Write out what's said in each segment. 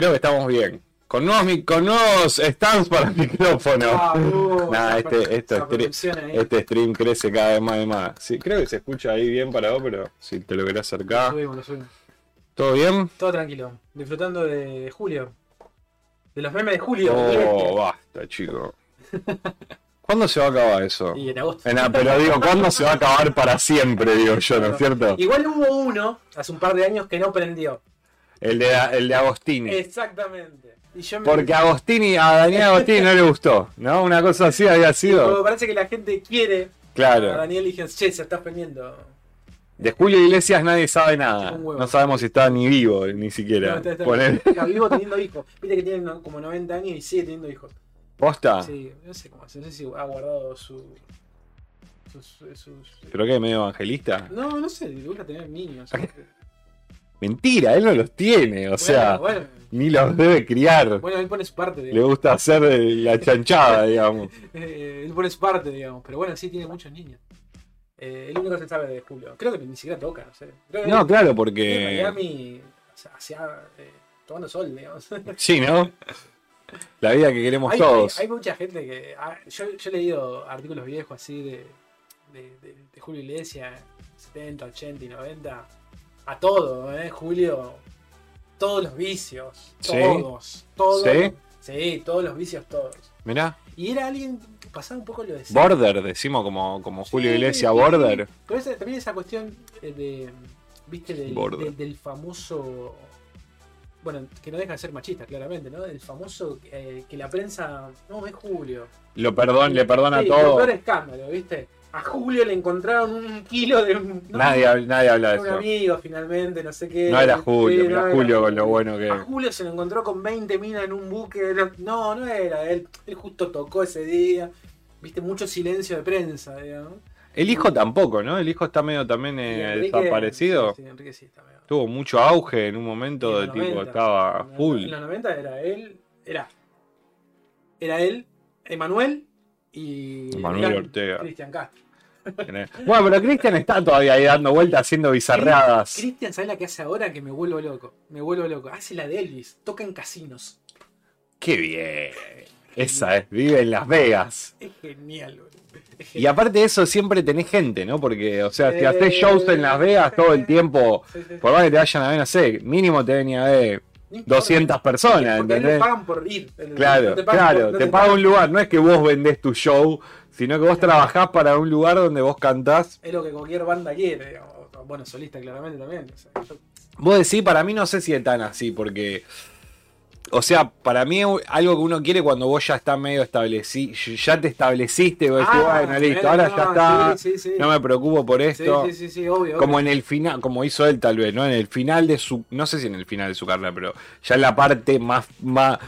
Creo que estamos bien. Con nuevos, con nuevos stands para micrófono. Ah, uh, Nah, este, esto ahí. este stream crece cada vez más y más. Sí, creo que se escucha ahí bien para vos, pero si te lo querés Lo acercar. subimos, lo subimos. ¿Todo bien? Todo tranquilo. Disfrutando de Julio. De los memes de Julio. Oh, basta, chico. ¿Cuándo se va a acabar eso? Y en agosto. Nah, pero digo, ¿cuándo se va a acabar para siempre? Digo yo, ¿no es cierto? Igual hubo uno hace un par de años que no prendió. El de, el de Agostini. Exactamente. Y yo me- Porque a Agostini, a Daniel Agostini no le gustó, ¿no? Una cosa así había sido. parece que la gente quiere a Claro. Daniel y dijeron, che, se está ofendiendo. De Julio Iglesias nadie sabe nada. No sabemos si está ni vivo, ni No, siquiera. está- está- Poner- está vivo teniendo hijos. Viste que tiene como 90 años y sigue teniendo hijos. ¿Posta? Sí, no sé cómo no sé si ha guardado su. sus. sus- ¿Pero qué? ¿Medio evangelista? No, no sé, le gusta tener niños. Mentira, él no los tiene. O sea, bueno, ni los debe criar. bueno, él pone su parte, Le digamos. gusta hacer la chanchada, digamos. Eh, él pone su parte, digamos. Pero bueno, sí tiene muchos niños. Eh, el único que se sabe de Julio. Creo que ni siquiera toca, no sé. Creo No, claro, porque. Miami, hacia, eh, tomando sol, digamos. Sí, ¿no? La vida que queremos hay, todos. hay- hay mucha gente que. ah, yo, yo he leído artículos viejos así de, de, de- de Julio Iglesias, 70, 80 y 90. A todo, ¿eh? Julio. Todos los vicios. Sí. Todos. Todos. ¿Sí? Sí, todos los vicios, todos. Mirá. Y era alguien que pasaba un poco lo de. Border, decimos como, como Julio Sí, Iglesias, Border. Pero esa- también esa cuestión eh, de. ¿Viste? Del, Border. del- del famoso. Bueno, que no deja de ser machista, claramente, ¿no? El famoso eh, que la prensa. No, es Julio. Lo perdón, le perdona Sí, todo. El peor escándalo, ¿viste? A Julio le encontraron un kilo de. un- no, Nadie, hab- nadie habla de un eso. amigo finalmente, no sé qué. No era Julio, era no era Julio con lo bueno que. A Julio se lo encontró con 20 minas en un buque. No, no era él. Él justo tocó ese día. Viste, mucho silencio de prensa, digamos. El hijo tampoco, ¿no? El hijo está medio también eh, Enrique- desaparecido. Sí, Enrique sí está medio- Tuvo mucho auge en un momento en de tipo, 90, estaba full. En los 90 era él. Era. Era él, Emanuel y. Cristian- Ortega. Cristian Castro. Bueno, pero Cristian está todavía ahí dando vueltas haciendo bizarreadas. Cristian, ¿sabes la que hace ahora? Que me vuelvo loco. Me vuelvo loco. Hace la de Elvis. Toca en casinos. Qué bien. Esa es, vive en Las Vegas. Es genial, boludo. Y aparte de eso, siempre tenés gente, ¿no? Porque, o sea, si Eh, haces shows en Las Vegas todo el tiempo, por más que te vayan a ver, no sé, mínimo te venía a ver. 200 personas, Porque ¿entendés? pagan por ir. Claro, te pagan claro, por- no te paga un lugar, no es que vos vendés tu show, sino que vos Claro. trabajás para un lugar donde vos cantás. Es lo que cualquier banda quiere. Bueno, solista claramente también. o sea, yo- Vos decís, para mí no sé si es tan así, porque. O sea, para mí algo que uno quiere cuando vos ya estás medio establecido, ya te estableciste, vos decís, bueno, listo, ahora no, ya está, sí, sí, sí. no me preocupo por esto. sí, sí, sí, obvio. Como obvio. en el final, como hizo él tal vez, ¿no? En el final de su, no sé si en el final de su carrera, pero ya en la parte más, más,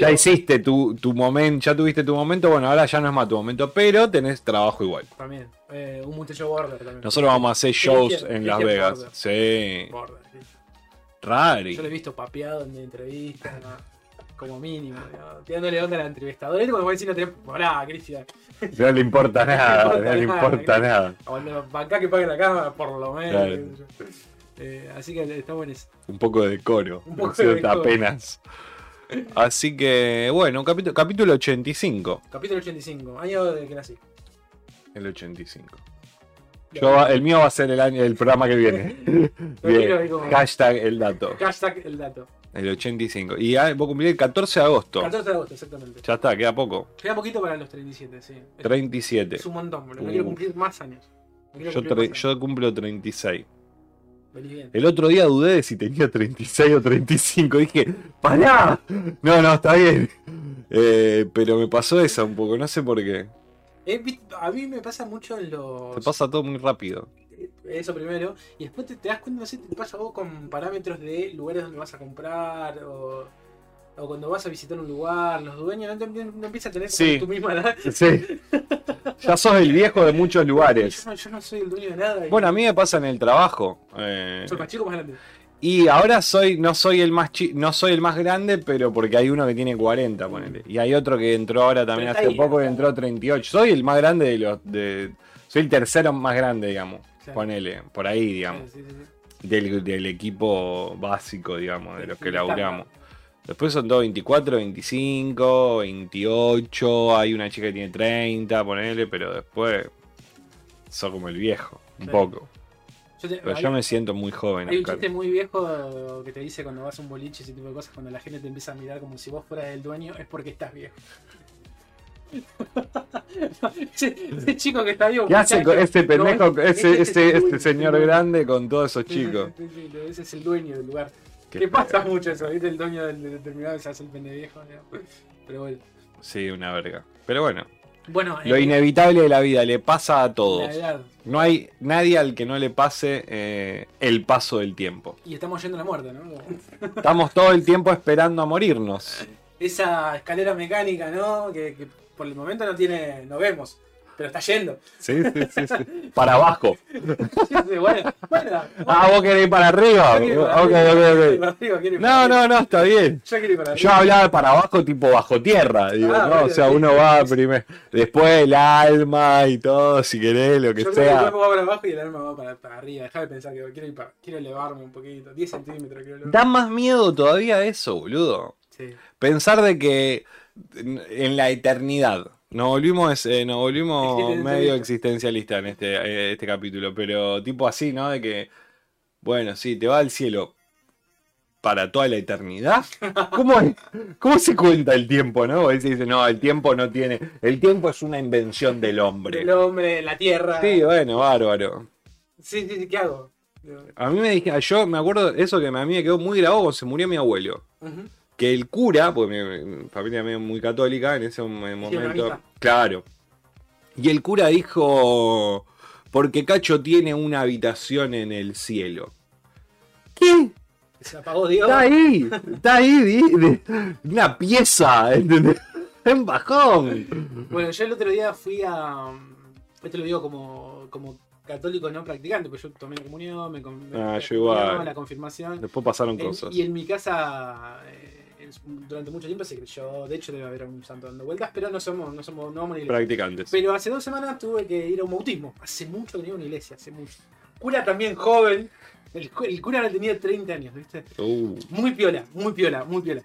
ya hiciste tu, tu momento, ya tuviste tu momento, bueno, ahora ya no es más tu momento, pero tenés trabajo igual. También. Eh, un muchacho border también. Nosotros vamos a hacer shows en Las Vegas. Border. Sí. Border. Rari. Yo lo he visto papeado en entrevistas, ¿no? como mínimo, digamos, tirándole onda al entrevistador. Él va diciendo, pará, Cristian, No le importa nada, no le importa ¿no? nada. cuando acá que pague la cámara, por lo menos. Claro. Eh, así que está bueno eso. Un poco de decoro. Un poco ¿no de decoro. apenas. Así que, bueno, capítulo, capítulo 85. Capítulo 85, año de que nací. El 85. Yo, el mío va a ser el año, el programa que viene. Bien. como- Hashtag el dato. Hashtag el dato. El 85. Y ah, vos cumplís el 14 de agosto. 14 de agosto, exactamente. Ya está, queda poco. Queda poquito para los 37, sí. Es- 37. Es un montón, boludo. No Uh. quiero cumplir más años. No Yo, cumplir tre- más años. yo cumplo 36. Vení bien. El otro día dudé de si tenía 36 o 35. Dije, ¡pará! No, no, está bien. Eh, pero me pasó esa un poco, no sé por qué. Eh, a mí me pasa mucho en los. Se pasa todo muy rápido. Eso primero. Y después te, te das cuenta, no sé, te pasa vos con parámetros de lugares donde vas a comprar o, o cuando vas a visitar un lugar. Los dueños no, te- no empiezan a tener Sí. tu misma edad. Sí. Ya sos el viejo de muchos lugares. Yo no, yo no soy el dueño de nada. y- Bueno, a mí me pasa en el trabajo. eh, soy más chico más grande. Y ahora soy, no soy el más chi- no soy el más grande, pero porque hay uno que tiene 40, ponele. Y hay otro que entró ahora también hace poco y está. entró 38. Soy el más grande de los de. Soy el tercero más grande, digamos. Ponele, por ahí, digamos. Sí, sí, sí. del, del equipo básico, digamos, de los que laburamos. Después son todos 24, 25, 28, hay una chica que tiene 30, ponele, pero después son como el viejo, un poco. Yo te- Pero hay, yo me siento muy joven, hay un chiste muy viejo que te dice cuando vas a un boliche, ese tipo de cosas, cuando la gente te empieza a mirar como si vos fueras el dueño, es porque estás viejo. ese, ese chico que está vivo. ¿Qué hace con ese pendejo, no, ese, este este dueño, señor dueño. grande con todos esos chicos? Ese es el dueño del lugar. Qué ¿Qué pasa mucho eso? ¿Viste? El dueño del de determinado se hace el pendejo. ¿no? Pero bueno. Sí, una verga. Pero bueno, Bueno, lo eh, inevitable de la vida le pasa a todos. No hay nadie al que no le pase eh, el paso del tiempo. Y estamos yendo a la muerte, ¿no? Estamos todo el tiempo esperando a morirnos. Esa escalera mecánica, ¿no? Que, que por el momento no tiene, no vemos, pero está yendo. Sí, sí, sí, sí. Para abajo. Sí, sí, bueno, bueno, Ah, vos querés ir para arriba. yo quiero ir para Ok, arriba, ok, arriba, ok. No, arriba. no, no, está bien. Yo quiero ir para Yo arriba. hablaba de para abajo tipo bajo tierra, digo, Ah, ¿no? bueno, O sea, uno va primero, después el alma y todo, si querés, lo que Yo creo que el sea. cuerpo va para abajo y el alma va para, para arriba. Deja de pensar que quiero, ir para, quiero elevarme un poquito. 10 centímetros quiero elevarme. Da más miedo todavía eso, boludo. Sí. Pensar de que en la eternidad. Nos volvimos, eh, nos volvimos medio existencialista en este, eh, este capítulo, pero tipo así, ¿no? De que, bueno, sí, te va al cielo para toda la eternidad. ¿Cómo, es? ¿Cómo se cuenta el tiempo, no? Él se dice, no, el tiempo no tiene. El tiempo es una invención del hombre. El hombre, la tierra. Sí, bueno, bárbaro. Sí, sí, sí, ¿qué hago? A mí me dije, yo me acuerdo eso que a mí me quedó muy grabado se murió mi abuelo. Que el cura, porque mi, mi familia es muy católica en ese mo- momento, claro, y el cura dijo, porque Cacho tiene una habitación en el cielo. ¿Qué? Se apagó Dios. Está ahí, está ahí, una pieza, ¿entendés? En bajón. Bueno, yo el otro día fui a. Esto lo digo como, como católico no practicante, porque yo tomé la comunión, me, Ah, la yo igual. la confirmación. Después pasaron En- cosas. y en mi casa, eh, durante mucho tiempo se creyó, de hecho debe haber un santo dando vueltas, pero no somos, no somos, no vamos a iglesia. Practicantes. Pero hace dos semanas tuve que ir a un bautismo. Hace mucho que no iba a una iglesia, hace mucho. Cura también joven. El, el cura tenía 30 años, ¿viste? Uh, Muy piola, muy piola, muy piola.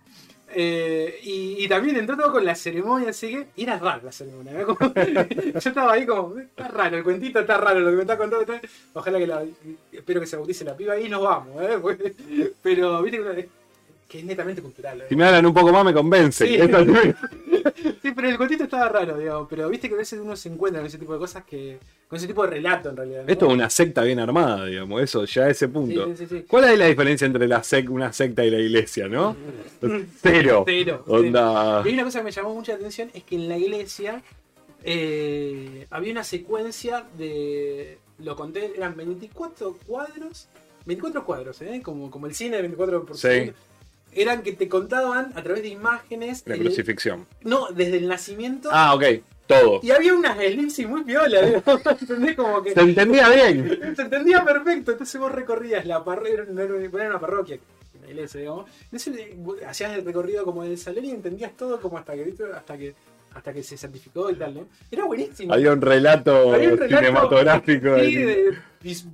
Eh, y, y también entró todo con la ceremonia, así que y era rara la ceremonia. ¿no? Como- yo estaba ahí como, está raro, el cuentito está raro, lo que me está contando. está- Ojalá que la, espero que se bautice la piba y nos vamos. ¿eh? Pero viste que, es netamente cultural. ¿eh? si me hablan un poco más me convence. Sí. Esto- Sí, pero el cuentito estaba raro, digamos. Pero viste que a veces uno se encuentra con ese tipo de cosas que. con ese tipo de relato en realidad. ¿no? Esto es una secta bien armada, digamos, eso, ya a ese punto. Sí, sí, sí, sí. ¿Cuál es la diferencia entre la sec- una secta y la iglesia, no? Cero. Cero, Onda. Y hay una cosa que me llamó mucha atención es que en la iglesia eh, había una secuencia de. Lo conté, eran 24 cuadros. 24 cuadros, ¿eh? Como, como el cine de 24 por Sí. Eran que te contaban a través de imágenes. La el- crucifixión. no, desde el nacimiento. Ah, ok. Todo. Y había unas elipsis muy piola, digamos, ¿entendés? Como que Se entendía bien. se entendía perfecto. Entonces vos recorrías la parroquia, no era una parroquia, una iglesia, digamos. Entonces eh, hacías el recorrido como del salón y entendías todo como hasta que, hasta que hasta que se santificó y tal, ¿no? Era buenísimo. Había un relato Había un relato, cinematográfico. Sí, de-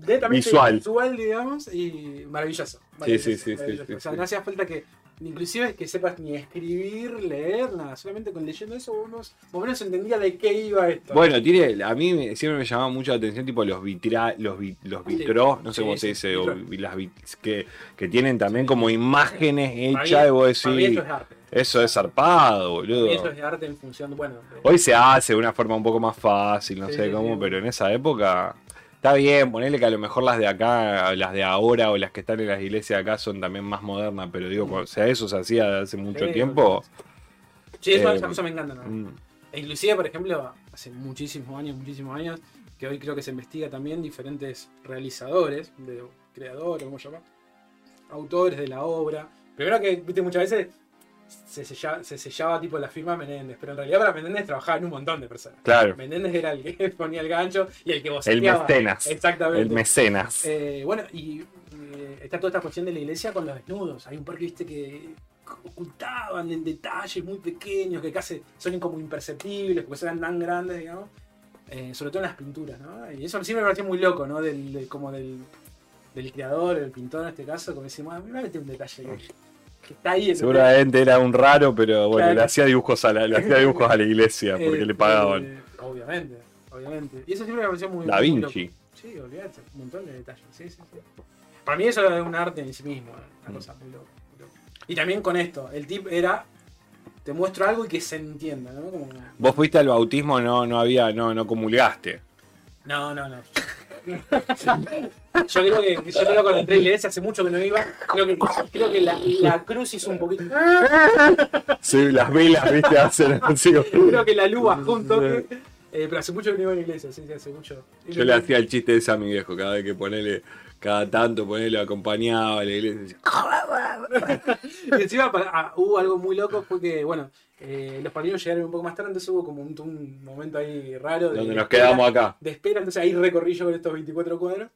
netamente Visual. visual, digamos, y maravilloso. Sí, sí, maravilloso, sí, sí, O sea, sí. no hacía falta que, inclusive que sepas ni escribir, leer, nada. Solamente con leyendo eso uno más o menos entendía de qué iba esto. Bueno, tiene, a mí me- siempre me llamaba mucho la atención tipo los vitra, los, vi- los Sí. vitrós, no sé cómo se dice, o las vit- que, que tienen también como imágenes Para hechas mí- y vos para mí decís, eso es arte. Eso es zarpado, boludo. Eso es de arte en función, bueno, de- Hoy se hace de una forma un poco más fácil, no Sí, sé sí, cómo, sí. pero en esa época está bien, ponerle que a lo mejor las de acá, las de ahora o las que están en las iglesias de acá son también más modernas, pero digo, o sea, eso se hacía hace mucho Sí, tiempo. Sí, eso, Eh, esa cosa me encanta, ¿no? mm, E inclusive, por ejemplo, hace muchísimos años, muchísimos años, que hoy creo que se investiga también diferentes realizadores, de, creadores, ¿cómo se llama? Autores de la obra. Primero que, viste, muchas veces se sellaba, se sellaba tipo la firma Menéndez, pero en realidad para Menéndez trabajaban un montón de personas. Claro, Menéndez era el que ponía el gancho y el que vos el mecenas, Exactamente. el mecenas. Eh, bueno, y eh, está toda esta cuestión de la iglesia con los desnudos. Hay un par que viste que ocultaban en detalles muy pequeños que casi son como imperceptibles porque eran tan grandes, digamos. Eh, sobre todo en las pinturas, ¿no? Y eso siempre me pareció muy loco, ¿no? Del, del- como del, del creador, el pintor en este caso, como decimos, ah, mira, mete un detalle que está ahí. ¿entendés? Seguramente era un raro, pero bueno, Claro. le hacía dibujos a la, le hacía dibujos a la iglesia porque le pagaban. Obviamente, obviamente. Y eso siempre me pareció muy Da Vinci. Sí, olvídate, un montón de detalles. Sí, sí, sí. Para mí eso es un arte en sí mismo, eh, una Mm. cosa muy loca, muy loca. Y también con esto, el tip era, te muestro algo y que se entienda, ¿no? Como- Vos fuiste al bautismo, no, no había, no, no comulgaste. No, no, no. Yo creo que yo creo con la tres iglesias hace mucho que no iba. Creo que, creo que la, la cruz hizo un poquito. Sí, las velas, viste, hacen así. Creo que la luz bajó un toque. Eh, pero hace mucho que no iba a la iglesia, sí, hace mucho. Yo le hacía el chiste ese a mi viejo, cada vez que ponele, cada tanto ponele, acompañaba a la iglesia. Y encima ah, hubo algo muy loco, fue que, bueno, eh, los padrinos llegaron un poco más tarde, entonces hubo como un, un momento ahí raro. De Donde de nos espera- quedamos acá. De espera, entonces ahí recorrí yo con estos 24 cuadros.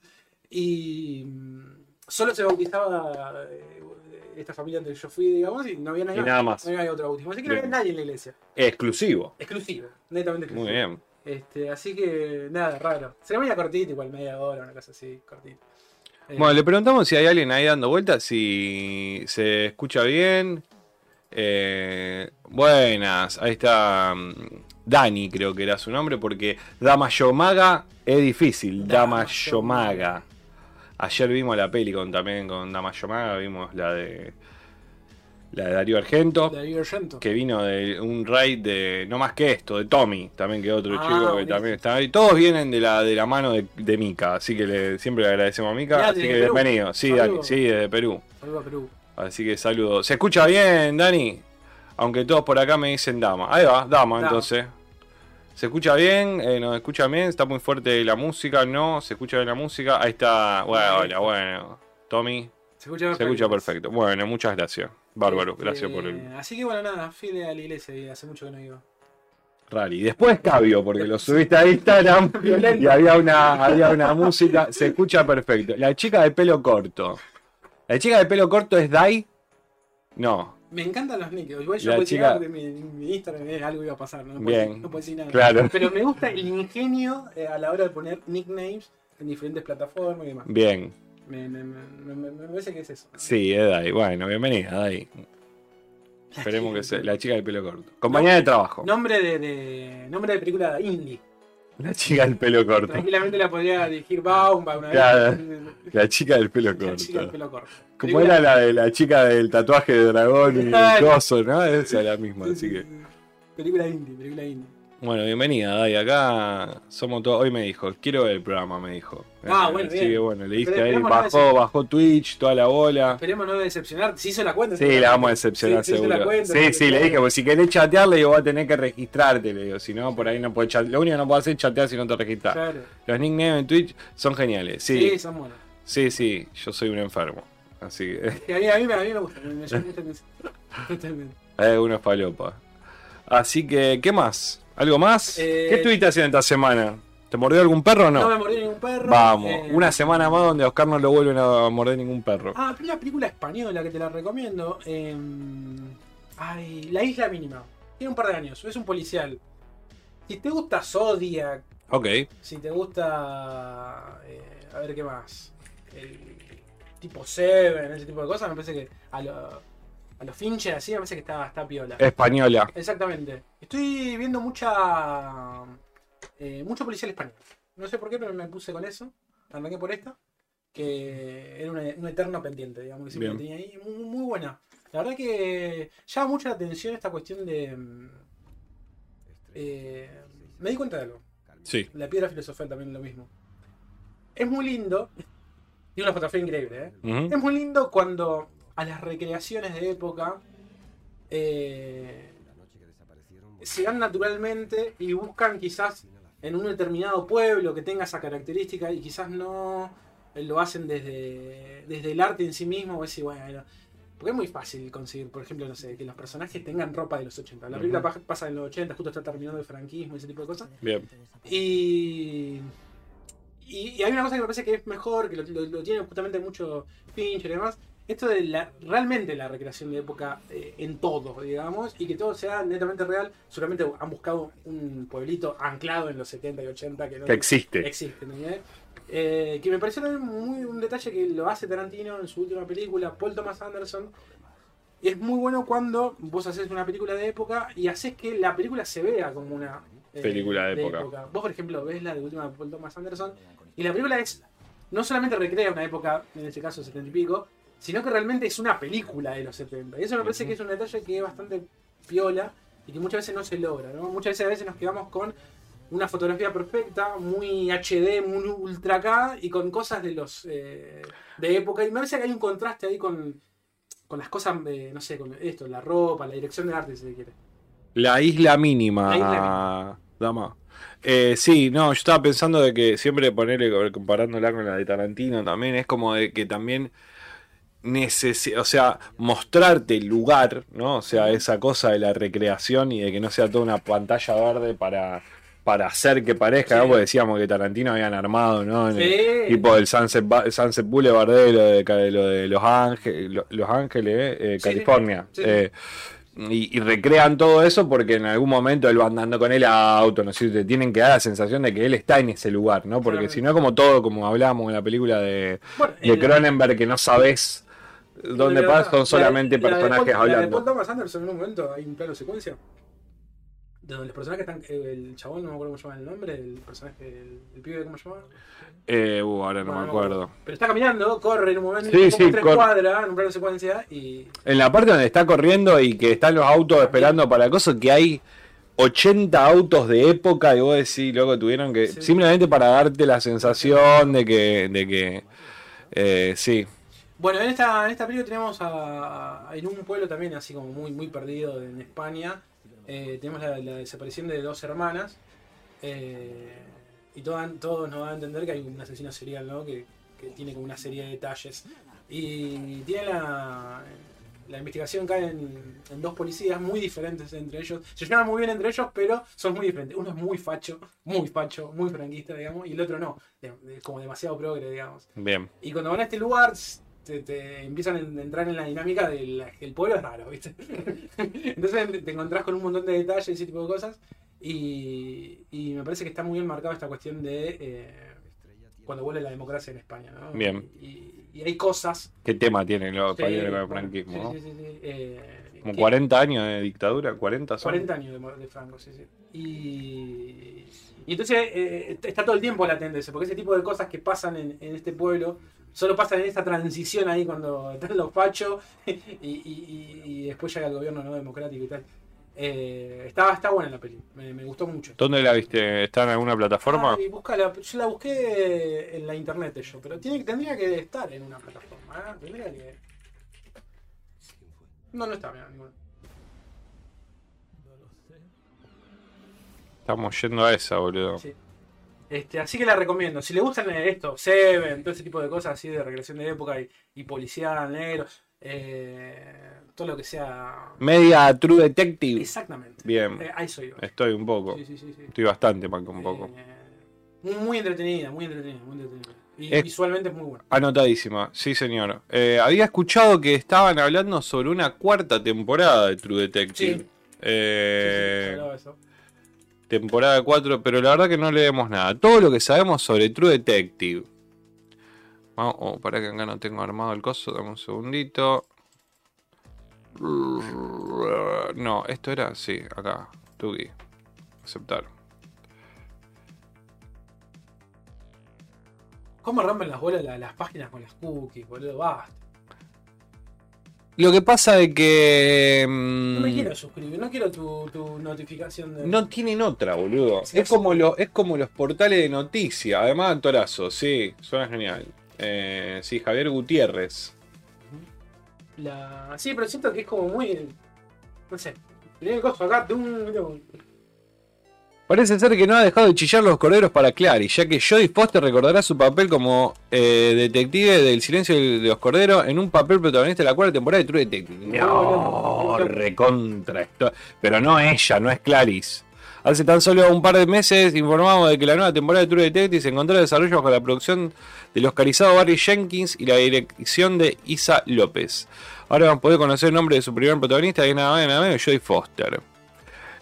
Y mm, solo se bautizaba eh, esta familia donde yo fui, digamos, y no había nadie Y nada más. No había otro bautismo. Así que no había nadie en la iglesia. Exclusivo. Exclusivo, netamente exclusivo. Muy bien. Este, así que nada, raro. Ceremonia cortita, igual media hora, una cosa así, cortita. Eh, Bueno, le preguntamos si hay alguien ahí dando vueltas, si se escucha bien. Eh, buenas, ahí está mm, Dani, creo que era su nombre, porque Damayomaga es difícil. Damayomaga. Ayer vimos la peli con, también con Damayomaga, vimos la de la de Darío Argento, Darío Argento. que vino de un raid de no más que esto, de Tommy, también que otro Ah, chico que también está ahí. Todos vienen de la de la mano de, de Mika, así que le, siempre le agradecemos a Mika, Ya, así que Perú. bienvenido. Sí. Dani, sí, desde Perú. Saludos a Perú. Así que saludos. ¿Se escucha bien, Dani? Aunque todos por acá me dicen dama. Ahí va, dama, entonces. ¿Se escucha bien? Eh, ¿Nos escucha bien? ¿Está muy fuerte la música? ¿No? ¿Se escucha bien la música? Ahí está. Bueno, hola, bueno. Tommy, Se escucha se escucha perfecto. Bueno, muchas gracias. Bárbaro, Este, gracias por el Así que bueno, nada, fui a la iglesia y hace mucho que no iba. rally. Después Cabio, porque lo subiste a Instagram y había una, había una música. Se escucha perfecto. La chica de pelo corto. ¿La chica de pelo corto es Dai? No. Me encantan los nicknames. Igual yo La puedo decir chica- de mi, mi Instagram, eh, algo iba a pasar. No, No puedo Bien. decir- no puedo decir nada. Claro. Pero me gusta el ingenio eh, a la hora de poner nicknames en diferentes plataformas y demás. Bien. Me, me, me, me- parece que es eso. Sí, es Dai. Bueno, bienvenida, Dai. Esperemos que sea la chica del pelo corto. Compañía de trabajo. Nombre de, de- nombre de película indie. La chica del pelo corto. Tranquilamente la podría dirigir Baumba una Claro. vez. La chica del pelo La chica del corto. pelo corto. Como era la de la chica del tatuaje de dragón y coso, ¿no? Esa es la misma, así que. Película indie, película indie. Bueno, bienvenida, Dai. Acá somos todos. Hoy me dijo, quiero ver el programa, me dijo. Ah, Eh, bueno, bien. que bueno, le diste ahí, esperemos no bajó, bajó Twitch, toda la bola. Esperemos no decepcionar. Si hizo la cuenta. Sí, la vamos a decepcionar Sí, sí, seguro. cuenta, sí, sí, le dije, pues si querés chatear, le digo, va a tener que registrarte, le digo, si no, por ahí no puedes chatear. Lo único que no puedo hacer es chatear si no te registras. Claro. Los nicknames en Twitch son geniales, Sí, sí, son buenos. sí, sí, yo soy un enfermo. Así que, a mí, a mí, me- a mí me gusta. Me, me. Totalmente. hay unos falopa. Así que, ¿qué más? ¿Algo más? Eh, ¿Qué estuviste haciendo esta semana? ¿Te mordió algún perro o No, no? me mordió ningún perro. Vamos, Eh, una semana más donde a Oscar no lo vuelven a morder ningún perro. Ah, una película española que te la recomiendo. eh, ay, La Isla Mínima. Tiene un par de años. Es un policial. Si te gusta Zodiac, Ok, si te gusta. eh, a ver qué más. El tipo Seven, ese tipo de cosas, me parece que a los a los Fincher así me parece que está, está piola. española. Exactamente. Estoy viendo mucha. Eh, mucho policial español. No sé por qué, pero me puse con eso. Arranqué por esta. Que era una- un eterno pendiente, digamos, que siempre tenía ahí. Muy, muy buena. La verdad que llama mucho la atención esta cuestión de. mm, eh, me di cuenta de algo. Sí, La piedra filosofal también es lo mismo. Es muy lindo. Y una fotografía increíble, ¿eh? Es muy lindo cuando a las recreaciones de época eh, se dan naturalmente y buscan quizás en un determinado pueblo que tenga esa característica y quizás no eh, lo hacen desde, desde el arte en sí mismo. O decir, bueno, porque es muy fácil conseguir, por ejemplo, no sé, que los personajes tengan ropa de los 80. La película pasa en los 80, justo está terminando el franquismo y ese tipo de cosas. bien. Y, y, y hay una cosa que me parece que es mejor, que lo, lo- lo tiene justamente mucho Fincher y demás. Esto de la, realmente la recreación de época eh, en todo, digamos, y que todo sea netamente real. Seguramente han buscado un pueblito anclado en los 70 y 80 que no Que existe. existe, ¿entendés? Eh, que me pareció también muy un detalle que lo hace Tarantino en su última película, Paul Thomas Anderson. Es muy bueno cuando vos haces una película de época y haces que la película se vea como una eh, Película de época. Vos, por ejemplo, ves la de última de Paul Thomas Anderson y la película es no solamente recrea una época, en este caso 70 y pico, sino que realmente es una película de los 70. Y eso me parece que es un detalle que es bastante piola y que muchas veces no se logra. ¿no? Muchas veces a veces nos quedamos con una fotografía perfecta, muy HD, muy ultra K y con cosas de los eh, de época. Y me parece que hay un contraste ahí con, con las cosas, eh, no sé, con esto, la ropa, la dirección de arte, si se quiere. La isla mínima, La isla dama. Eh, sí, no, yo estaba pensando de que siempre ponerle, comparándola con la de Tarantino también, es como de que también necesita, o sea, mostrarte el lugar, ¿no? O sea, esa cosa de la recreación y de que no sea toda una pantalla verde para, para hacer que parezca, ¿no? Sí. Porque decíamos que Tarantino habían armado, ¿no? En el- Sí. tipo del Sunset, Sunset Boulevard de lo de, lo Los Ángeles, Lo- Los Ángeles, eh. California. Sí. Eh, y, y recrean todo eso porque en algún momento él va andando con el auto, no sé, te tienen que dar la sensación de que él está en ese lugar, ¿no? Porque si no, como todo, como hablábamos en la película de, Bueno, de el- Cronenberg, que no sabes dónde la- pasa, son la- solamente la de personajes Paul- La de Paul hablando. Thomas Anderson en un momento hay un plano secuencia de donde los personajes están. eh, El chabón, no me acuerdo cómo se llama el nombre, el personaje, el, el pibe, ¿cómo se llama? Eh, uh, ahora no Bueno, me acuerdo. Pero está caminando, corre en un momento, Sí, sí, tres cuadras en un plano secuencia y. En la parte donde está corriendo y que están los autos esperando para cosas, que hay 80 autos de época y vos decís, loco, tuvieron que. Simplemente para darte la sensación de que. De que eh, sí. Bueno, en esta, en esta película tenemos a, a- en un pueblo también así como muy, muy perdido en España, eh, tenemos la, la desaparición de dos hermanas eh, y todo, todo nos da a entender que hay un asesino serial, ¿no? Que, que tiene como una serie de detalles. Y tiene la, la investigación cae en, en dos policías muy diferentes entre ellos. Se llevan muy bien entre ellos, pero son muy diferentes. Uno es muy facho, muy facho, muy franquista, digamos, y el otro no, de- de- como demasiado progre, digamos. Bien. Y cuando van a este lugar, te, te empiezan a entrar en la dinámica del el pueblo es raro, ¿viste? Entonces te encontrás con un montón de detalles y ese tipo de cosas. Y, y me parece que está muy bien marcado esta cuestión de eh, cuando vuelve la democracia en España, ¿no? Bien. Y, y hay cosas. ¿Qué tema tienen los Sí, franquismo? sí, sí, sí, sí, eh, Como que- 40 años de dictadura, 40 son. 40 años de, de Franco, sí, sí. Y, y entonces eh, está todo el tiempo latente eso, porque ese tipo de cosas que pasan en, en este pueblo solo pasan en esta transición ahí cuando están los fachos y, y- y- y después llega el gobierno no democrático y tal. Eh, está, está buena la peli, me, me gustó mucho. ¿Dónde la viste? ¿Está en alguna plataforma? Ay, búscala. yo la busqué en la internet yo, pero tiene, tendría que estar en una plataforma. ¿eh? Tendría que... No, no está, mira, ninguna. Estamos yendo a esa, boludo. Sí. Este, así que la recomiendo. Si le gustan eh, esto, Seven, todo ese tipo de cosas así de recreación de época y, y policial, negro, eh, todo lo que sea. Media True Detective. Exactamente. Bien. Eh, ahí soy yo. Estoy un poco. Sí, sí, sí. sí. Estoy bastante mal un poco. Eh, muy, entretenida, muy entretenida, muy entretenida. Y Es- visualmente es muy buena. Anotadísima, sí señor. Eh, había escuchado que estaban hablando sobre una cuarta temporada de True Detective. Sí. Sí, sí, Eh, hablaba de eso. Temporada 4, pero la verdad que no leemos nada. Todo lo que sabemos sobre True Detective. Vamos, oh, para que acá no tengo armado el coso, dame un segundito. No, esto era, sí, acá, Tuki. Aceptar. ¿Cómo rompen las bolas la- las páginas con las cookies, boludo? Basta. Lo que pasa es que... No me mm, quiero suscribir, no quiero tu, tu notificación de. No tienen otra, boludo. Sí, es, sí. como lo, es como los portales de noticias. Además, actorazo, sí, suena genial. Eh, sí, Javier Gutiérrez. La... Sí, pero siento que es como muy. No sé. Tenía el costo acá. tum, tum. Parece ser que no ha dejado de chillar los corderos para Clary, ya que Jodie Foster recordará su papel como eh, detective del silencio de los corderos en un papel protagonista de la cuarta temporada de True Detective. No, recontra esto. Pero no ella, no es Clarice. Hace tan solo un par de meses informamos de que la nueva temporada de True Detective se encontró en desarrollo bajo la producción del oscarizado Barry Jenkins y la dirección de Isa López. Ahora vamos a poder conocer el nombre de su primer protagonista, que es nada más y nada menos Jodie Foster.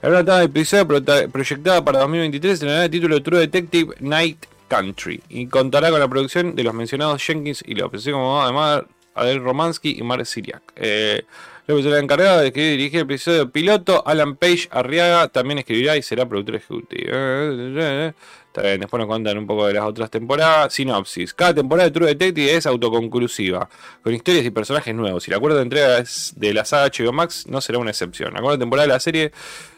La nueva etapa de prota- proyectada para 2023 tendrá el título de True Detective Night Country y contará con la producción de los mencionados Jenkins y López, así como además Adel Romansky y Mark Siriak. Eh, López será encargado de escribir y dirigir el episodio piloto. Alan Page Arriaga también escribirá y será productor ejecutivo. Está bien, después nos cuentan un poco de las otras temporadas. Sinopsis. Cada temporada de True Detective es autoconclusiva, con historias y personajes nuevos. Y la cuarta entrega de la saga HBO Max no será una excepción. La cuarta temporada de la serie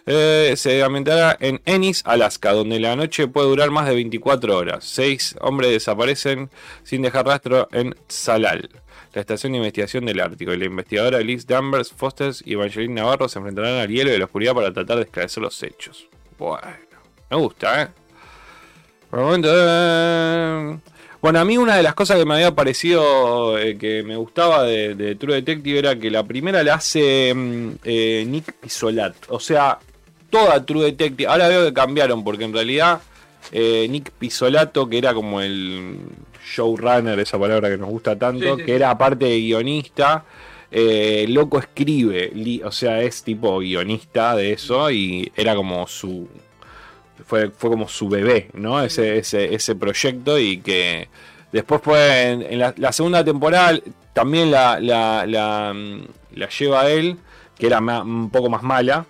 eh, se ambientará en Ennis, Alaska, donde la noche puede durar más de 24 horas. Seis hombres desaparecen sin dejar rastro en Salal la estación de investigación del Ártico, y la investigadora Liz Danvers, Foster y Evangeline Navarro se enfrentarán al hielo y la oscuridad para tratar de esclarecer los hechos. Bueno, me gusta, ¿eh? Por el momento... Eh, bueno, a mí una de las cosas que me había parecido eh, que me gustaba de, True Detective era que la primera la hace mm, eh, Nick Pisolat. O sea, toda True Detective. Ahora veo que cambiaron porque en realidad Nick Pisolato, que era como el showrunner, esa palabra que nos gusta tanto, que era aparte de guionista. Eh, loco escribe, o sea, es tipo guionista de eso y era como su. Fue, fue como su bebé, ¿no? Ese, ese, ese proyecto y que después fue en, la, segunda temporada también la, la, la, la lleva él, que era un poco más mala,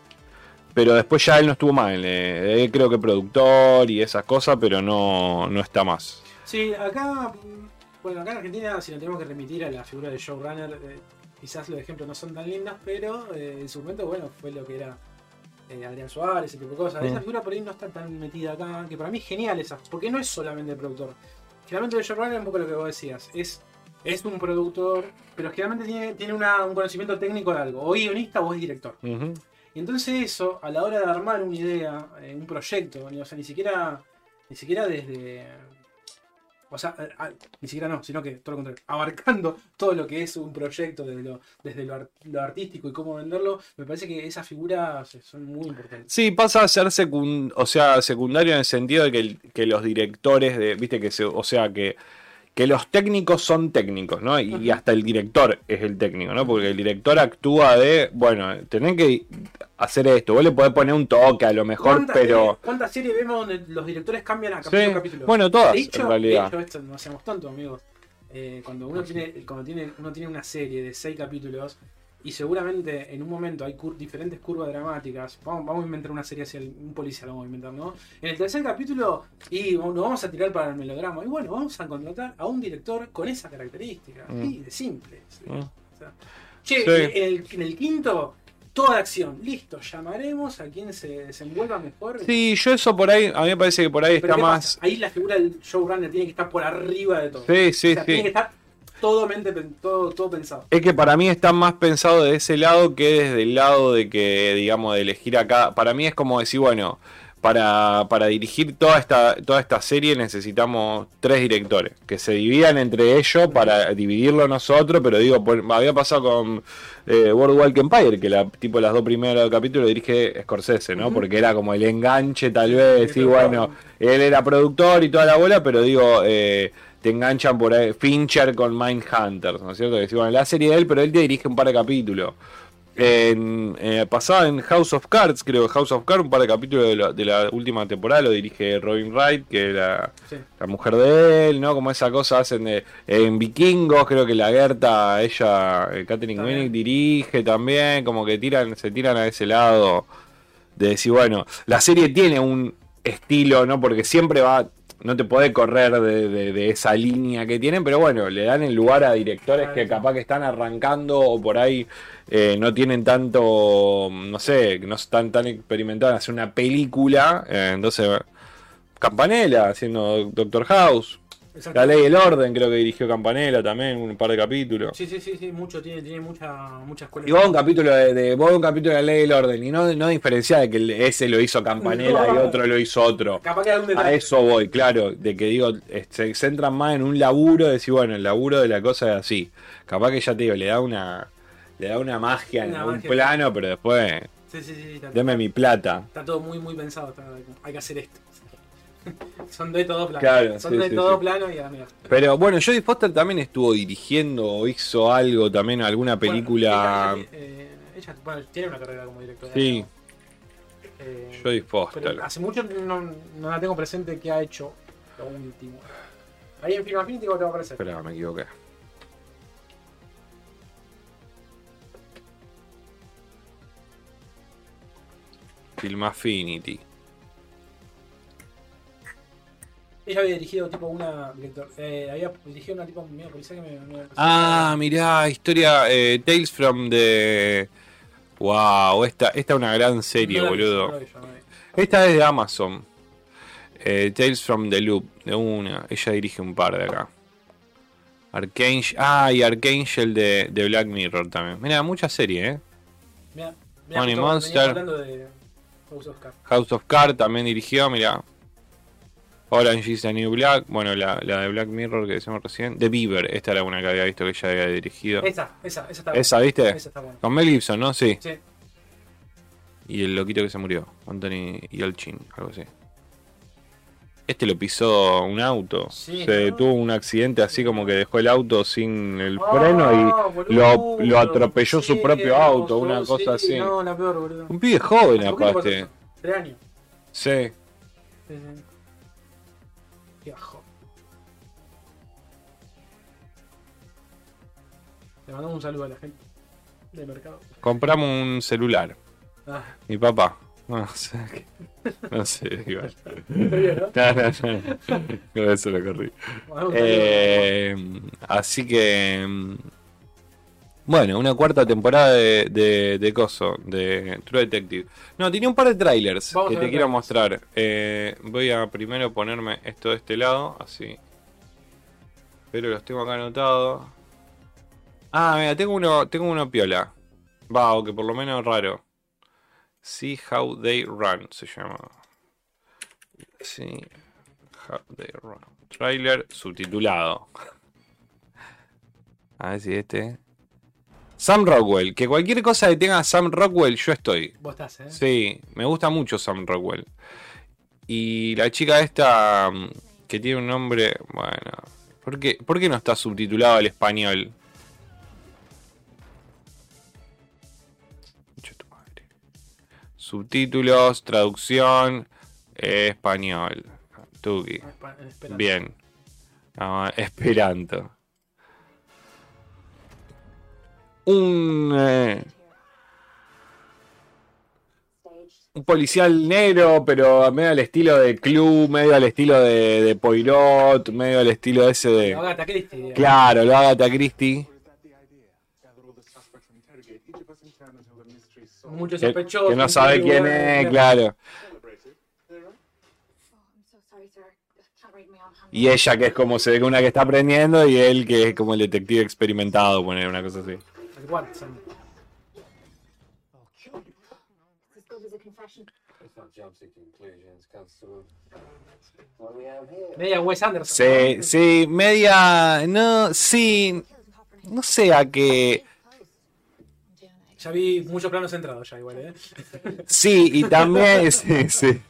pero después ya él no estuvo mal. Eh, él creo que productor y esas cosas, pero no, no está más. Sí, acá, bueno, acá en Argentina, si nos tenemos que remitir a la figura de showrunner, eh, quizás los ejemplos no son tan lindas, pero eh, en su momento, bueno, fue lo que era eh, Adrián Suárez, ese tipo de cosas. Esa figura por ahí no está tan metida acá, que para mí es genial esa, porque no es solamente el productor. Generalmente el showrunner es un poco lo que vos decías, es, es un productor, pero generalmente tiene, tiene un conocimiento técnico de algo, o guionista o es director. Y entonces eso, a la hora de armar una idea, un proyecto, o sea, ni siquiera, ni siquiera desde o sea, eh, ah, ni siquiera no, sino que todo lo contrario, abarcando todo lo que es un proyecto desde lo, desde lo, artístico y cómo venderlo, me parece que esas figuras son muy importantes. Sí, pasa a ser o sea, secundario en el sentido de que, que los directores de, viste que se, o sea que que los técnicos son técnicos, ¿no? Y, hasta el director es el técnico, ¿no? Porque el director actúa de, bueno, tenés que hacer esto, vos le podés poner un toque a lo mejor, pero... ¿Cuántas series vemos donde los directores cambian a capítulo capítulo? Bueno, todas, en realidad. De hecho, esto no hacemos tanto, amigos. Eh, cuando uno tiene, cuando tiene, uno tiene una serie de seis capítulos, y seguramente en un momento hay diferentes curvas dramáticas. Vamos, a inventar una serie así, un policía lo vamos a inventar, ¿no? En el tercer capítulo, y nos vamos a tirar para el melodrama. Y bueno, vamos a contratar a un director con esa característica. Mm. de simple. Mm. che, en, el, quinto, toda acción. Listo, llamaremos a quien se desenvuelva mejor. Sí, yo eso por ahí, a mí me parece que por ahí está más. Ahí la figura del showrunner tiene que estar por arriba de todo. Sí, sí, sí. Tiene que estar todo, mente, todo, todo pensado. Es que para mí está más pensado de ese lado que desde el lado de que, digamos, de elegir acá. Para mí es como decir, bueno, para, para, dirigir toda esta, toda esta serie necesitamos tres directores que se dividan entre ellos para dividirlo nosotros, pero digo, había pasado con eh, World Empire, que la, tipo las dos primeros capítulos dirige Scorsese, ¿no? Porque era como el enganche tal vez, y bueno, él era productor y toda la bola, pero digo, eh, te enganchan por ahí, Fincher con Mindhunters, ¿no es cierto? Que bueno, la serie de él, pero él te dirige un par de capítulos. En, eh, pasaba en House of Cards, creo, House of Cards, un par de capítulos de la, última temporada lo dirige Robin Wright, que era la mujer de él, ¿no? Como esa cosa hacen de, en Vikingos, creo que la Gerta, ella, eh, Catherine Winnick dirige también, como que tiran, se tiran a ese lado de decir, bueno, la serie tiene un estilo, ¿no? Porque siempre va no te puede correr de, esa línea que tienen, pero bueno, le dan el lugar a directores que capaz que están arrancando o por ahí eh, no tienen tanto, no sé, no están tan experimentados en hacer una película. Eh, entonces, Campanella haciendo Doctor House, la ley del orden, creo que dirigió Campanella también, un par de capítulos. Sí, sí, sí, sí mucho, tiene, tiene mucha, muchas Y vos un capítulo de, vos un capítulo de la ley del orden, y no, no diferenciar de que ese lo hizo Campanella y otro lo hizo otro. A eso voy, claro, de que digo, se centran más en un laburo, de decir, bueno, el laburo de la cosa es así. Capaz que ya te digo, le da una, le da una magia en un plano, pero después. Sí, sí, sí, deme mi plata. Está todo muy, muy pensado. hay que hacer esto. Son de todo plano. Son de todo plano y. Pero bueno, Jodie Foster también estuvo dirigiendo o hizo algo también, alguna película. Eh, ella, bueno, tiene una carrera como directora. Sí. Eh, Jodie Foster. hace mucho no, no, la tengo presente que ha hecho. Lo último. Ahí en Film Affinity, ¿cómo te va a aparecer? Espera, me equivoqué. Film Affinity. Ella había dirigido tipo una. Director, eh, había dirigido una tipo medio policía que me. me- Ah, mirá, historia eh, Tales from the. Wow, esta, esta es una gran serie, No la vi, boludo. no yo, no. Esta es de Amazon. Eh, Tales from the Loop, de una. Ella dirige un par de acá. Archangel. Ah, y Archangel de, de Black Mirror también. Mira, mucha serie, ¿eh? Mirá, mirá, Money Monster. de House of Cards. House of Cards también dirigió, mira. Orange is the New Black. Bueno, la, la de Black Mirror que decimos recién. The Beaver, esta era una que había visto que ella había dirigido. Esa, esa, esa está ¿Esa, viste? Esa está buena. Con Mel Gibson, ¿no? Sí. Sí. Y el loquito que se murió, Anthony Yelchin, algo así. Este lo pisó un auto. Sí, se ¿no? tuvo un accidente así como que dejó el auto sin el Ah, freno y lo, boludo, lo atropelló su propio auto, sí, una cosa así. No, la peor, boludo. Un pibe joven ¿Por qué le pasó aparte. Tres años. Sí. Qué bajo. Le mandamos un saludo a la gente del mercado. Compramos un celular. Ah, Mi papá. No sé. No sé, igual. ¿no? No, no, no. No, eso lo corrí. Mandamos un saludo. Eh, así que. Bueno, una cuarta temporada de, de, de Coso, de True Detective. No, tenía un par de trailers Vamos que te quiero mostrar. Eh, voy a primero ponerme esto de este lado, así. Pero los tengo acá anotados. Ah, mira, tengo uno, tengo uno piola. Va, o que por lo menos raro. See How They Run se llama. See How They Run. Trailer subtitulado. A ver si este. Sam Rockwell. Que cualquier cosa que tenga Sam Rockwell, yo estoy. Vos estás, ¿eh? Sí, me gusta mucho Sam Rockwell. Y la chica esta, mm, que tiene un nombre. Bueno. ¿Por qué, por qué no está subtitulado al español? Subtítulos, traducción, español. Tuki. Bien. Esperanto. Un, eh, un policial negro, pero medio al estilo de Club, medio al estilo de, de Poirot, medio al estilo ese de. Agatha Christie. digamos. Claro, lo Agatha Christie. Mucho Que, sospechoso. que no sabe quién es, claro. Y ella que es como se ve que una que está aprendiendo y él que es como el detective experimentado, poner una cosa así. El Watson. Media Wes Anderson. Sí, sí, media. No, sí. No sé a qué. Ya vi muchos planos centrados ya igual, ¿eh? Sí, y también. Sí, sí.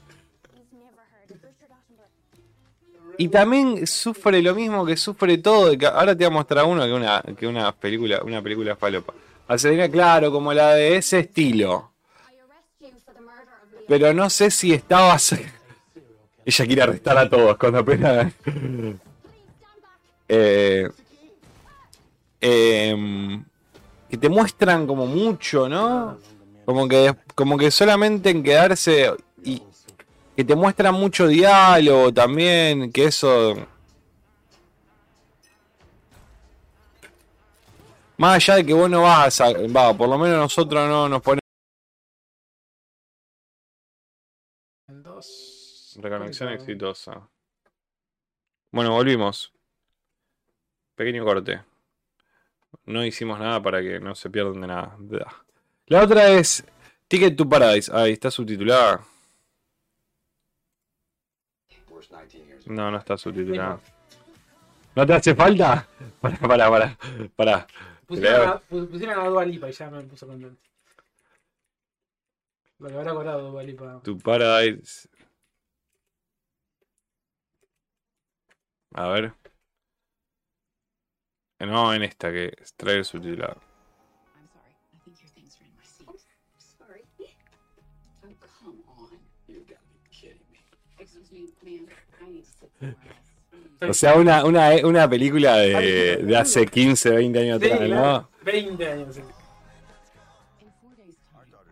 Y también sufre lo mismo que sufre todo. ahora te voy a mostrar uno que una, que una película, una película falopa. Acelera, claro, como la de ese estilo. Pero no sé si estaba. Ella quiere arrestar a todos cuando apenas. Eh, em, que te muestran como mucho, ¿no? Como que, como que solamente en quedarse que te muestran mucho diálogo también, que eso... Más allá de que vos no vas a... Va, por lo menos nosotros no nos ponemos... El 2. Reconexión exitosa. Bueno, volvimos. Pequeño corte. No hicimos nada para que no se pierdan de nada. La otra es Ticket to Paradise. Ahí está subtitulada. No, no está subtitulada. ¿No te hace falta? Para, para, para. para. Pusieron a, pu- pusieron a Dua Lipa y ya me puso contento. Lo que habrá cobrado Dua Lipa. To Paradise. A ver. No, en esta que trae subtitulado. O sea, una, una, una película de, de hace 15, 20 años atrás. ¿no? 20 años.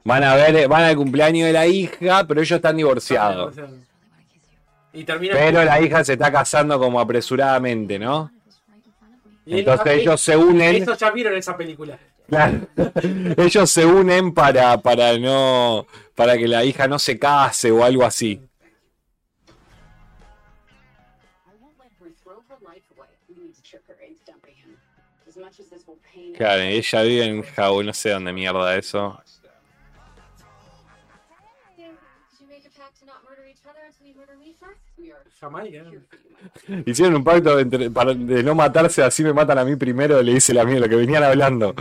Van a ver, van al cumpleaños de la hija, pero ellos están divorciados. Y termina. Pero la hija se está casando como apresuradamente, ¿no? Y Entonces ellos- ellos se unen. Estos ya vieron esa película. Claro. Ellos se unen para, para no. para que la hija no se case o algo así. Claro, ella vive en Jau, no sé dónde mierda eso. Jamaica. Hicieron un pacto entre- para, de no matarse, así me matan a mí primero, le dice la mía, lo que venían hablando.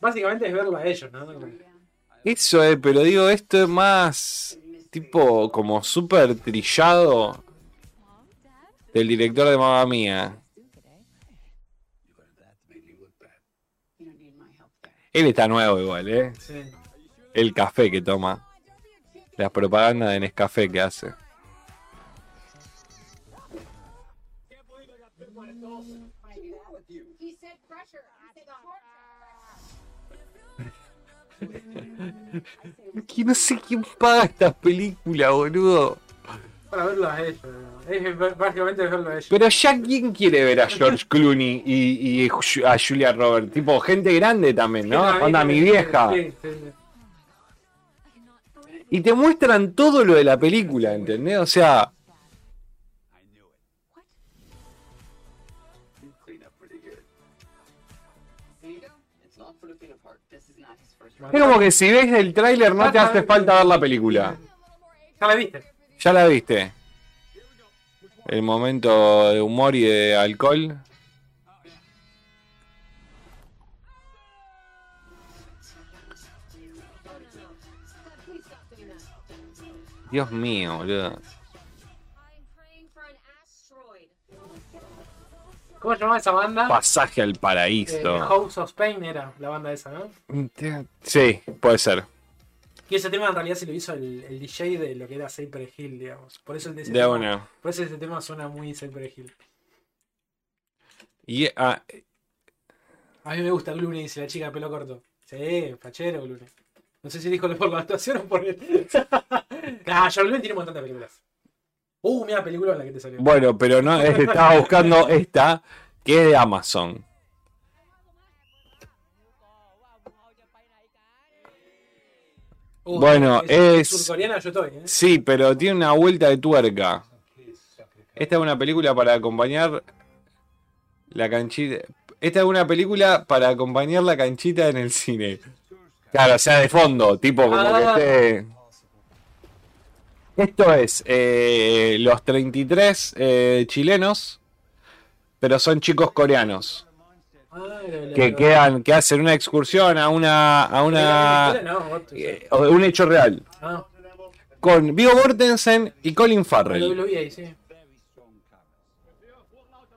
Básicamente es verlo a ellos, ¿no? Eso es, pero digo, esto es más tipo como súper trillado del director de Mamma Mía. Él está nuevo igual, ¿eh? Sí. El café que toma. Las propagandas de Nescafé que hace. No sé quién paga estas películas, boludo. Para verlo a ellos. ¿no? Es básicamente verlo a ellos. Pero ya quién quiere ver a George Clooney y, y a Julia Roberts. Tipo, gente grande también, ¿no? Sí, Onda, mi vieja. sí, sí, sí. Y te muestran todo lo de la película, ¿entendés? O sea, es como que si ves el tráiler no te hace falta ver la película. Ya la viste. ¿Ya la viste? El momento de humor y de alcohol. Dios mío, boludo. ¿Cómo se llamaba esa banda? Pasaje al Eh, paraíso. House of Pain era la banda esa, ¿no? Sí, puede ser. Y ese tema en realidad se lo hizo el, el DJ de lo que era Cypress Hill, digamos. Por eso, ese De tema, una. por eso ese tema suena muy Cypress Hill. Y, ah, A mí me gusta Gloomy, dice la chica de pelo corto. Sí, fachero Gloomy. No sé si dijo por la actuación o por el. nah, John Gloomy tiene un montón de películas. Uh, mira la película en la que te salió. bueno, pero no, es que estaba buscando esta, que es de Amazon. Uh, bueno, es- Surcoreana yo estoy, ¿eh? Sí, pero tiene una vuelta de tuerca. Esta es una película para acompañar la canchita. Esta es una película para acompañar la canchita en el cine. Claro, o sea, de fondo, tipo como Ah. que esté. Esto es eh, los 33 eh, chilenos, pero son chicos coreanos Ah, que quedan, que hacen una excursión a una, a una, eh, un hecho real Ah, con Vigo Mortensen y Colin Farrell.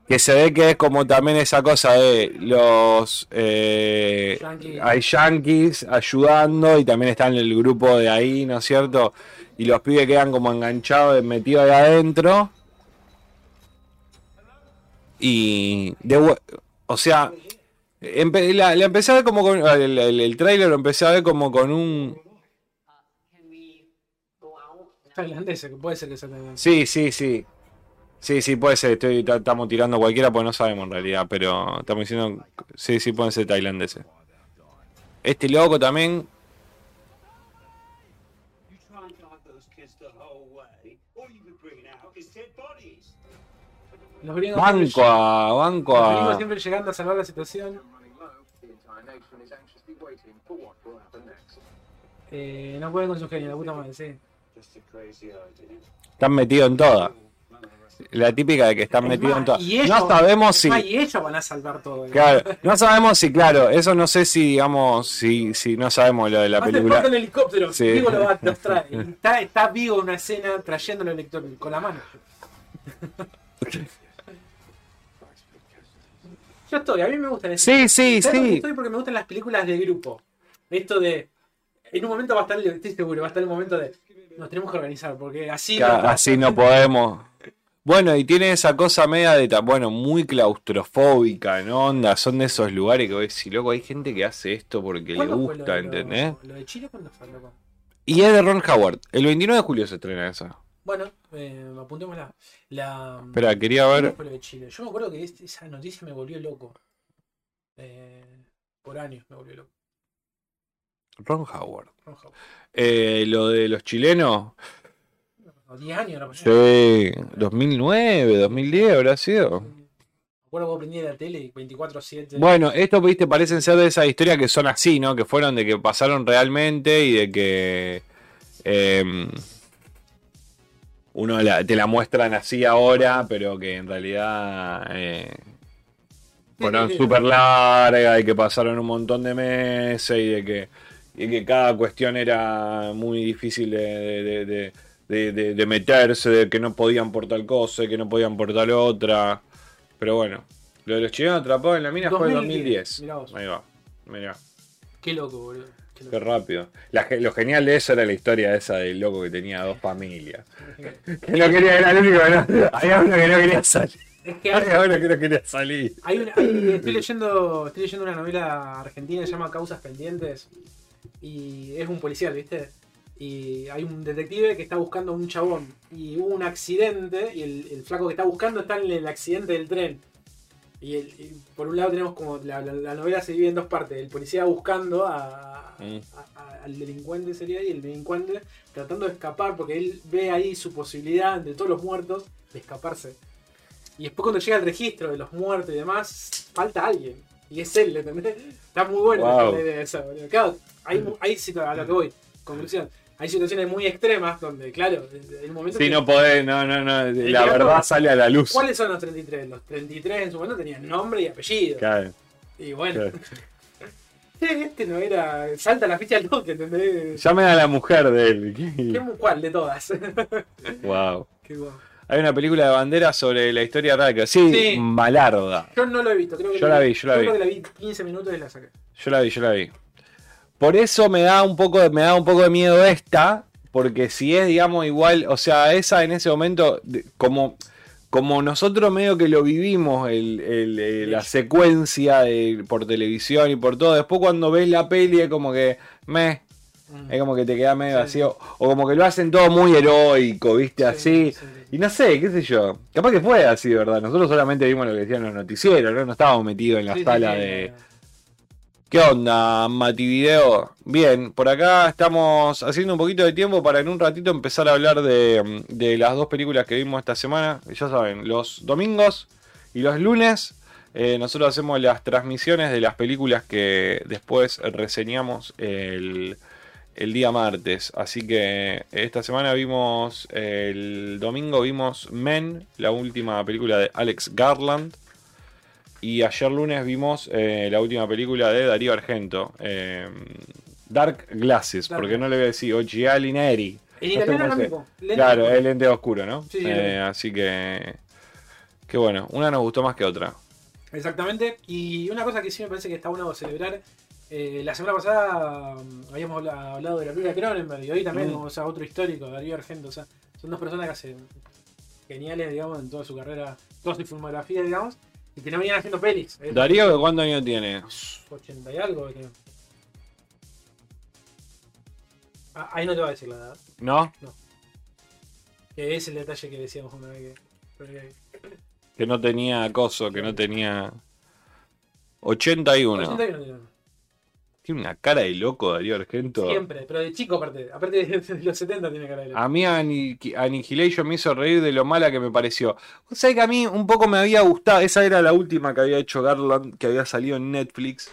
Que se ve que es como también esa cosa de los eh, hay yankees ayudando y también están el grupo de ahí, ¿no es cierto? Y los pibes quedan como enganchados, metidos ahí adentro. Y de o sea, empe- la, la empecé a ver como con el, el, el trailer lo empecé a ver como con un? Tailandés, que puede ser que sea tailandés. Sí, sí, sí. Sí, sí, puede ser. Estoy, ta- estamos tirando cualquiera porque no sabemos en realidad. Pero estamos diciendo. Sí, sí, pueden ser tailandeses. Este loco también. Los gringos, Banco a. Banco los gringos a. siempre llegando a salvar la situación. Eh, no pueden con su genio, la puta madre, sí. Están metidos en toda. La típica de que están Es metidos en más, toda. y ellos- No sabemos si. y ellos van a salvar todo. Claro, no sabemos si, claro, eso no sé si, digamos, si, si no sabemos lo de la película. un helicóptero. Sí. Vigo lo va, los trae. Y Está, está Vigo en una escena trayendo el helicóptero con la mano. Yo estoy, a mí me gustan Sí, sí, ¿Sabes por qué sí. Estoy porque me gustan las películas de grupo. Esto de. En un momento va a estar, estoy seguro, va a estar el momento de. Nos tenemos que organizar, porque así. Que así no podemos. Bueno, y tiene esa cosa media de, bueno, muy claustrofóbica, ¿no? Onda, son de esos lugares que vos decís, loco, hay gente que hace esto porque le ¿Cuándo fue lo gusta, lo- ¿entendés? Lo de Chile, ¿cuándo fue, loco? Y es de Ron Howard. El 29 de julio se estrena esa. Bueno, eh, apuntémosla. La. Espera, quería ¿Cuándo ver. de Chile? Yo me acuerdo que este- esa noticia me volvió loco. Eh, por años me volvió loco. Ron Howard. Eh, lo de los chilenos. O 10 años pasé. Sí, 2009, 2010 habrá sido. Me acuerdo que prendí la tele y 24-7. Bueno, estos, viste, parecen ser de esas historias que son así, ¿no? Que fueron de que pasaron realmente y de que eh, uno la- te la muestran así ahora, pero que en realidad eh, fueron súper largas y que pasaron un montón de meses y de que, y que cada cuestión era muy difícil de, de- de- meterse, de que no podían por tal cosa, que no podían por tal otra. Pero bueno, lo de los chilenos atrapados en la mina fue en 2010, 2010. mirá vos. Ahí va, mirá, Qué loco, boludo. Qué rápido. La lo genial de eso era la historia esa del loco que tenía dos familias. Que no quería, era el único que no. Había uno que no quería salir. Es que hay, Había uno que no quería salir. hay una- hay- estoy, leyendo, estoy leyendo una novela argentina que se llama Causas Pendientes. Y es un policial, ¿viste? Y hay un detective que está buscando a un chabón. Y hubo un accidente. Y el, el flaco que está buscando está en el accidente del tren. Y, el- y por un lado tenemos como la, la- la novela se divide en dos partes. El policía buscando a, Mm. a- a- al delincuente sería y el delincuente tratando de escapar porque él ve ahí su posibilidad de todos los muertos de escaparse. Y después cuando llega el registro de los muertos y demás, falta alguien. Y es él, ¿entendés? Está muy buena Wow. la idea de esa. Claro, mu- hay situa- a lo que voy. Conclusión. Hay situaciones muy extremas donde, claro, en un momento... Sí, que- no podés, no, no, no. La digamos- verdad sale a la luz. ¿Cuáles son los 33? Los 33 en su momento tenían nombre y apellido. Claro, Y bueno, claro. este no era. Salta la ficha al toque, ¿entendés? Llamen a la mujer de él. ¿Qué, ¿Cuál de todas? wow. Qué guapo. Hay una película de bandera sobre la historia que- Sí, Sí. malarda. Yo no lo he visto, creo que Yo la vi, yo la vi. Creo que la vi 15 minutos y la saqué. Yo la vi, yo la vi. Por eso me da un poco, de- me da un poco de miedo esta, porque si es, digamos, igual, o sea, esa en ese momento, como, como nosotros medio que lo vivimos, el, el- eh, la secuencia de- por televisión y por todo, después cuando ves la peli es como que, me, Mm. es como que te queda medio Sí. vacío, o como que lo hacen todo muy heroico, viste, así. Sí, sí, sí. Y no sé, qué sé yo. Capaz que fue así, ¿verdad? Nosotros solamente vimos lo que decían los noticieros, ¿no? No estábamos metidos en la sala de... ¿Qué onda, Mati Video? Bien, por acá estamos haciendo un poquito de tiempo para en un ratito empezar a hablar de, de las dos películas que vimos esta semana. Ya saben, los domingos y los lunes eh, nosotros hacemos las transmisiones de las películas que después reseñamos el, el día martes. Así que esta semana vimos, el domingo vimos Men, la última película de Alex Garland. Y ayer lunes vimos eh, la última película de Darío Argento, eh, Dark Glasses, Dark porque no le voy a decir Occhiali Neri. En No sé italiano es lo mismo. Claro, el lente oscuro, ¿no? Sí, sí, Eh, así que. Que bueno, una nos gustó más que otra. Exactamente. Y una cosa que sí me parece que está bueno celebrar. la semana pasada mm, habíamos habla- hablado de la película de Cronenberg y hoy también, Mm. o sea, otro histórico, Darío Argento. O sea, son dos personas que hacen geniales, digamos, en toda su carrera, toda su filmografía, digamos, y que no venían haciendo pelis. Eh, Darío, ¿cuántos años tiene? 80 y algo. Ah, ahí no te voy a decir la edad. ¿No? Que es el detalle que decíamos una vez que. Que no tenía acoso, que no tenía. 81. 81 tiene. Tiene una cara de loco Darío Argento. Siempre, pero de chico aparte. Aparte de, los 70 tiene cara de loco. A mí Anni- Annihilation me hizo reír de lo mala que me pareció. O sea que a mí un poco me había gustado. Esa era la última que había hecho Garland, que había salido en Netflix.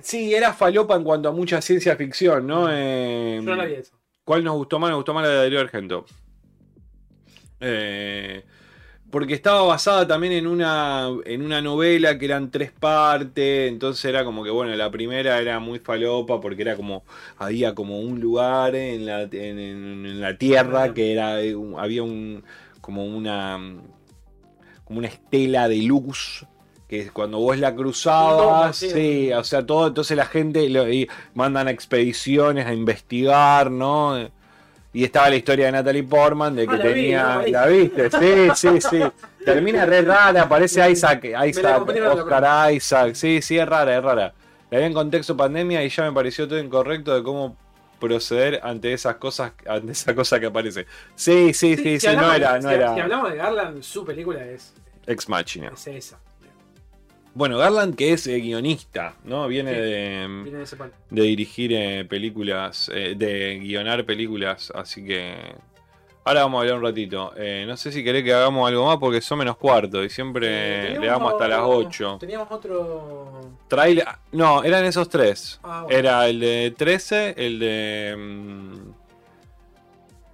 Sí, era falopa en cuanto a mucha ciencia ficción, ¿no? Eh, Yo no la vi eso. ¿Cuál nos gustó más? Nos gustó más la de Darío Argento. Eh, porque estaba basada también en una, en una novela que eran tres partes. Entonces era como que, bueno, la primera era muy falopa porque era como. Había como un lugar en la, en, la tierra que era. eh, había un. como una. como una estela de luz que cuando vos la cruzabas, sí. o sea, todo, entonces la gente lo- y mandan expediciones a investigar, ¿no? Y estaba la historia de Natalie Portman, de que Ah, la vi, tenía. ¿la viste? Sí, sí, sí. Termina re rara, aparece Isaac, Isaac, Oscar Isaac, sí, sí, es rara, es rara. La vi en contexto pandemia y ya me pareció todo incorrecto de cómo proceder ante esas cosas, ante esa cosa que aparece. Sí, sí, sí, sí, si no hablamos- era, no si- era Si hablamos de Garland, su película es, Ex Machina. es esa. Bueno, Garland que es eh, guionista, ¿no? Viene Sí. de, Viene de ese de dirigir eh, películas, eh, de guionar películas, así que... Ahora vamos a hablar un ratito. No sé si querés que hagamos algo más porque son menos cuarto y siempre le damos hasta las 8. Teníamos otro. Trailer... No, eran esos tres. Ah, bueno. Era el de 13, el de... mm,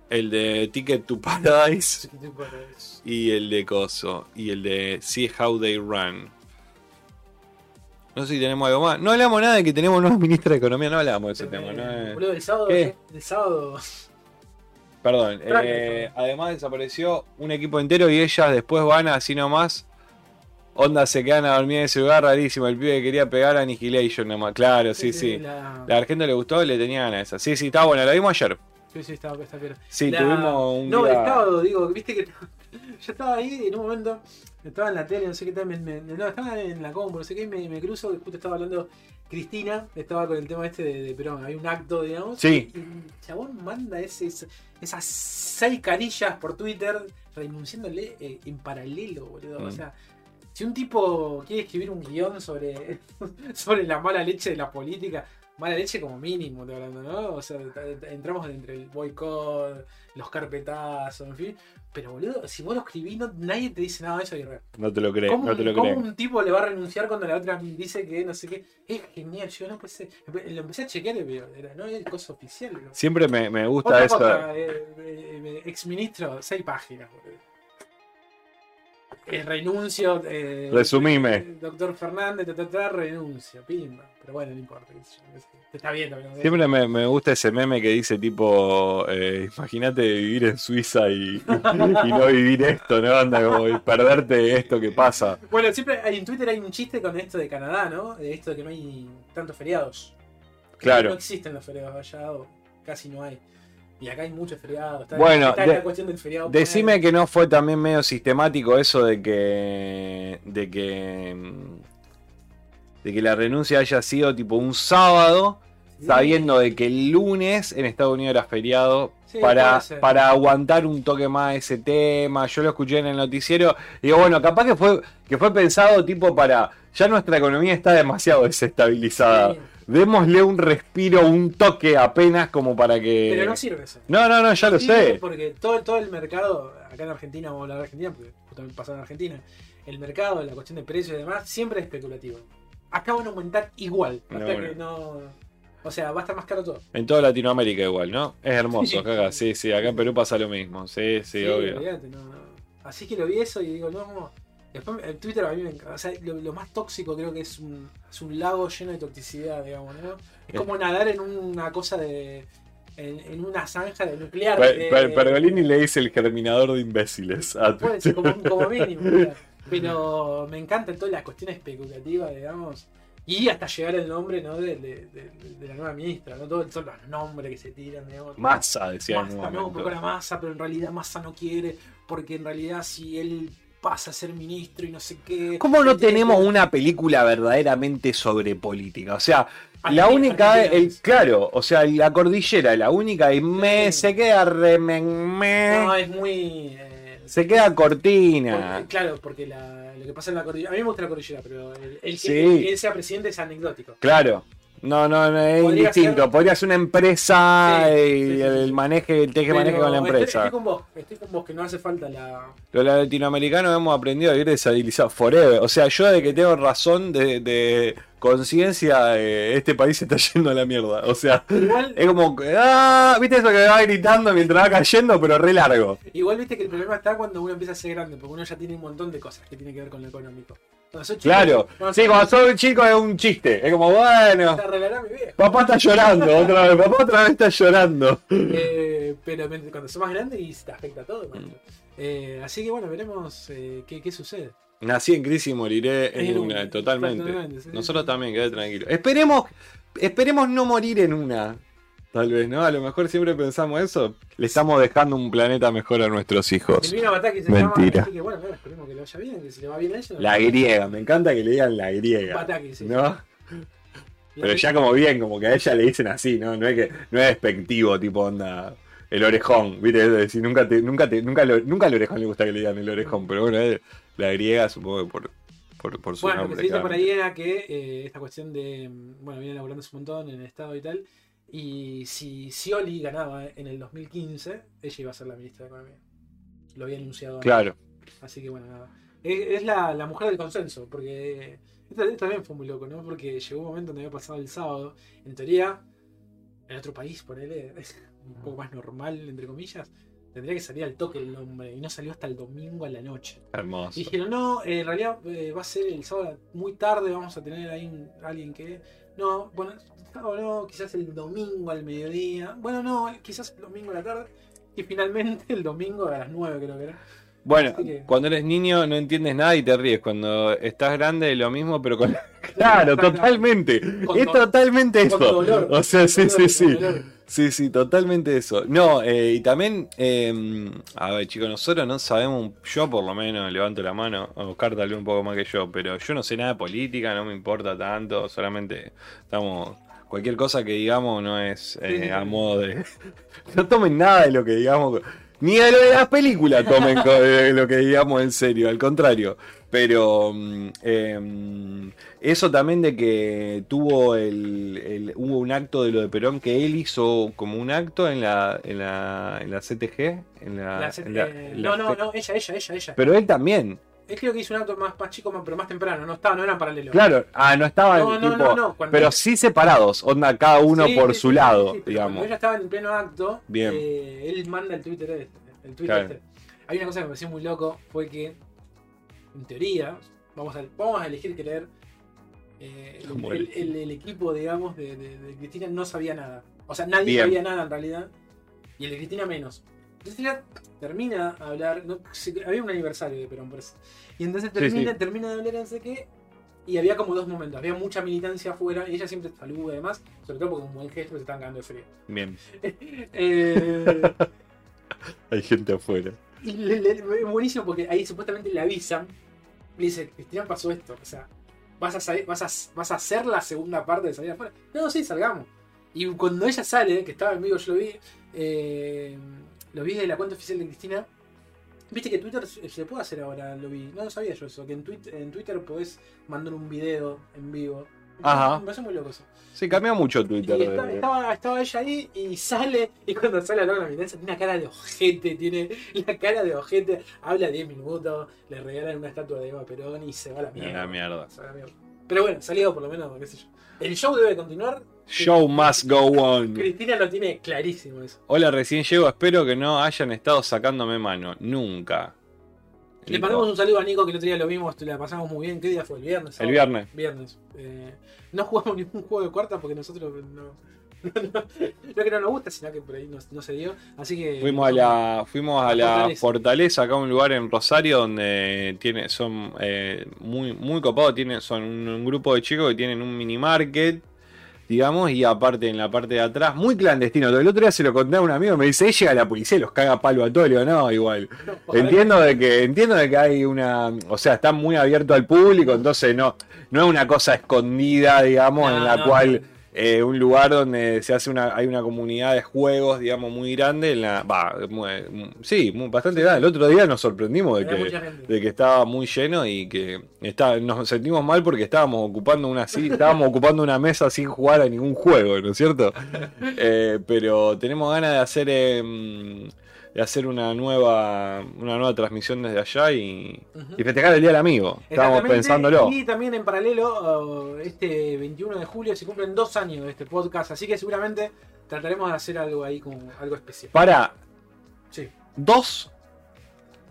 el de Ticket to Paradise Sí, tipo, es- y el de Coso. Y el de See How They Run. No sé si tenemos algo más. No hablamos nada de que tenemos nueva ministra de Economía. No hablamos de ese tema. no es- Boludo, el sábado. ¿Qué? El sábado. Perdón. Eh, además desapareció un equipo entero y ellas después van así nomás. Onda se quedan a dormir en ese lugar rarísimo. El pibe que quería pegar a Annihilation nomás. Claro, sí, sí. La... La Argento le gustó, le tenía ganas esa. Sí, sí, está buena. La vimos ayer. Sí, sí, estaba, está bien. Sí, La- tuvimos un No, día- el sábado, digo, viste que. Yo estaba ahí en un momento. Estaba en la tele, no sé qué tal. me- me- no, estaba en la compu, no sé qué. Me, me cruzo, que justo estaba hablando. Cristina estaba con el tema este de, de Perón. Hay un acto, digamos. Sí. Y el chabón manda ese, esas seis carillas por Twitter renunciándole eh, en paralelo, boludo. O Mm. sea, si un tipo quiere escribir un guion sobre, sobre la mala leche de la política, mala leche como mínimo, estoy hablando, ¿no? O sea, entramos entre el boicot, los carpetazos, en fin. Pero, boludo, si vos lo escribís, no- nadie te dice nada de eso. No te lo crees, ¿Cómo, no te lo cómo un tipo le va a renunciar cuando la otra dice que no sé qué? Es genial, yo no pensé. Lo empecé a chequear veo, era, no es cosa oficial. ¿no? Siempre me, me gusta Otra eso. cosa, eh, eh, exministro, seis páginas. boludo. Eh, renuncio. Eh, Resumime. Doctor Fernández, ta, ta, ta, renuncio, pimba. Pero bueno, no importa. está. ¿no? Siempre me, me gusta ese meme que dice tipo, eh, imagínate vivir en Suiza y, y no vivir esto, ¿no? Anda como y perderte esto que pasa. Bueno, siempre hay, en Twitter hay un chiste con esto de Canadá, ¿no? De esto de que no hay tantos feriados. Claro. No existen los feriados allá, o casi no hay. Y acá hay muchos feriados. Está, Bueno, está de- la cuestión del feriado. Decime que no fue también medio sistemático eso de que. de que. de que la renuncia haya sido tipo un sábado, Sí. sabiendo de que el lunes en Estados Unidos era feriado. Sí, para, para aguantar un toque más ese tema, yo lo escuché en el noticiero, y digo, bueno, capaz que fue, que fue pensado tipo para, ya nuestra economía está demasiado desestabilizada, Sí, démosle un respiro, un toque apenas como para que... Pero no sirve eso. no, no, no, ya lo sé. Porque todo, todo el mercado, acá en Argentina, vamos a hablar de Argentina, porque justamente pasó en Argentina, el mercado, la cuestión de precios y demás, siempre es especulativo. Acá van a aumentar igual. No, hasta bueno. que no. O sea, va a estar más caro todo. En toda Latinoamérica igual, ¿no? Es hermoso, Sí. acá, sí, sí, acá en Perú pasa lo mismo, sí, sí, obvio. olvídate, no, no. Así que lo vi eso y digo, no. Después el Twitter a mí me encanta. O sea, lo, lo más tóxico creo que es un, es un lago lleno de toxicidad, digamos, ¿no? Es como nadar en una cosa de. En, en una zanja de nuclear. De- Per- Pergolini le dice el germinador de imbéciles. a Puede ser como, como mínimo. claro. Pero me encanta toda la cuestión especulativa, digamos. Y hasta llegar el nombre ¿no? de, de- de- de la nueva ministra, ¿no? Todos, todos los nombres que se tiran, digamos. Massa, decía en un no, momento. porque la masa, pero en realidad Massa no quiere, porque en realidad si él pasa a ser ministro y no sé qué. ¿Cómo no tenemos una película verdaderamente sobre política? O sea, la Argentina, única, el, claro, o sea, la cordillera, la única, y me, Sí. se queda re, me, me- No, es muy. eh, se queda porque- cortina. claro, porque la- lo que pasa en la cordillera. A mí me gusta la cordillera, pero el, el que, Sí. el que él sea presidente es anecdótico. Claro. No, no, no, es Podría distinto. ser- Podría ser una empresa Sí, y sí, sí, sí, el maneje, el teje maneje con la empresa. Estoy, con vos, estoy con vos, que no hace falta la. Los latinoamericanos hemos aprendido a vivir desestabilizados forever. O sea, yo de que tengo razón de, de conciencia, eh, este país se está yendo a la mierda. O sea, Igual, es como, ah, ¿viste eso que va gritando mientras va cayendo, pero re largo? igual viste que el problema está cuando uno empieza a ser grande, porque uno ya tiene un montón de cosas que tienen que ver con lo económico. Cuando sos chico, Claro. cuando Sí, sos cuando soy chico es un chiste. Es como, bueno, te papá está llorando otra vez, papá otra vez está llorando. Eh, pero cuando sos más grande y te afecta a todo. Eh, así que bueno, veremos eh, qué, qué sucede. Nací en crisis y moriré en, En una, totalmente. totalmente, sí, Nosotros sí. también, quedé tranquilo. Esperemos, esperemos no morir en una. Tal vez, ¿no? A lo mejor siempre pensamos eso. Le estamos dejando un planeta mejor a nuestros hijos. Se Mentira. llama, que bueno, bueno, esperemos que le vaya bien, que si le va bien a ella. La griega, me encanta que le digan la griega. Bataki, sí. ¿No? Pero ya como bien, como que a ella le dicen así, ¿no? No es que no es despectivo, tipo onda el orejón, ¿viste? Es decir, nunca te, nunca te, nunca lo- nunca al orejón le gusta que le digan el orejón, pero bueno, la griega supongo que por, por, por su Bueno, lo que se dice por ahí era que eh, esta cuestión de. mm, Bueno, viene laburando un montón en el Estado y tal. Y si Scioli ganaba en el 2015, ella iba a ser la ministra de Economía. Lo había anunciado. antes. Claro, Así que bueno, nada. Es, es la, la mujer del consenso, porque. Esto, esto también fue muy loco, ¿no? Porque llegó un momento donde había pasado el sábado. En teoría, en otro país, ponele, un poco más normal, entre comillas, tendría que salir al toque el nombre. Y no salió hasta el domingo a la noche. hermoso. Y dijeron, no, eh, en realidad eh, va a ser el sábado muy tarde, vamos a tener ahí un- alguien que... No, bueno, sábado no, quizás el domingo al mediodía. Bueno, no, quizás el domingo a la tarde. Y finalmente el domingo a las 9 creo que era. Bueno, que- cuando eres niño no entiendes nada y te ríes. Cuando estás grande lo mismo, pero con... Claro, totalmente. Con es totalmente con eso. dolor. O sea, sí, sí, sí. dolor. Sí, sí, totalmente eso. No, eh, y también, eh, a ver, chicos, nosotros no sabemos, yo por lo menos levanto la mano, Oscar tal vez un poco más que yo, pero yo no sé nada de política, no me importa tanto, solamente estamos, cualquier cosa que digamos no es eh, a modo de... No tomen nada de lo que digamos, ni de lo de las películas tomen de lo que digamos en serio, al contrario. Pero mm, eh, eso también de que tuvo el, el- hubo un acto de lo de Perón que él hizo como un acto en la en la, en la CTG, en la, La- en eh, no, no, no, ella, ella, ella, ella. Pero él también, Él creo que hizo un acto más, más chico, pero más temprano. No estaba, no eran paralelos. claro, ah, no estaban No, no, tipo, no, cuando- pero sí separados, onda cada uno Sí, por sí, su sí, lado, digamos. Cuando ella estaba en pleno acto, Bien. eh, él manda el Twitter este. El Twitter Claro. este. Hay una cosa que me pareció muy loco, fue que, en teoría, vamos a, vamos a elegir creer, eh, el, Como el- el- el- el equipo, digamos, de, de- de Cristina no sabía nada. O sea, nadie Bien. sabía nada en realidad, y el de Cristina menos. Ella termina a hablar, no, había un aniversario de Perón, por eso. Y entonces termina, sí. termina de hablar, no sé qué, y había como dos momentos. Había mucha militancia afuera, y ella siempre saluda y demás, sobre todo porque un buen gesto se están cagando de frío. Bien, Eh, hay gente afuera. y le- buenísimo porque ahí supuestamente le avisan. Le dice, Cristina pasó esto. O sea, ¿vas a, salir- vas, a, vas a hacer la segunda parte de salir afuera. No, sí, salgamos. Y cuando ella sale, que estaba en vivo, yo lo vi, eh, lo vi de la cuenta oficial de Cristina. Viste que Twitter se puede hacer ahora, lo vi. No, no sabía yo eso, que en, Twitter en Twitter podés mandar un video en vivo. Ajá. Me parece muy loco eso. Sí, cambió mucho Y Twitter. está- de- estaba, estaba ella ahí y sale, y cuando sale a la militancia tiene una cara de ojete, tiene la cara de ojete, habla 10 minutos, le regalan una estatua de Eva Perón y se va a la mierda. la mierda. Se va a la mierda. Pero bueno, salió por lo menos, qué sé yo. El show debe continuar. Show must go on. Cristina lo tiene clarísimo eso. Hola, recién llego. Espero que no hayan estado sacándome mano. Nunca. Le mandamos un saludo a Nico que el otro día lo vimos, la pasamos muy bien. ¿Qué día fue? ¿El viernes? El viernes. Viernes. Eh, no jugamos ningún juego de cuarta porque nosotros no. No, no que no nos gusta, sino que por ahí no, no se dio. Así que. Fuimos a la, fuimos a la Fortaleza. Fortaleza, acá un lugar en Rosario donde tiene, son eh, muy, muy copados, tienen, son un, un grupo de chicos que tienen un mini market, digamos, y aparte en la parte de atrás, muy clandestino. El otro día se lo conté a un amigo, me dice, "Ahí llega la policía y los caga a palo a digo, no, igual. Entiendo de que, entiendo de que hay una, o sea, está muy abierto al público, entonces no, no es una cosa escondida, digamos, No, en la no, cual. Eh, un lugar donde se hace una, hay una comunidad de juegos, digamos, muy grande, en la, va, muy- sí, muy- bastante grande. El otro día nos sorprendimos de que, de estaba muy lleno y que está, nos sentimos mal porque estábamos ocupando una sí, estábamos ocupando una mesa sin jugar a ningún juego, ¿no es cierto? Eh, pero tenemos ganas de hacer eh, de hacer una nueva una nueva transmisión desde allá y, festejar el día del amigo. Estábamos pensándolo. Y también en paralelo, oh, este 21 de julio se cumplen dos años de este podcast, así que seguramente trataremos de hacer algo ahí como algo especial. Para Sí. dos,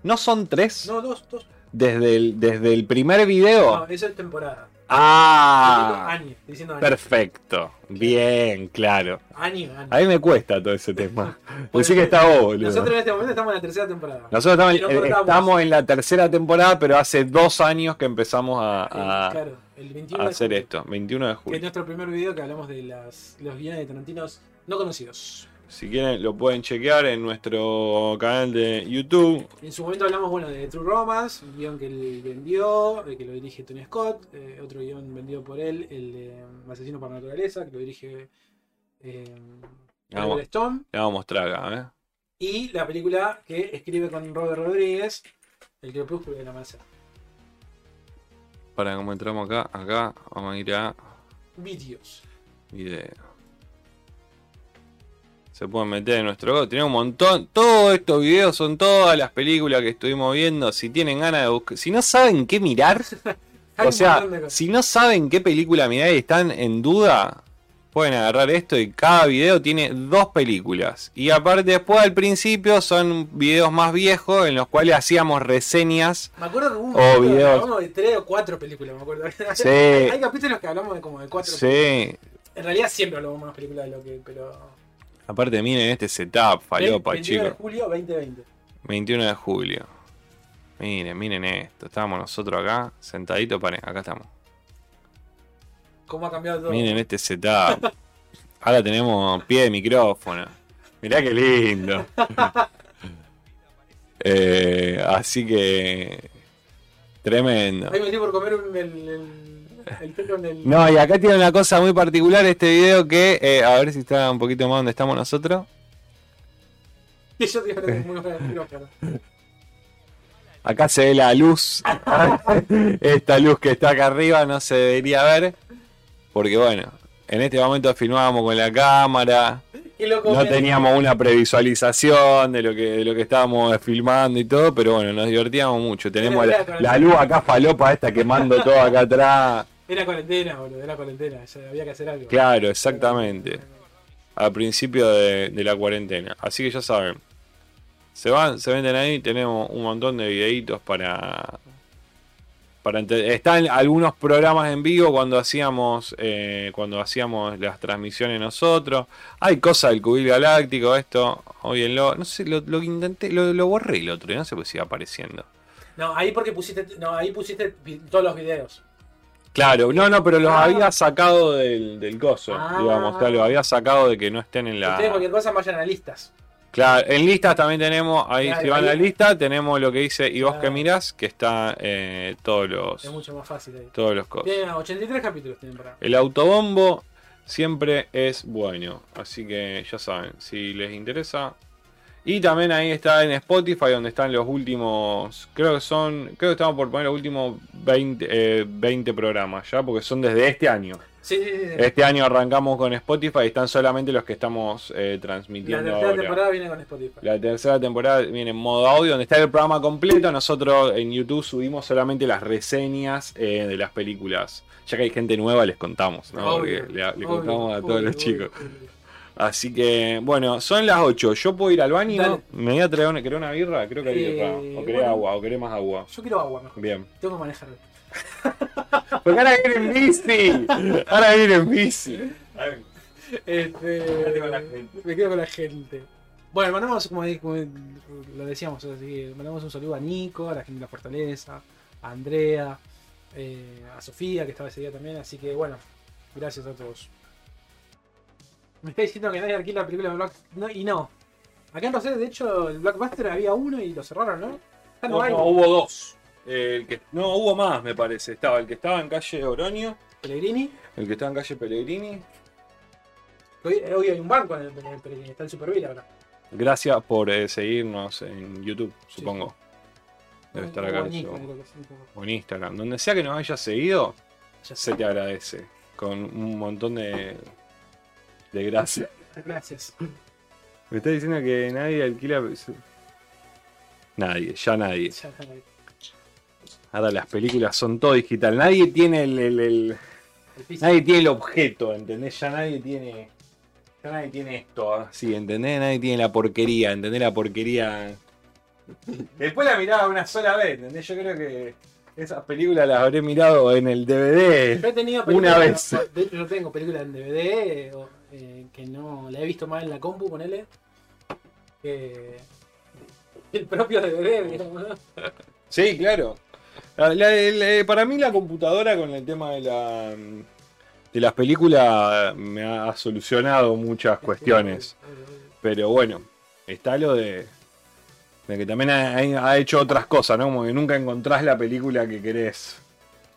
no son tres No, dos, dos. desde el desde el primer video. No, es temporada. Ah, Año, diciendo año. perfecto. Bien, claro. Año, año. A mí me cuesta todo ese tema. Decí que está vos, boludo. Nosotros en este momento estamos en la tercera temporada. Nosotros estamos, eh, estamos en la tercera temporada, pero hace dos años que empezamos a, a- claro, el 21 a de hacer julio, esto. 21 de Que es julio. nuestro primer video que hablamos de las, los guiones de Tarantinos no conocidos. Si quieren, lo pueden chequear en nuestro canal de YouTube. En su momento hablamos bueno, de True Romance, un guion que él vendió, eh, que lo dirige Tony Scott, eh, otro guion vendido por él, el de Asesino por Naturaleza, que lo dirige eh, Vamos. Stone, Le vamos a mostrar acá, ¿eh? y la película que escribe con Robert Rodríguez, El Crepúsculo del Amanecer. Para cómo entramos acá, acá, vamos a ir a Vídeos. video. Se pueden meter en nuestro Tenemos un montón. Todos estos videos son todas las películas que estuvimos viendo. Si tienen ganas de buscar. Si no saben qué mirar. O sea, si no saben qué película mirar y están en duda. Pueden agarrar esto y cada video tiene dos películas. Y aparte después al principio son videos más viejos en los cuales hacíamos reseñas. Me acuerdo que hubo un O que videos. hablamos de tres o cuatro películas, me acuerdo. Sí. Hay capítulos que hablamos de como de cuatro películas. Sí. En realidad siempre hablamos más películas de lo que. Pero. Aparte miren este setup, falopa, 21 chicos. de julio 2020. 21 de julio. Miren, miren esto. Estábamos nosotros acá, sentaditos, paren, acá estamos. ¿Cómo ha cambiado todo? Miren este setup. Ahora tenemos pie de micrófono. Mirá qué lindo. Eh, así que. Tremendo. Ahí me metí por comer el, el pelo en el. No, y acá tiene una cosa muy particular este video que. eh, a ver si está un poquito más donde estamos nosotros. Y yo muy. Acá se ve la luz. Esta luz que está acá arriba no se debería ver. Porque bueno, en este momento filmábamos con la cámara. No teníamos una previsualización de lo que, de lo que estábamos filmando y todo, pero bueno, nos divertíamos mucho. Tenemos la, la luz acá falopa esta quemando todo acá atrás. Era cuarentena, boludo, era cuarentena. ya había que hacer algo. Claro, exactamente. Al principio de, de la cuarentena. Así que ya saben. Se van, se venden ahí, tenemos un montón de videitos para. para están algunos programas en vivo cuando hacíamos. eh, cuando hacíamos las transmisiones nosotros. Hay cosas del cubil galáctico, esto, óyenlo. No sé, lo, lo que intenté, lo, lo borré el otro, y no sé por si iba apareciendo. No, ahí porque pusiste. No, ahí pusiste todos los videos. Claro, no, no, pero los Ah. había sacado del, del coso, Ah. digamos, claro, los había sacado de que no estén en la. Ustedes cualquier cosa vayan a listas. Claro, en listas también tenemos, ahí Claro, si van a la ahí- lista, tenemos lo que dice y vos que mirás, que está eh, todos los Es mucho más fácil ahí. todos los cosas. Tienen 83 capítulos tienen para. El autobombo siempre es bueno, así que ya saben, si les interesa. Y también ahí está en Spotify donde están los últimos, creo que son, creo que estamos por poner los últimos 20, eh, 20 programas ya, porque son desde este año. Sí, sí, sí. sí. Este año arrancamos con Spotify y están solamente los que estamos eh, La transmitiendo tercera ahora. temporada viene con Spotify. La tercera temporada viene en modo audio, donde está el programa completo. Nosotros en YouTube subimos solamente las reseñas eh, de las películas. Ya que hay gente nueva, les contamos, ¿no? Obvio, Porque le, le obvio, contamos a todos obvio, los chicos. Así que, bueno, son las 8. Yo puedo ir al baño. Dale. ¿Me voy a traer una, ¿querés una birra? Creo que hay Eh, birra. O querés bueno. agua, o querés más agua. Yo quiero agua mejor. Bien. Tengo que manejar. Porque ahora viene en bici. Ahora viene en bici. Este, Quédate con la gente. Me quedo con la gente. Bueno, mandamos, como, como lo decíamos, así, mandamos un saludo a Nico, a la gente de la Fortaleza, a Andrea, eh, a Sofía, que estaba ese día también. Así que bueno, gracias a todos. Me está diciendo que nadie alquila la película de Black. No, y no. Acá en Rosario, de hecho, el Blockbuster había uno y lo cerraron, ¿no? Ah, no, No, hay. no, hubo dos. Eh, el que, no, hubo más, me parece. Estaba el que estaba en calle Oroño, Pellegrini. el que estaba en calle Pellegrini. Hoy, hoy hay un banco en el, en el Pellegrini, está el Superville ahora. Gracias por eh, seguirnos en YouTube, supongo. Debe estar acá O creo que sí, Nico. O en Instagram. Donde sea que nos hayas seguido, Ya se te agradece. Con un montón de, de gracias. Gracias. Me está diciendo que nadie alquila. Nadie, ya nadie. Ya, Ahora las películas son todo digital. Nadie tiene el, el- el-. Nadie tiene el objeto, ¿entendés? Ya nadie tiene. Ya nadie tiene esto así, ¿entendés? Nadie tiene la porquería, ¿entendés? La porquería. Después la miraba una sola vez, ¿entendés? Yo creo que. Esas películas las habré mirado en el DVD. Yo he tenido Una películas- vez. De hecho, yo tengo películas en DVD o, eh, que no la he visto más en la compu, ponele. Que el propio DVD, digamos, ¿no? Sí, claro. La- la- la- para mí la computadora con el tema de la de las películas me ha solucionado muchas cuestiones. Pero bueno, está lo de, de que también ha, ha hecho otras cosas, ¿no? Como que nunca encontrás la película que querés.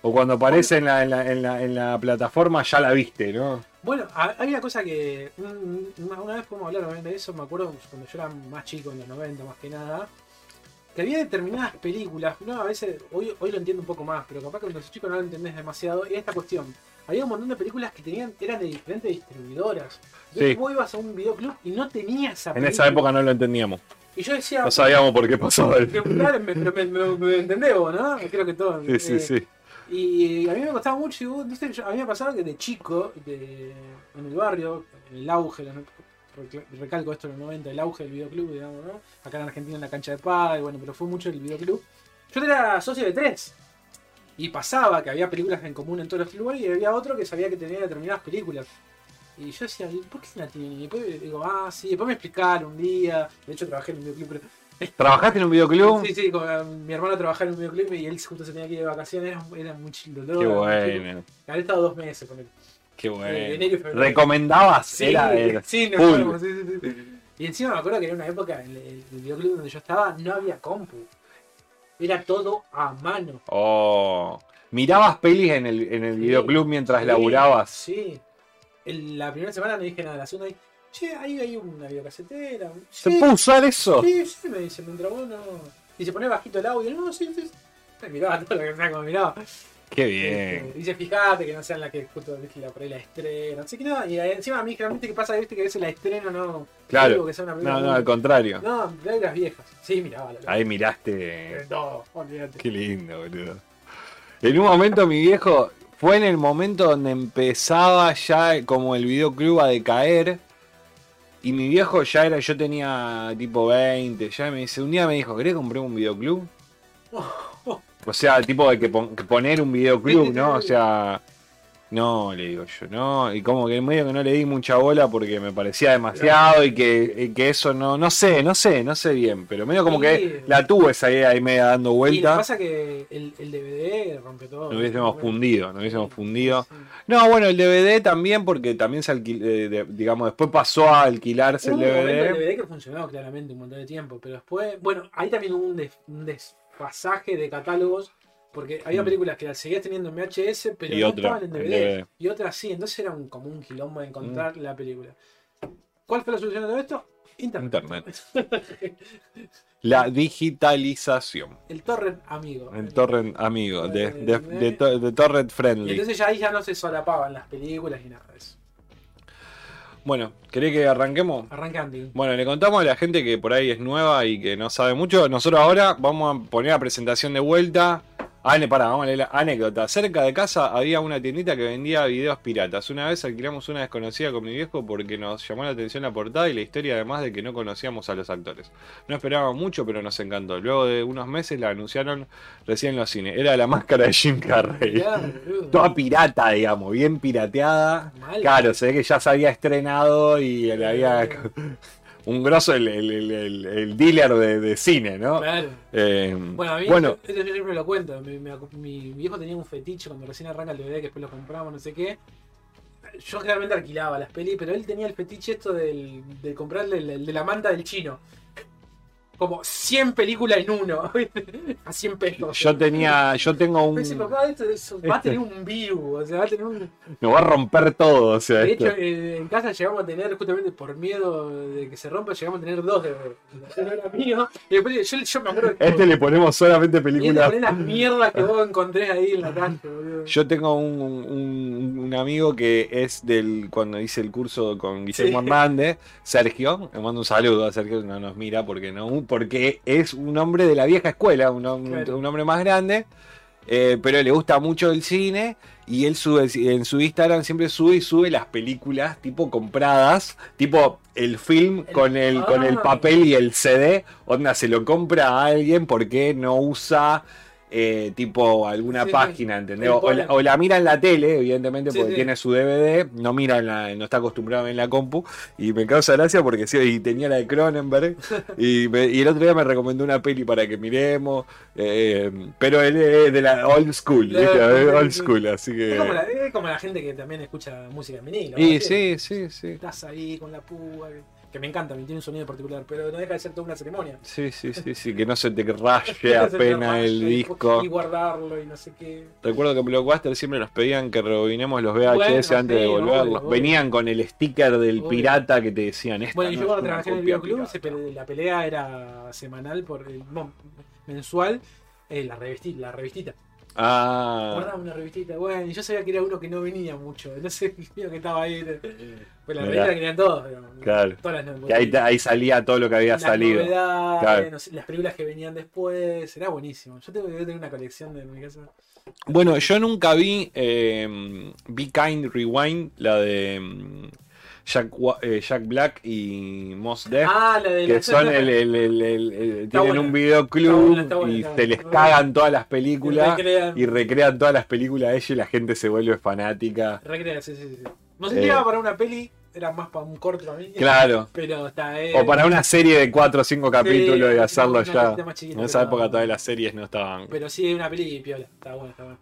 O cuando aparece en la, en la, en la, en la plataforma ya la viste, ¿no? Bueno, ha- hay una cosa que un- una, vez podemos hablar de eso, me acuerdo cuando yo era más chico, en los 90 más que nada, que había determinadas películas, no, a veces, hoy, hoy lo entiendo un poco más, pero capaz que cuando sos chico no lo entendés demasiado, y esta cuestión. Había un montón de películas que tenían, eran de diferentes distribuidoras. Sí. vos ibas a un videoclub y no tenías esa En esa época no lo entendíamos. Y yo decía, No sabíamos por qué pasaba. claro, me, me, me- me entendés vos, ¿no? Creo que todos. Sí, sí, eh, sí. Y a mí me costaba mucho, y vos, a mí me pasaba que de chico, de- en el barrio, en el auge, recalco esto en los 90, el auge del videoclub, digamos, ¿no? Acá en Argentina en la cancha de paz, bueno, pero fue mucho el videoclub. Yo era socio de tres. Y pasaba que había películas en común en todos los lugares y había otro que sabía que tenía determinadas películas. Y yo decía, ¿y ¿por qué se la tienen? Y después digo, ah, sí, después me explicaron un día. De hecho, trabajé en un videoclub, pero ¿Trabajaste en un videoclub? Sí, sí, con, eh, mi hermano trabajaba en un videoclub y él justo se tenía que ir de vacaciones, era, muy chido. Qué bueno, Había estado dos meses con él. qué Eh, bueno. febrero. ¿Recomendabas? Sí, Era, era sí, fuimos, sí, sí, sí. Y encima me acuerdo que era una época, en el, el videoclub donde yo estaba, no había compu. Era todo a mano. Oh. ¿Mirabas pelis en el, en el videoclub mientras laburabas? Sí. En la primera semana no dije nada, la segunda dije, che, ahí hay una videocasetera. ¿Se puede usar eso? Sí, sí, me dice, mientras vos no. Y se pone bajito el audio, no, sí, sí. Me miraba todo lo que como miraba. Qué bien. Este, dice, fíjate que no sean la que justo la por ahí la estreno. Así que no, y encima a mí generalmente que pasa, viste que a veces la estreno no. Claro. digo que sea una película No, no, al contrario. No, de las viejas. Sí, miraba la Ahí miraste. No, olvídate. Qué lindo, boludo. En un momento mi viejo fue en el momento donde empezaba ya como el videoclub a decaer. Y mi viejo ya era, yo tenía tipo 20, ya me dice, un día me dijo, ¿querés comprar un videoclub? O sea, tipo de que, pon- que poner un videoclub, ¿no? O sea, no, le digo yo, no. Y como que medio que no le di mucha bola porque me parecía demasiado y que, y que eso no, no sé, no sé, no sé bien. Pero medio como que Sí. la tuve esa idea ahí media dando Y lo que vuelta. pasa que el, el DVD rompe todo. Nos hubiésemos fundido, nos hubiésemos fundido. Sí. No, bueno, el DVD también, porque también se alquiló, digamos, después pasó a alquilarse Hubo el un DVD. del DVD que funcionó claramente un montón de tiempo, pero después, bueno, ahí también hubo un, des- un desfasaje de catálogos, porque había Mm. películas que las seguías teniendo en VHS, pero Y no otra estaban en en DVD, y otras sí, entonces era un, como un quilombo de Mm. encontrar la película. ¿Cuál fue la solución de todo esto? Internet. Internet. La digitalización. el torrent amigo. El torrent amigo, de, de, de to- de torrent Y friendly. entonces ya ahí ya no se solapaban las películas ni nada de eso. Bueno, ¿querés que arranquemos? Arrancando. Bueno, le contamos a la gente que por ahí es nueva y que no sabe mucho. Nosotros ahora vamos a poner la presentación de vuelta. Ane, pará, vamos a leer la anécdota. Cerca de casa había una tiendita que vendía videos piratas. Una vez alquilamos una desconocida con mi viejo porque nos llamó la atención la portada y la historia, además de que no conocíamos a los actores. No esperábamos mucho, pero nos encantó. Luego de unos meses la anunciaron recién en los cines. Era la máscara de Jim Carrey. Toda pirata, digamos, bien pirateada. Mal. Claro, se ve que ya se había estrenado y le había. Un grosso el, el- el- el- dealer de, de cine, ¿no? Claro. Eh, Bueno, a mí, bueno, esto yo siempre lo cuento. Mi, mi- mi viejo tenía un fetiche cuando recién arranca el DVD, que después lo compramos, no sé qué. Yo generalmente alquilaba las pelis, pero él tenía el fetiche esto del, de comprarle de la manta del chino. Como 100 películas en uno. a 100 pesos. yo tenía. Yo tengo un. Esto, eso va a tener un virus, o sea, va a tener un... Me va a romper todo, o sea, De esto. hecho, eh, en casa llegamos a tener, justamente por miedo de que se rompa, llegamos a tener dos de Uno era mío, y después yo, yo me acuerdo que... Este le ponemos solamente y películas. ponía las mierdas que vos encontrés ahí en la calle, boludo. Yo tengo un, un- un amigo que es del. Cuando hice el curso con Guillermo Sí. Hernández, Sergio. Le mando un saludo a Sergio, no nos mira porque no porque es un hombre de la vieja escuela, un, hom- Claro. un hombre más grande. eh, pero le gusta mucho el cine y él sube en su Instagram siempre sube y sube las películas tipo compradas, tipo el film El- con el con el Ah. papel y el CD, onda se lo compra a alguien porque no usa eh, tipo alguna Sí, página, ¿entendés? O, la, o la mira en la tele, evidentemente, Sí, porque sí. tiene su DVD, no mira en la, no está acostumbrado en la compu, y me causa gracia porque sí, y tenía la de Cronenberg, y, me- y el otro día me recomendó una peli para que miremos, eh, pero él es de la old school, La- old school, así que... Es como, la, es como la gente que también escucha música en vinilo. Y sí, sí, sí. Estás ahí con la púa, que, que me encanta, me tiene un sonido particular, pero no deja de ser toda una ceremonia. Sí, sí, sí, sí, que no se te raye apenas el disco. Y guardarlo y no sé qué. Recuerdo que en Blockbuster siempre nos pedían que rebobinemos los VHS Bueno, antes de devolverlos. obvio, obvio. Venían con el sticker del Obvio. pirata que te decían esto. Bueno, y yo cuando trabajé en el videoclub, pele- la pelea era semanal, por el, no, mensual, eh, la, revisti- la revistita. Ah, Guardaba una revistita, bueno, y yo sabía que era uno que no venía mucho, no sé, mío que estaba ahí. Pues la revista la querían todos, pero Claro. todas las que ahí, ahí salía todo lo que había las salido. Claro. no sé, las películas que venían después, era buenísimo. Yo tengo que tener una colección de mi casa. Bueno, yo nunca vi eh, Be Kind Rewind, la de mm, Jack, eh, Jack Black y Mos Def. Ah, la de que la- son el, el- el- tienen buena. un Está videoclub buena, está buena, y se les cagan todas las películas Recrean. y recrean todas las películas de ellos y la gente se vuelve fanática. Recrea, sí, sí, sí. No sé Eh. si era para una peli, era más para un corto mí. Claro. Pero está eh, O para una serie de 4 o 5 capítulos y hacerlo ya. chiquita, En esa pero- época todas las series no estaban. Pero sí, una peli piola. Está buena, está buena.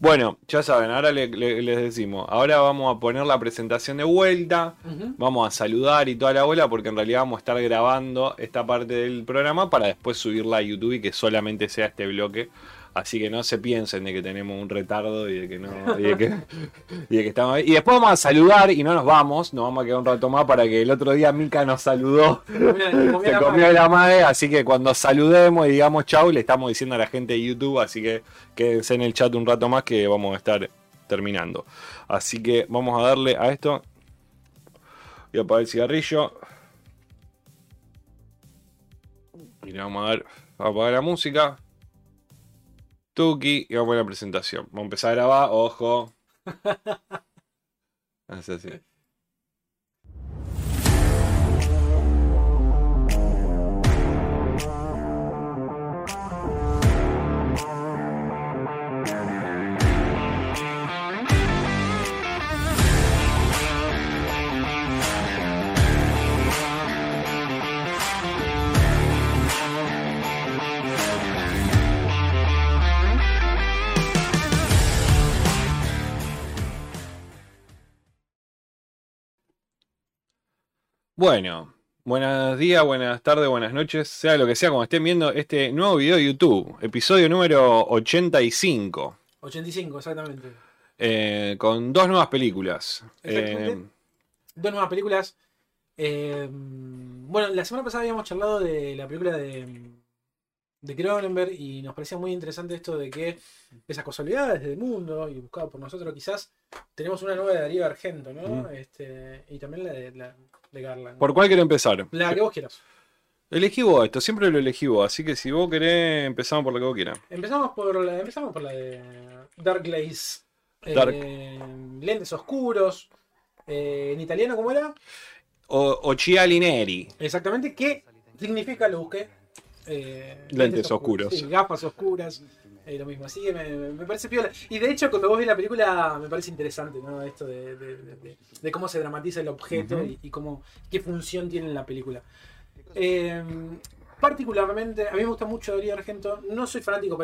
Bueno, ya saben, ahora le- le- les decimos. Ahora vamos a poner la presentación de vuelta. Vamos a saludar y toda la bola porque en realidad vamos a estar grabando esta parte del programa para después subirla a YouTube y que solamente sea este bloque. Así que no se piensen de que tenemos un retardo y de que no. Y de que, y de que estamos ahí. Y después vamos a saludar y no nos vamos. Nos vamos a quedar un rato más para que el otro día Mika nos saludó. Comió Se comió la madre, así que cuando saludemos y digamos chau, le estamos diciendo a la gente de YouTube, así que quédense en el chat un rato más que vamos a estar terminando. Así que vamos a darle a esto. Voy a apagar el cigarrillo. Y le vamos a dar. A apagar la música. Tuki y vamos a la presentación. Vamos a empezar a grabar, ojo. Así, así. Bueno, buenos días, buenas tardes, buenas noches, sea lo que sea, como estén viendo este nuevo video de YouTube, episodio número 85, 85, exactamente. eh, con dos nuevas películas. Eh, Dos nuevas películas. Eh, bueno, la semana pasada habíamos charlado de la película de, de Cronenberg y nos parecía muy interesante esto de que esas casualidades del mundo y buscado por nosotros quizás tenemos una nueva de Darío Argento, ¿no? Mm. Este, y también la de, la, de Garland. ¿Por cuál quiero empezar? La que vos quieras. Elegí vos esto, siempre lo elegí vos, así que si vos querés, empezamos por lo que vos quieras. Empezamos por la, empezamos por la de Dark Glaze. Eh, Dark. lentes oscuros. Eh, en italiano, ¿cómo era? O, Occhiali Neri. Exactamente, ¿qué significa? Lo busqué. Eh, Lentes oscuros. Sí, gafas oscuras. Eh, lo mismo. Así que me, parece piola. Y de hecho, cuando vos ves la película, me parece interesante, ¿no? Esto de, de- de- de- cómo se dramatiza el objeto y, y cómo, qué función tiene en la película. Eh, particularmente, a mí me gusta mucho Darío Argento. No soy fanático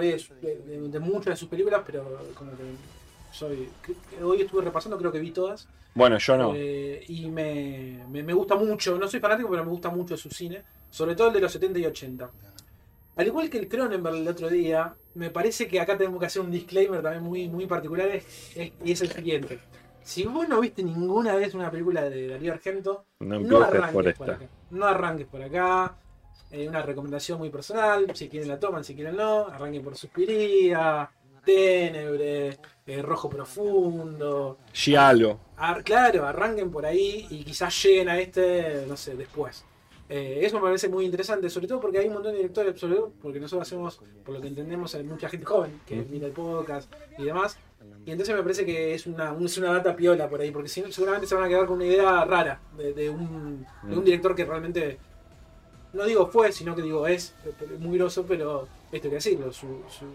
de muchas de sus películas, pero como que soy. Hoy estuve repasando, creo que vi todas. Bueno, yo no. Eh, y me, me- me gusta mucho, no soy fanático, pero me gusta mucho su cine, sobre todo el de los 70 y 80. Al igual que el Cronenberg el otro día, me parece que acá tenemos que hacer un disclaimer también muy, muy particular, es- es- y es el siguiente. Si vos no viste ninguna vez una película de Darío Argento, No arranques por acá. No arranques por acá. Eh, una recomendación muy personal. Si quieren la toman, si quieren no. Arranquen por Suspiría, Ténebre, eh, Rojo Profundo. Giallo. Ar- claro, arranquen por ahí y quizás lleguen a este, no sé, después. Eh, eso me parece muy interesante, sobre todo porque hay un montón de directores, sobre todo porque nosotros hacemos, por lo que entendemos, hay mucha gente joven que mira el podcast y demás. Y entonces me parece que es una, un- es una data piola por ahí, porque si no, seguramente se van a quedar con una idea rara de, de un, de un director que realmente no digo fue, sino que digo es muy grosso, pero esto hay que decirlo, su, su,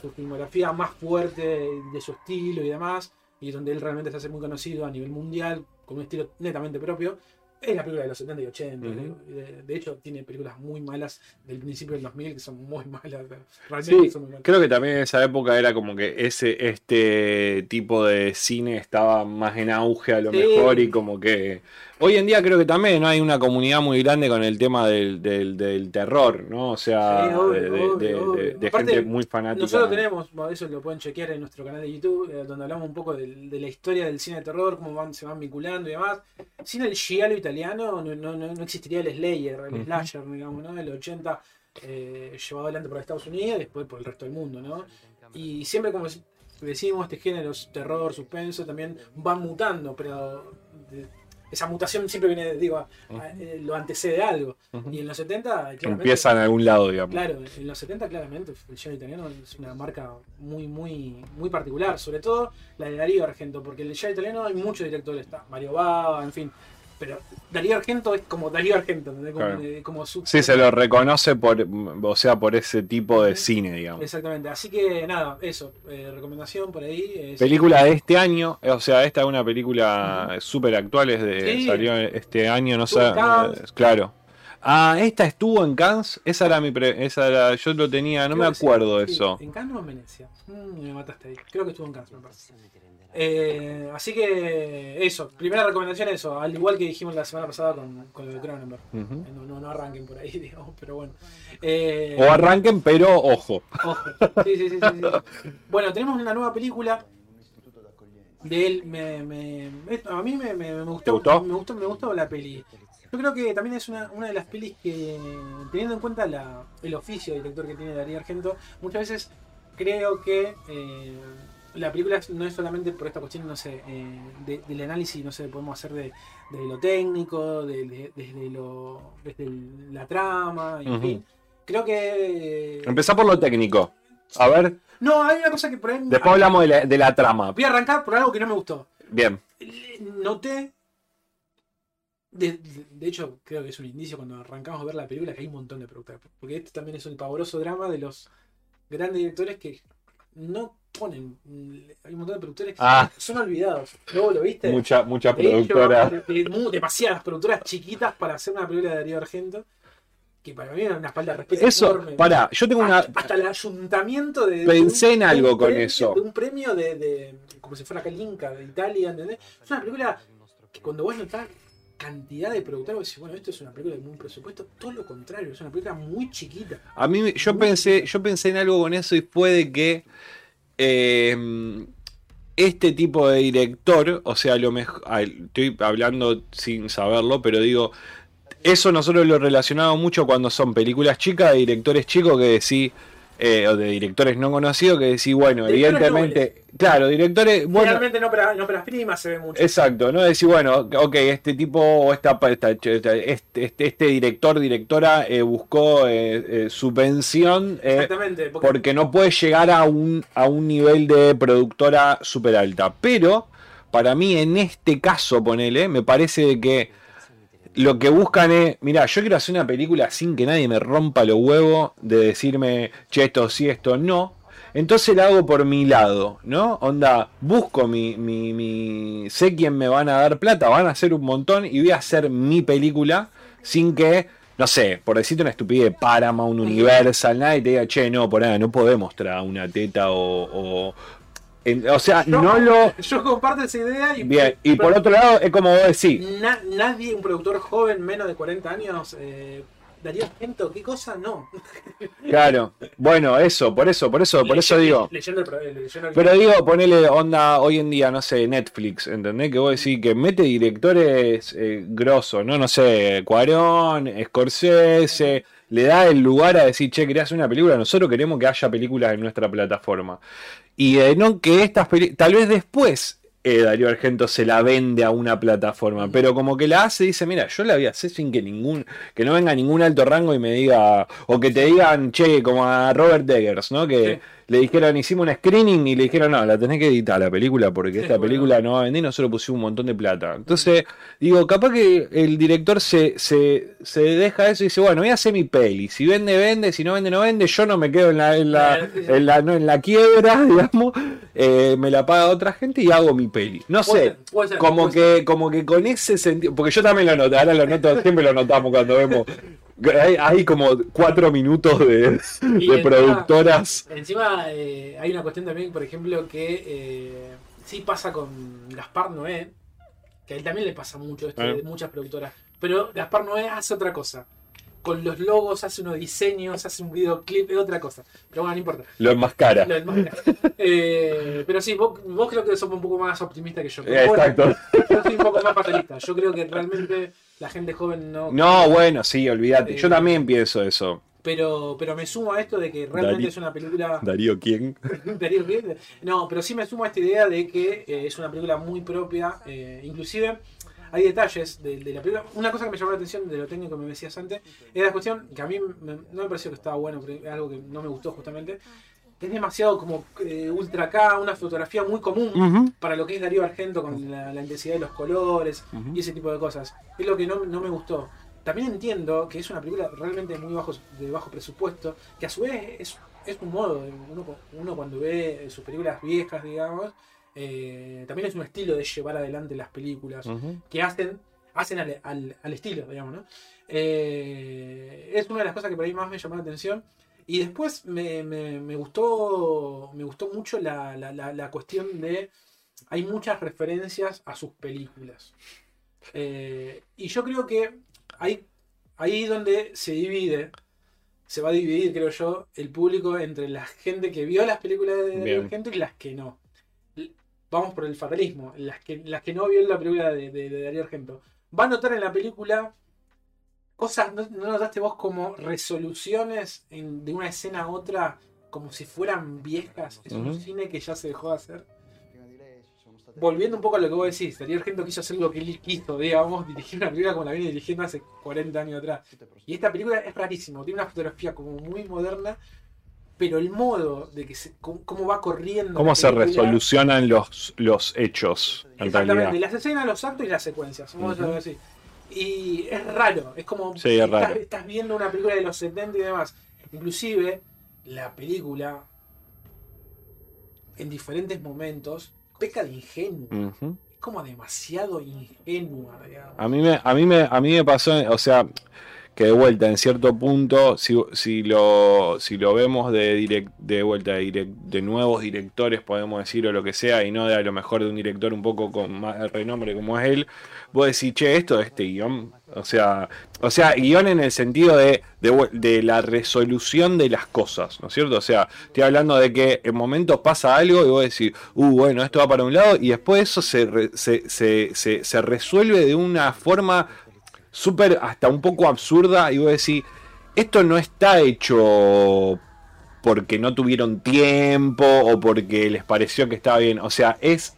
su filmografía más fuerte de su estilo y demás, y donde él realmente se hace muy conocido a nivel mundial, con un estilo netamente propio, es la película de los 70 y 80. Ujú. digo, y de, de hecho, tiene películas muy malas del principio del 2000 que son muy malas. Realmente Sí, son muy malas. creo que también en esa época era como que ese este tipo de cine estaba más en auge a lo Sí. mejor y como que hoy en día creo que también ¿no? hay una comunidad muy grande con el tema del, del, del terror, ¿no? O sea, Sí, obvio, de, de- obvio, de- obvio. de- de Aparte, gente muy fanática. Nosotros tenemos, bueno, eso lo pueden chequear en nuestro canal de YouTube, eh, donde hablamos un poco de, la historia del cine de terror, cómo van, se van vinculando y demás. Sin el giallo italiano no, no, no, existiría el Slayer, el slasher, digamos, ¿no? El 80 eh, llevado adelante por Estados Unidos y después por el resto del mundo, ¿no? Y siempre como decimos, este género, terror, suspenso, también van mutando, pero esa mutación siempre viene, digo, a- a- eh, lo antecede a algo. Y en los 70, claramente, Empieza en algún lado, digamos. Claro, en los 70 claramente el giallo italiano es una marca muy, muy, muy particular, sobre todo la de Darío Argento, porque el giallo italiano hay muchos directores, está Mario Bava, en fin, pero Darío Argento es como Darío Argento, ¿entendés? Como, Claro. eh, como su... Sí, se lo reconoce por, o sea, por ese tipo de cine, digamos. Exactamente, así que nada, eso, eh, recomendación por ahí. es- Película de este año, o sea, esta es una película súper actual, es de, Sí. salió este año, no sé, eh, claro. Ah, esta estuvo en Cannes, esa era mi, pre- esa era, yo lo tenía, no creo me acuerdo sí, eso. ¿En Cannes o en Venecia? Mm, me mataste ahí. Creo que estuvo en Cannes, me parece. Eh, así que eso, primera recomendación eso, al igual que dijimos la semana pasada con, con lo de Cronenberg. Ujú. Eh, No, no, no arranquen por ahí, digamos, pero bueno. Eh, O arranquen, pero ojo. ojo. Sí, sí, sí, sí. Bueno, tenemos una nueva película de él. Me, me- a mí me, me- me gustó, ¿Te gustó? Me gustó, me gustó la peli. Yo creo que también es una, una de las pelis que, teniendo en cuenta la- el oficio de director que tiene Darío Argento, muchas veces creo que eh, la película no es solamente por esta cuestión, no sé, eh, de- del análisis, no sé, podemos hacer de, de lo técnico, de- de- desde, lo, desde la trama, en fin. Creo que... Empezá por lo técnico. A ver, No, hay una cosa que por ahí... después hablamos de la, de la trama. Voy a arrancar por algo que no me gustó. Bien. Noté. De, de- de hecho, creo que es un indicio cuando arrancamos a ver la película que hay un montón de productores. Porque este también es un pavoroso drama de los grandes directores que no ponen. Hay un montón de productores que Ah. son olvidados. ¿Luego lo viste? Mucha, mucha De hecho, productora. de- de- demasiadas productoras chiquitas para hacer una película de Darío Argento. Que para mí era una falta de respeto Eso, enorme. pará, yo tengo una. Hasta, el ayuntamiento de. Pensé de en algo con premio- eso. De un premio de, de- Como si fuera acá el Inca de Italia, ¿entendés? Es una película que cuando vos notás cantidad de productores, bueno, esto es una película de un presupuesto. Todo lo contrario, es una película muy chiquita. A mí, yo pensé, yo pensé en algo con eso y fue de que eh, este tipo de director, o sea, lo mejor, estoy hablando sin saberlo, pero digo, eso nosotros lo relacionamos mucho cuando son películas chicas de directores chicos que decís, eh, o de directores no conocidos que decís, bueno, Directores evidentemente, claro, directores, bueno, Realmente no para, no primas se ve mucho. Exacto, ¿no? Decir, bueno, ok, este tipo o esta, esta- esta- este, este, este director, directora eh, buscó eh, eh, subvención Exactamente. Porque, porque no puede llegar a un, a un nivel de productora súper alta. Pero, para mí, en este caso, ponele, me parece que lo que buscan es, mira, yo quiero hacer una película sin que nadie me rompa los huevos de decirme, che, esto sí, esto no. Entonces la hago por mi lado, ¿no? Onda, busco mi, mi, mi- Sé quién me van a dar plata, van a hacer un montón y voy a hacer mi película sin que, no sé, por decirte una estupidez, Paramount, Universal, nadie te diga, che, no, por nada, no podemos mostrar una teta o... o, o sea, yo, no lo... yo comparto esa idea y, Bien, y por otro lado, es como vos decís, Na- nadie, un productor joven, menos de 40 años, eh, Darío Argento, ¿qué cosa? No. claro, bueno, eso, por eso, por eso, por eso digo... Leyendo el, pro- eh, leyendo el- Pero digo, ponele onda hoy en día, no sé, Netflix, ¿entendés? Que vos decís que mete directores eh, grosos, ¿no? No sé, Cuarón, Scorsese, le da el lugar a decir, che, querés hacer una película, nosotros queremos que haya películas en nuestra plataforma. Y eh, no que estas tal vez después eh, Darío Argento se la vende a una plataforma, pero como que la hace dice, mira, yo la voy a hacer sin que ningún, que no venga ningún alto rango y me diga, o que te digan, che, como a Robert Eggers, ¿no? Que. Le dijeron, hicimos un screening y le dijeron, no, la tenés que editar la película porque esta bueno. película no va a vender y nosotros pusimos un montón de plata. Entonces, digo, capaz que el director se, se, se deja eso y dice, bueno, voy a hacer mi peli. Si vende, vende, si no vende, no vende, yo no me quedo en la, en la, en la, no, en la quiebra, digamos, eh, me la paga otra gente y hago mi peli. No sé, ser, puede ser, como puede que, como que con ese sentido, porque yo también lo noto, ahora lo noto, siempre lo notamos cuando vemos. Hay, hay como cuatro minutos de, Y de encima- productoras. Encima eh, hay una cuestión también, por ejemplo, que eh, sí pasa con Gaspar Noé, que a él también le pasa mucho esto Eh. de muchas productoras, pero Gaspar Noé hace otra cosa. Con los logos hace unos diseños, hace un videoclip, es otra cosa. Pero bueno, no importa. Lo enmascara. Lo enmascara. Eh, pero sí, vos, vos creo que sos un poco más optimista que yo. Eh, Bueno, Exacto. yo soy un poco más fatalista. Yo creo que realmente la gente joven no. No, bueno, sí, olvídate. Yo Eh, también pienso eso. Pero, pero me sumo a esto de que realmente es una película. Darío, ¿quién? Darío Riel. No, pero sí me sumo a esta idea de que eh, es una película muy propia. eh, inclusive hay detalles de, de la película. Una cosa que me llamó la atención de lo técnico que me decías antes era la cuestión que a mí me- no me pareció que estaba bueno, pero algo que no me gustó justamente. Es demasiado como eh, ultra K, una fotografía muy común para lo que es Darío Argento con la, la intensidad de los colores y ese tipo de cosas. Es lo que no, no me gustó. También entiendo que es una película realmente muy bajo, de bajo presupuesto, que a su vez es, es un modo, uno, uno cuando ve sus películas viejas, digamos, eh, también es un estilo de llevar adelante las películas que hacen, hacen al, al- al estilo, digamos, ¿no? Eh, es una de las cosas que por ahí más me llamó la atención. Y después me, me- me gustó me gustó mucho la, la- la- la cuestión de. Hay muchas referencias a sus películas. Eh, y yo creo que hay, ahí donde se divide, se va a dividir, creo yo, el público entre la gente que vio las películas de Darío y las que no. Vamos por el fatalismo. Las que, las que no vio la película de, de- de Darío Argento. Va a notar en la película cosas, ¿no, no notaste vos como resoluciones en- de una escena a otra como si fueran viejas? Es un cine que ya se dejó de hacer. Volviendo un poco a lo que vos decís, Darío Argento quiso hacer lo que él quiso, digamos, dirigir una película como la viene dirigiendo hace 40 años atrás. Y esta película es rarísimo, tiene una fotografía como muy moderna, pero el modo de que se, cómo, cómo va corriendo. ¿Cómo la se resolucionan los, los hechos, en Exactamente, realidad? las escenas, los actos y las secuencias, vamos. Y es raro, es como Sí, es estás, raro. estás viendo una película de los 70 y demás. Inclusive, la película, en diferentes momentos, peca de ingenuo. Es como demasiado ingenua, digamos. A mí me, a mí me, a mí me pasó, o sea, que de vuelta, en cierto punto, si, si lo, si lo vemos de direct, de vuelta de, direct- de nuevos directores, podemos decir, o lo que sea, y no de a lo mejor de un director un poco con más renombre como es él, vos decís, che, esto de este guion, o sea, o sea, guion en el sentido de, de, la resolución de las cosas, ¿no es cierto? O sea, estoy hablando de que en momentos pasa algo y vos decís, uh, bueno, esto va para un lado, y después eso se, se, se, se resuelve de una forma súper hasta un poco absurda y vos decís, esto no está hecho porque no tuvieron tiempo o porque les pareció que estaba bien. O sea, es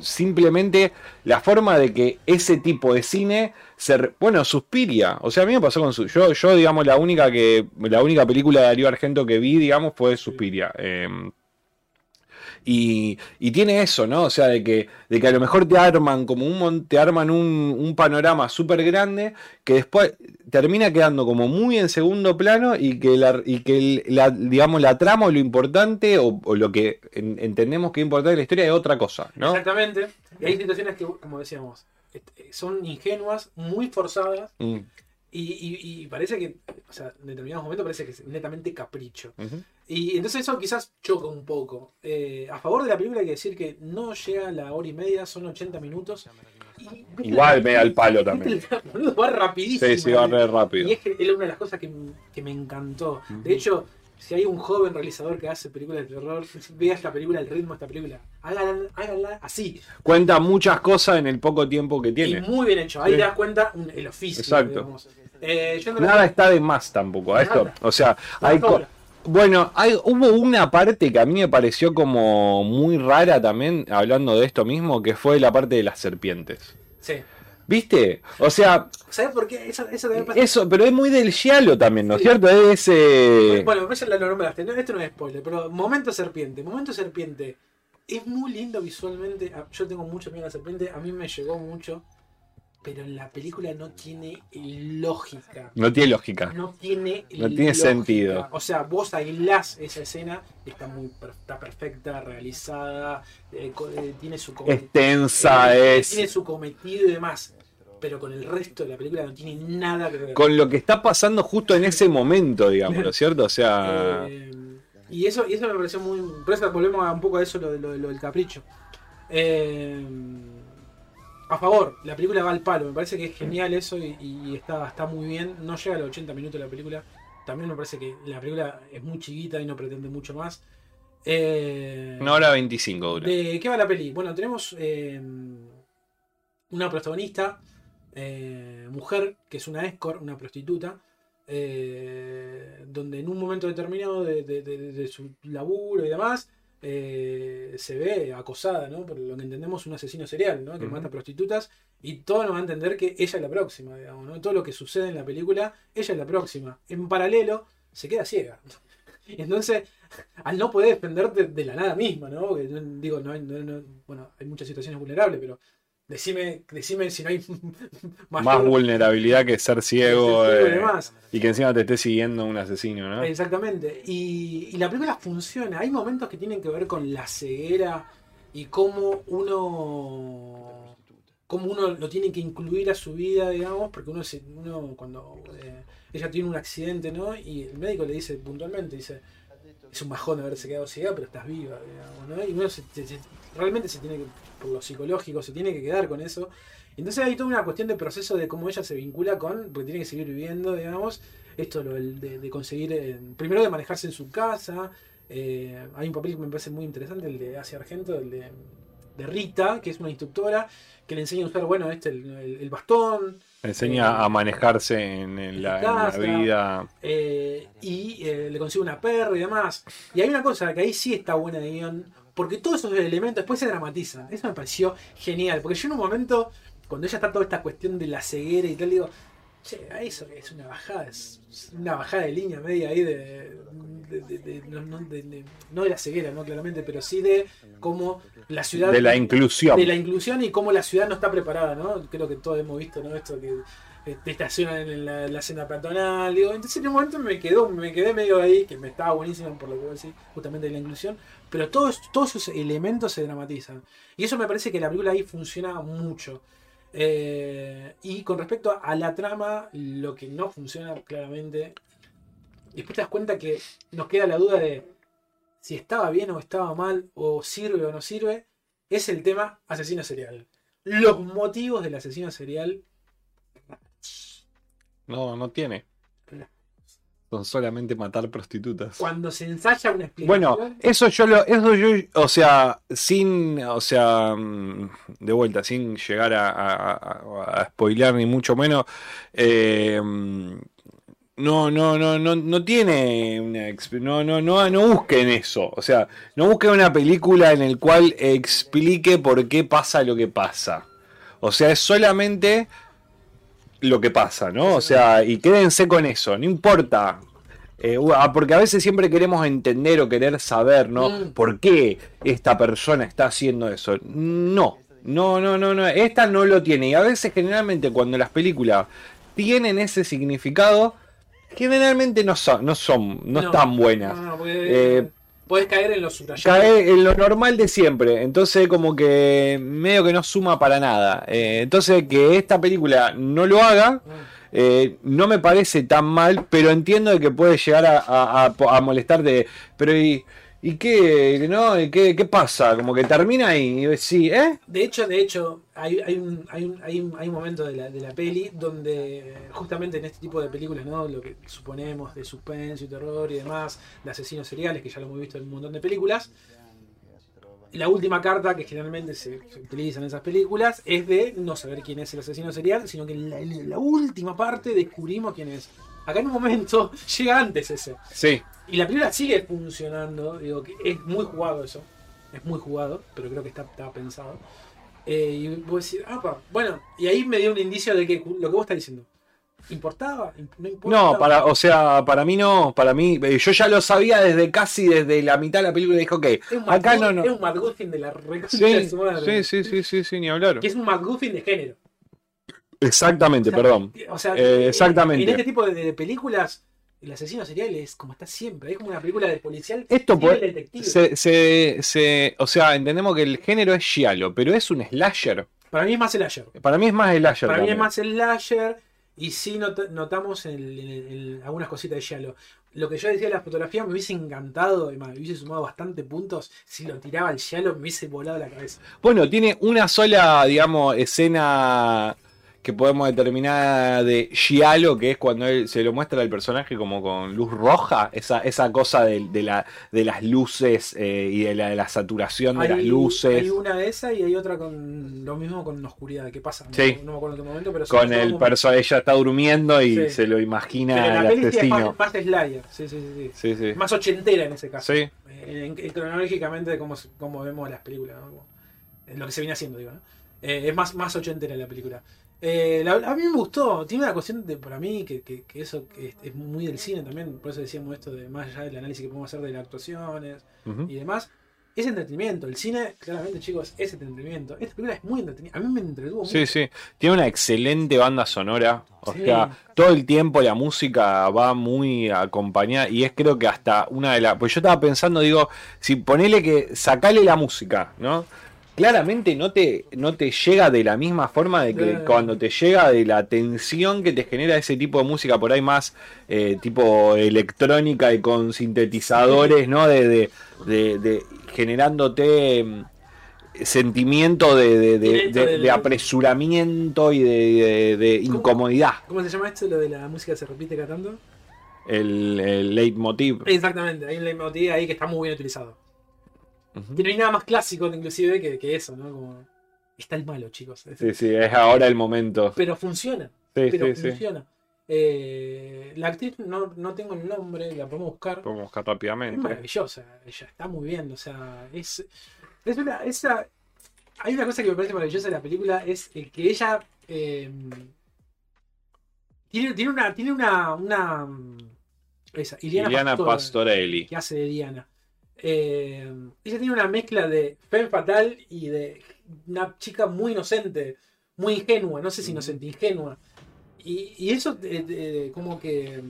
simplemente la forma de que ese tipo de cine se... re- Bueno, Suspiria. O sea, a mí me pasó con su... Yo, yo digamos, la única que... La única película de Darío Argento que vi, digamos, fue Suspiria. Em, y, y tiene eso, ¿no? O sea, de que, de que a lo mejor te arman como un te arman un, un panorama súper grande que después termina quedando como muy en segundo plano y que la, y que el- la, digamos la trama o lo importante o, o lo que en- entendemos que es importante en la historia es otra cosa, ¿no? Exactamente. Y hay situaciones que, como decíamos, son ingenuas, muy forzadas, Mm, y, y- y parece que, o sea, en determinados momentos parece que es netamente capricho. Y entonces eso quizás choca un poco. Eh, a favor de la película hay que decir que no llega a la hora y media, son 80 minutos. Y, Igual me da el palo ¿viste también. el- va rapidísimo. Sí, sí, va re rápido. Y es que es una de las cosas que, que me encantó. De hecho, si hay un joven realizador que hace películas de terror, vea esta película, el ritmo de esta película. Háganla, háganla así. Cuenta muchas cosas en el poco tiempo que Y tiene. muy bien hecho. Ahí Sí. te das cuenta un- el oficio. Exacto. digamos. Eh, la- Nada está de más tampoco a esto. O sea, hay co-. Bueno, hay, hubo una parte que a mí me pareció como muy rara también, hablando de esto mismo, que fue la parte de las serpientes. Sí. ¿Viste? O sea, ¿Sabes por qué? Eso, eso también pasa. eso, pero es muy del giallo también, ¿no es Sí. cierto? Es eh, Bueno, me parece lo nombraste. No, esto no es spoiler, pero Momento Serpiente. Momento Serpiente es muy lindo visualmente. Ah, Yo tengo mucho miedo a la serpiente. A mí me llegó mucho. Pero en la película no tiene lógica. no tiene lógica. No tiene No tiene lógica. sentido. O sea, vos aislás esa escena. Está muy está perfecta, realizada. eh, eh, tiene su Es tensa, eh, es Tiene su cometido y demás. Pero con el resto de la película no tiene nada que ver. con lo que está pasando justo en ese momento, digamos, ¿no es cierto? O sea, y eso, y eso me pareció muy. Por eso volvemos a un poco a eso, lo, lo, lo del capricho. Eh, a favor, la película va al palo. Me parece que es genial eso y, y está, está muy bien. No llega a los 80 minutos la película. También me parece que la película es muy chiquita y no pretende mucho más. Eh, una hora 25 dura. ¿De qué va la peli? Bueno, tenemos eh, una protagonista, eh, mujer, que es una escort, una prostituta, eh, donde en un momento determinado de, de- de- de su laburo y demás, eh, se ve acosada, ¿no? Por lo que entendemos, un asesino serial, ¿no? Que mata prostitutas y todo nos va a entender que ella es la próxima, digamos, ¿no? Todo lo que sucede en la película, ella es la próxima. En paralelo, se queda ciega. Y entonces, al no poder defenderte de la nada misma, ¿no? Porque, digo, no, hay- no- no- bueno, hay muchas situaciones vulnerables, pero decime, decime si no hay Más vulnerabilidad que ser ciego eh, y que encima te esté siguiendo un asesino, ¿no? Exactamente. Y, y la película funciona. Hay momentos que tienen que ver con la ceguera y cómo uno cómo uno lo tiene que incluir a su vida, digamos, porque uno, se- uno cuando eh, ella tiene un accidente, ¿no? Y el médico le dice puntualmente, dice, es un bajón haberse quedado ciega, pero estás viva, digamos, ¿no? Y uno se- realmente se tiene que, por lo psicológico, se tiene que quedar con eso. Entonces hay toda una cuestión de proceso de cómo ella se vincula con, porque tiene que seguir viviendo, digamos, esto lo de, de conseguir, eh, primero de manejarse en su casa, eh, hay un papel que me parece muy interesante, el de Asia Argento, el de, de Rita, que es una instructora, que le enseña a usar, bueno, este, el, el- el bastón, Enseña a manejarse en, en la, en la casa. vida. eh, y eh, le consigue una perra y demás. Y hay una cosa que ahí sí está buena de guion, porque todos esos elementos después se dramatizan. Eso me pareció genial, porque yo en un momento, cuando ella está toda esta cuestión de la ceguera y tal, digo, che, a eso es una bajada, es una bajada de línea media ahí de. de- de- de- no, no de, no de la ceguera, no claramente, pero sí de cómo la ciudad De la inclusión. de la inclusión y cómo la ciudad no está preparada, ¿no? Creo que todos hemos visto, ¿no? Esto que te estacionan en la, la escena peatonal, digo, entonces en un momento me quedó, me quedé medio ahí, que me estaba buenísimo por lo que voy a decir, justamente de la inclusión, pero todos, todos esos elementos se dramatizan. Y eso me parece que la película ahí funciona mucho. Eh, y con respecto a la trama, lo que no funciona claramente, después te das cuenta que nos queda la duda de si estaba bien o estaba mal, o sirve o no sirve, es el tema asesino serial. Los motivos del asesino serial. No, no tiene. Solamente matar prostitutas. Cuando se ensaya una explicación. Bueno, eso yo lo, eso yo, o sea, sin, o sea, mm, de vuelta, sin llegar a, a, spoilear ni mucho menos, eh, mm, no, no, no, no, no tiene una, no, no, no, no busquen eso, o sea, no busquen una película en el cual explique por qué pasa lo que pasa, o sea, es solamente lo que pasa, ¿no? O sea, y quédense con eso, no importa. Eh, ah, porque a veces siempre queremos entender o querer saber, ¿no? Mm. ¿Por qué esta persona está haciendo eso? No, no, no, no, no. Esta no lo tiene. Y a veces, generalmente, cuando las películas tienen ese significado, generalmente no son, no son, no, están buenas. No, no, porque Eh, podés caer en lo subrayado. Cae en lo normal de siempre. Entonces, como que medio que no suma para nada. Eh, entonces, que esta película no lo haga, eh, no me parece tan mal, pero entiendo de que puede llegar a, a, a- a molestarte. Pero, ¿y, y qué? ¿No? ¿Y qué, qué pasa? Como que termina ahí. Y sí, ¿eh? De hecho, de hecho, hay, hay, un, hay, un, hay, un, hay un momento de la, de la peli donde justamente en este tipo de películas, ¿no? Lo que suponemos de suspenso y terror y demás, de asesinos seriales, que ya lo hemos visto en un montón de películas. La última carta que generalmente se, se utiliza en esas películas es de no saber quién es el asesino serial, sino que en la, en la última parte descubrimos quién es. Acá en un momento llega antes ese. Sí. Y la película sigue funcionando, digo que es muy jugado eso, es muy jugado, pero creo que está, está pensado. Eh, y vos decís, "Apa". bueno, y ahí me dio un indicio de que lo que vos estás diciendo. ¿Importaba? ¿No importa? No, para, o sea, para mí no, para mí, eh, yo ya lo sabía desde casi desde la mitad de la película y dije, ok, Es un acá no, no. Es un MacGuffin de la Sí, sí, sí, sí, sí, sí, ni hablar. Que es un MacGuffin de género. Exactamente, O sea, perdón. O sea, Eh, exactamente. En este tipo de, de películas, el asesino serial es como está siempre. Es como una película de policial. Esto el detective. Se, se, se- o sea, entendemos que el género es giallo, pero es un slasher. Para mí es más el slasher. Para mí es más slasher. Para mí es más el slasher. Y sí not- notamos el- el- el- algunas cositas de Giallo. Lo que yo decía de la fotografía me hubiese encantado, y me hubiese sumado bastante puntos. Si lo tiraba al Giallo me hubiese volado la cabeza. Bueno, tiene una sola, digamos, escena que podemos determinar de Giallo, que es cuando él se lo muestra al personaje como con luz roja, esa, esa cosa de, de la, de las luces eh, y de la, de la saturación de las luces. hay una de esas y hay otra con lo mismo con oscuridad. ¿Qué pasa? No- Sí. No, me acuerdo en qué momento, pero Con el personaje, ella está durmiendo y Sí. se lo Pero imagina en el la peli sí es asesino. más, más Slayer. Sí, sí, sí, sí. Más ochentera en ese caso. Sí. Eh, en- en- cronológicamente de cómo, cómo vemos las películas, ¿no? Como- en lo que se viene haciendo, digo, ¿no? Eh, es más, más ochentera la película. Eh, la- a mí me gustó, tiene una cuestión de, para mí que, que- que eso que es, es muy del cine también, por eso decíamos esto de más allá del análisis que podemos hacer de las actuaciones y demás, es entretenimiento. El cine, claramente chicos, es entretenimiento. Esta película es muy entretenida, a mí me entretuvo Sí, mucho. sí. Tiene una excelente banda sonora. O Sí. sea, todo el tiempo la música va muy acompañada. Y es creo que hasta una de las. Pues yo estaba pensando, digo, si ponele que sacale la música, ¿no? Claramente no te, no te llega de la misma forma de que cuando te llega de la tensión que te genera ese tipo de música por ahí más eh, tipo electrónica y con sintetizadores, ¿no? De, de, de- de- generándote mm, sentimiento de, apresuramiento y de, incomodidad. ¿Cómo se llama esto? Lo de la música que se repite cantando. El, el leitmotiv. Exactamente, hay un leitmotiv ahí que está muy bien utilizado. Que no hay nada más clásico inclusive que, que eso, ¿no? Como está el malo, chicos. Es- Sí, sí, es ahora el momento. Pero funciona, Sí, pero sí, sí. funciona. Eh, la actriz no, no tengo el nombre, la podemos buscar. Podemos buscar Es rápidamente. maravillosa, ella está muy bien, o sea, es, es una, esa, hay una cosa que me parece maravillosa de la película, es que ella eh, tiene, tiene una, tiene una, una esa, Iliana, Pastora, Pastorelli. que hace de Diana. Eh, ella tiene una mezcla de femme fatal y de una chica muy inocente, muy ingenua, no sé si inocente, ingenua. Y, y eso eh, eh, como que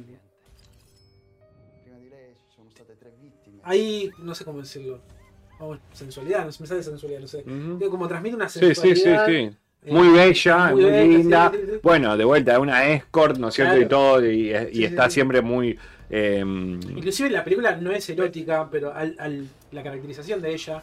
hay, no sé cómo decirlo, vamos, sensualidad, no sé, me sale sensualidad, no sé. Como transmite una Sí, sí, sí, sensualidad. sí. eh, Muy bella, muy, bella, sí, linda. sí, sí. Bueno, de vuelta, es una escort, ¿no es cierto? Claro. Y todo, y, y Sí, sí, está sí. siempre muy. Eh, Inclusive la película no es erótica, pero al, al- la caracterización de ella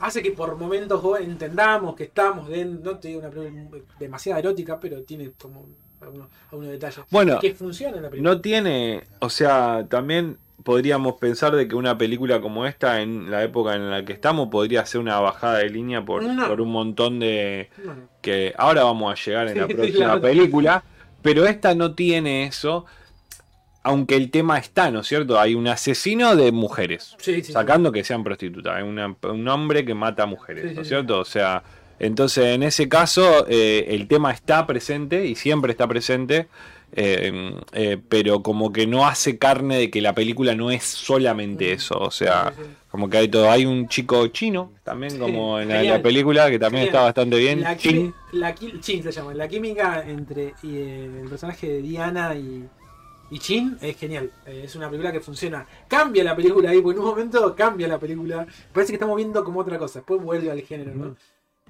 hace que por momentos entendamos que estamos dentro, no te digo una película demasiado erótica, pero tiene como algunos, algunos detalles Bueno, que funcionan en la película. no tiene. O sea, también podríamos pensar de que una película como esta, en la época en la que estamos, podría ser una bajada de línea por, No. por un montón de. No, no. que ahora vamos a llegar en la próxima película, pero esta no tiene eso, aunque el tema está, ¿no es cierto? Hay un asesino de mujeres, Sí, sí, sacando que sean prostitutas, hay una- un hombre que mata a mujeres, ¿no es cierto? O sea, entonces en ese caso eh, el tema está presente y siempre está presente. eh, eh, pero como que no hace carne de que la película no es solamente eso, o sea, como que hay todo, hay un chico chino también como en la, la película que también Genial. está bastante bien, La, Chin. la Chin se llama. La química entre eh, el personaje de Diana y, y Chin es genial. Es una película que funciona. Cambia la película ahí, porque en un momento cambia la película. Parece que estamos viendo como otra cosa. Después vuelve al género, ¿no?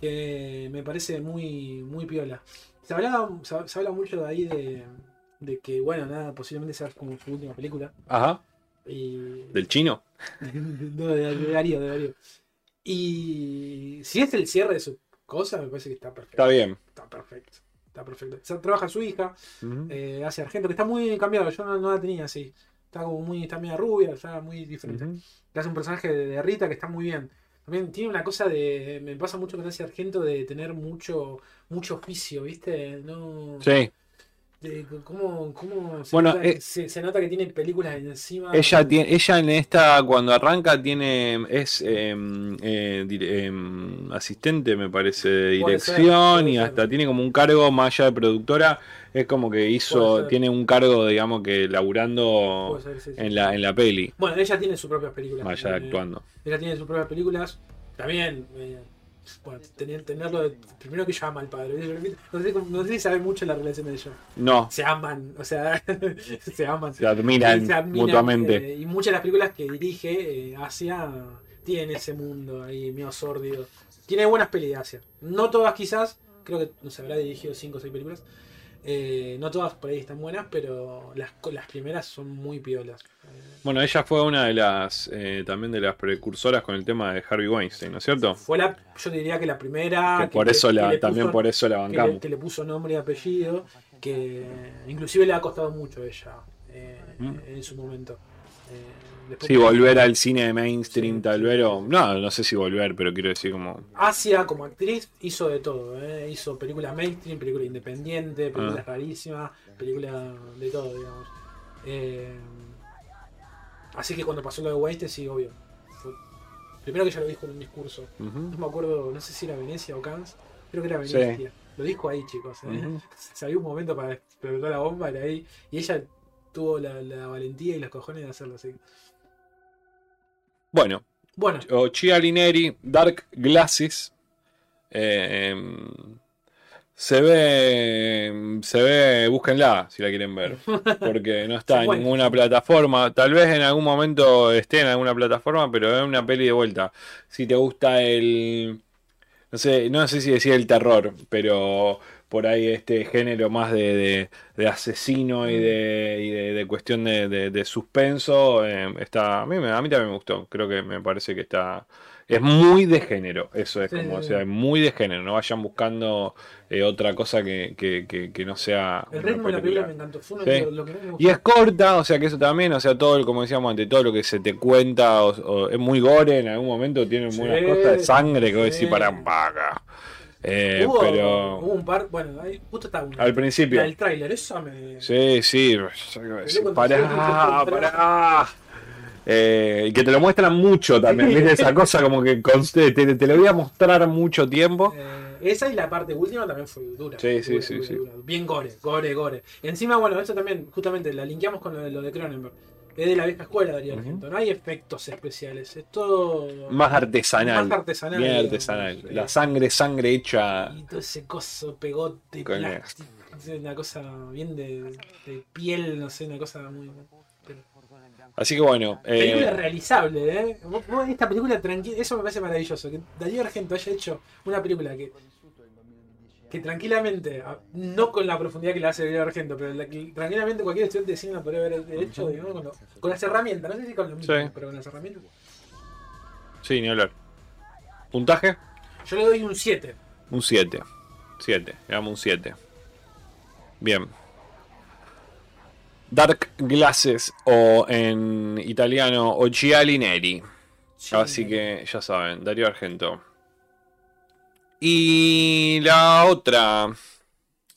Me parece muy, muy piola. Se, hablaba, se, se habla mucho de ahí de, de que, bueno, nada, posiblemente sea como su última película. Ajá, Y, del chino. no, de, de Darío, de Darío. Y si es el cierre de su cosa, me parece que está perfecto. Está bien. Está perfecto. Está perfecto. O sea, trabaja su hija, eh, hace argento, que está muy cambiado. Yo no, no la tenía así. Está como muy, está media rubia, está muy diferente. Le hace un personaje de, de Rita que está muy bien. También tiene una cosa de. Me pasa mucho con ese argento de tener mucho, mucho oficio, ¿viste? No. Sí, cómo, cómo se, Bueno, nota, eh, se, se nota que tiene películas encima. Ella tiene, ella en esta, cuando arranca, tiene, es em, eh, dire- em, asistente, me parece, de Puede ser, dirección puede y ser. hasta tiene como un cargo más allá de productora. Es como que hizo, tiene un cargo, digamos que laburando Puede ser, sí, sí. en la, en la peli, Bueno, ella tiene sus propias películas. más allá de Eh, actuando. Ella tiene sus propias películas. También, eh, bueno, tener, tenerlo. primero que ella ama al padre. No sé, no sé si sabe mucho la relación de ellos. No, Se aman, o sea, se aman. se admiran Se admiran, mutuamente. eh, y muchas de las películas que dirige eh, Asia tienen ese mundo ahí medio sórdido. Tiene buenas de Asia. No todas quizás, creo que no se habrá dirigido 5 o 6 películas. Eh, no todas por ahí están buenas, pero las, las primeras son muy piolas. Eh, Bueno, ella fue una de las, eh, también de las precursoras con el tema de Harvey Weinstein, ¿no es cierto? fue la, yo diría que la primera. Que por le- eso la, también puso- por eso la que le, bancamos. que le puso nombre y apellido, que inclusive le ha costado mucho a ella eh, Mm. en su momento. Después- Sí, volver al cine de mainstream, Sí, tal vez. o- No, no sé si volver, pero quiero decir como. Asia como actriz hizo de todo, ¿eh? hizo películas mainstream, películas independientes, películas Ah. rarísimas, películas de todo, digamos. Eh, así que cuando pasó lo de Weinstein, sí, obvio. Fue- primero que ya lo dijo en un discurso, no me acuerdo, no sé si era Venecia o Cannes, creo que era Sí. Venecia. Lo dijo ahí, chicos. ¿eh? Había un momento para explotar la bomba, era ahí. Y ella tuvo la, la valentía y los cojones de hacerlo así. Bueno, Bueno, o Chia Lineri, Dark Glasses. eh, em, se ve, se ve, búsquenla si la quieren ver, porque no está en ninguna plataforma. Tal vez en algún momento esté en alguna plataforma, pero es una peli de vuelta. Si te gusta el, no sé, no sé si decir el terror, pero por ahí este género más de, de- de asesino y de, y de, de cuestión de, suspenso, eh, está, a mí, a mí también me gustó. Creo que me parece que está, es muy de género, eso es Sí, como, o sea, es muy de género. No vayan buscando eh, otra cosa que, que- que- que no sea el ritmo de la película. me encantó. Fue Sí. lo, lo que me. Y es corta, o sea que eso también, o sea, todo, el- como decíamos antes, todo lo que se te cuenta, o, o es muy gore, en algún momento tiene unas cosas de sangre que vos decís para vaca. Eh, hubo, pero hubo un par, bueno, ahí justo estaba una. al principio, La del tráiler, esa me. sí, sí, pará, pará. Eh, y que te lo muestran mucho también, ¿viste? Esa cosa como que conste- te, te lo voy a mostrar mucho tiempo. Eh, esa y la parte última también fue dura. Sí, sí, Dura, sí, dura, sí. dura. Bien gore, gore, gore. Encima, bueno, eso también, justamente, la linkeamos con lo de, lo de Cronenberg. Es de la vieja escuela, Darío. Argento. No hay efectos especiales, es todo. Más artesanal. Más artesanal, Bien artesanal. La sangre, sangre hecha. Y todo ese coso, pegote, Con plástico. Una cosa bien de, de piel, no sé, una cosa muy. Así que bueno. eh, Película realizable, ¿eh? Esta película tranquila, eso me parece maravilloso. Que Darío Argento haya hecho una película que, que tranquilamente, no con la profundidad que la hace Darío Argento, pero la que tranquilamente cualquier estudiante de cine podría haber hecho, digamos, con, lo- con las herramientas. No sé si con lo mismo, Sí. pero con las herramientas. sí, ni hablar. Puntaje. Yo le doy un 7. Un 7. 7, le damos un 7. Bien. Dark Glasses o en italiano Occhiali Neri. Así que ya saben, Darío Argento. Y la otra.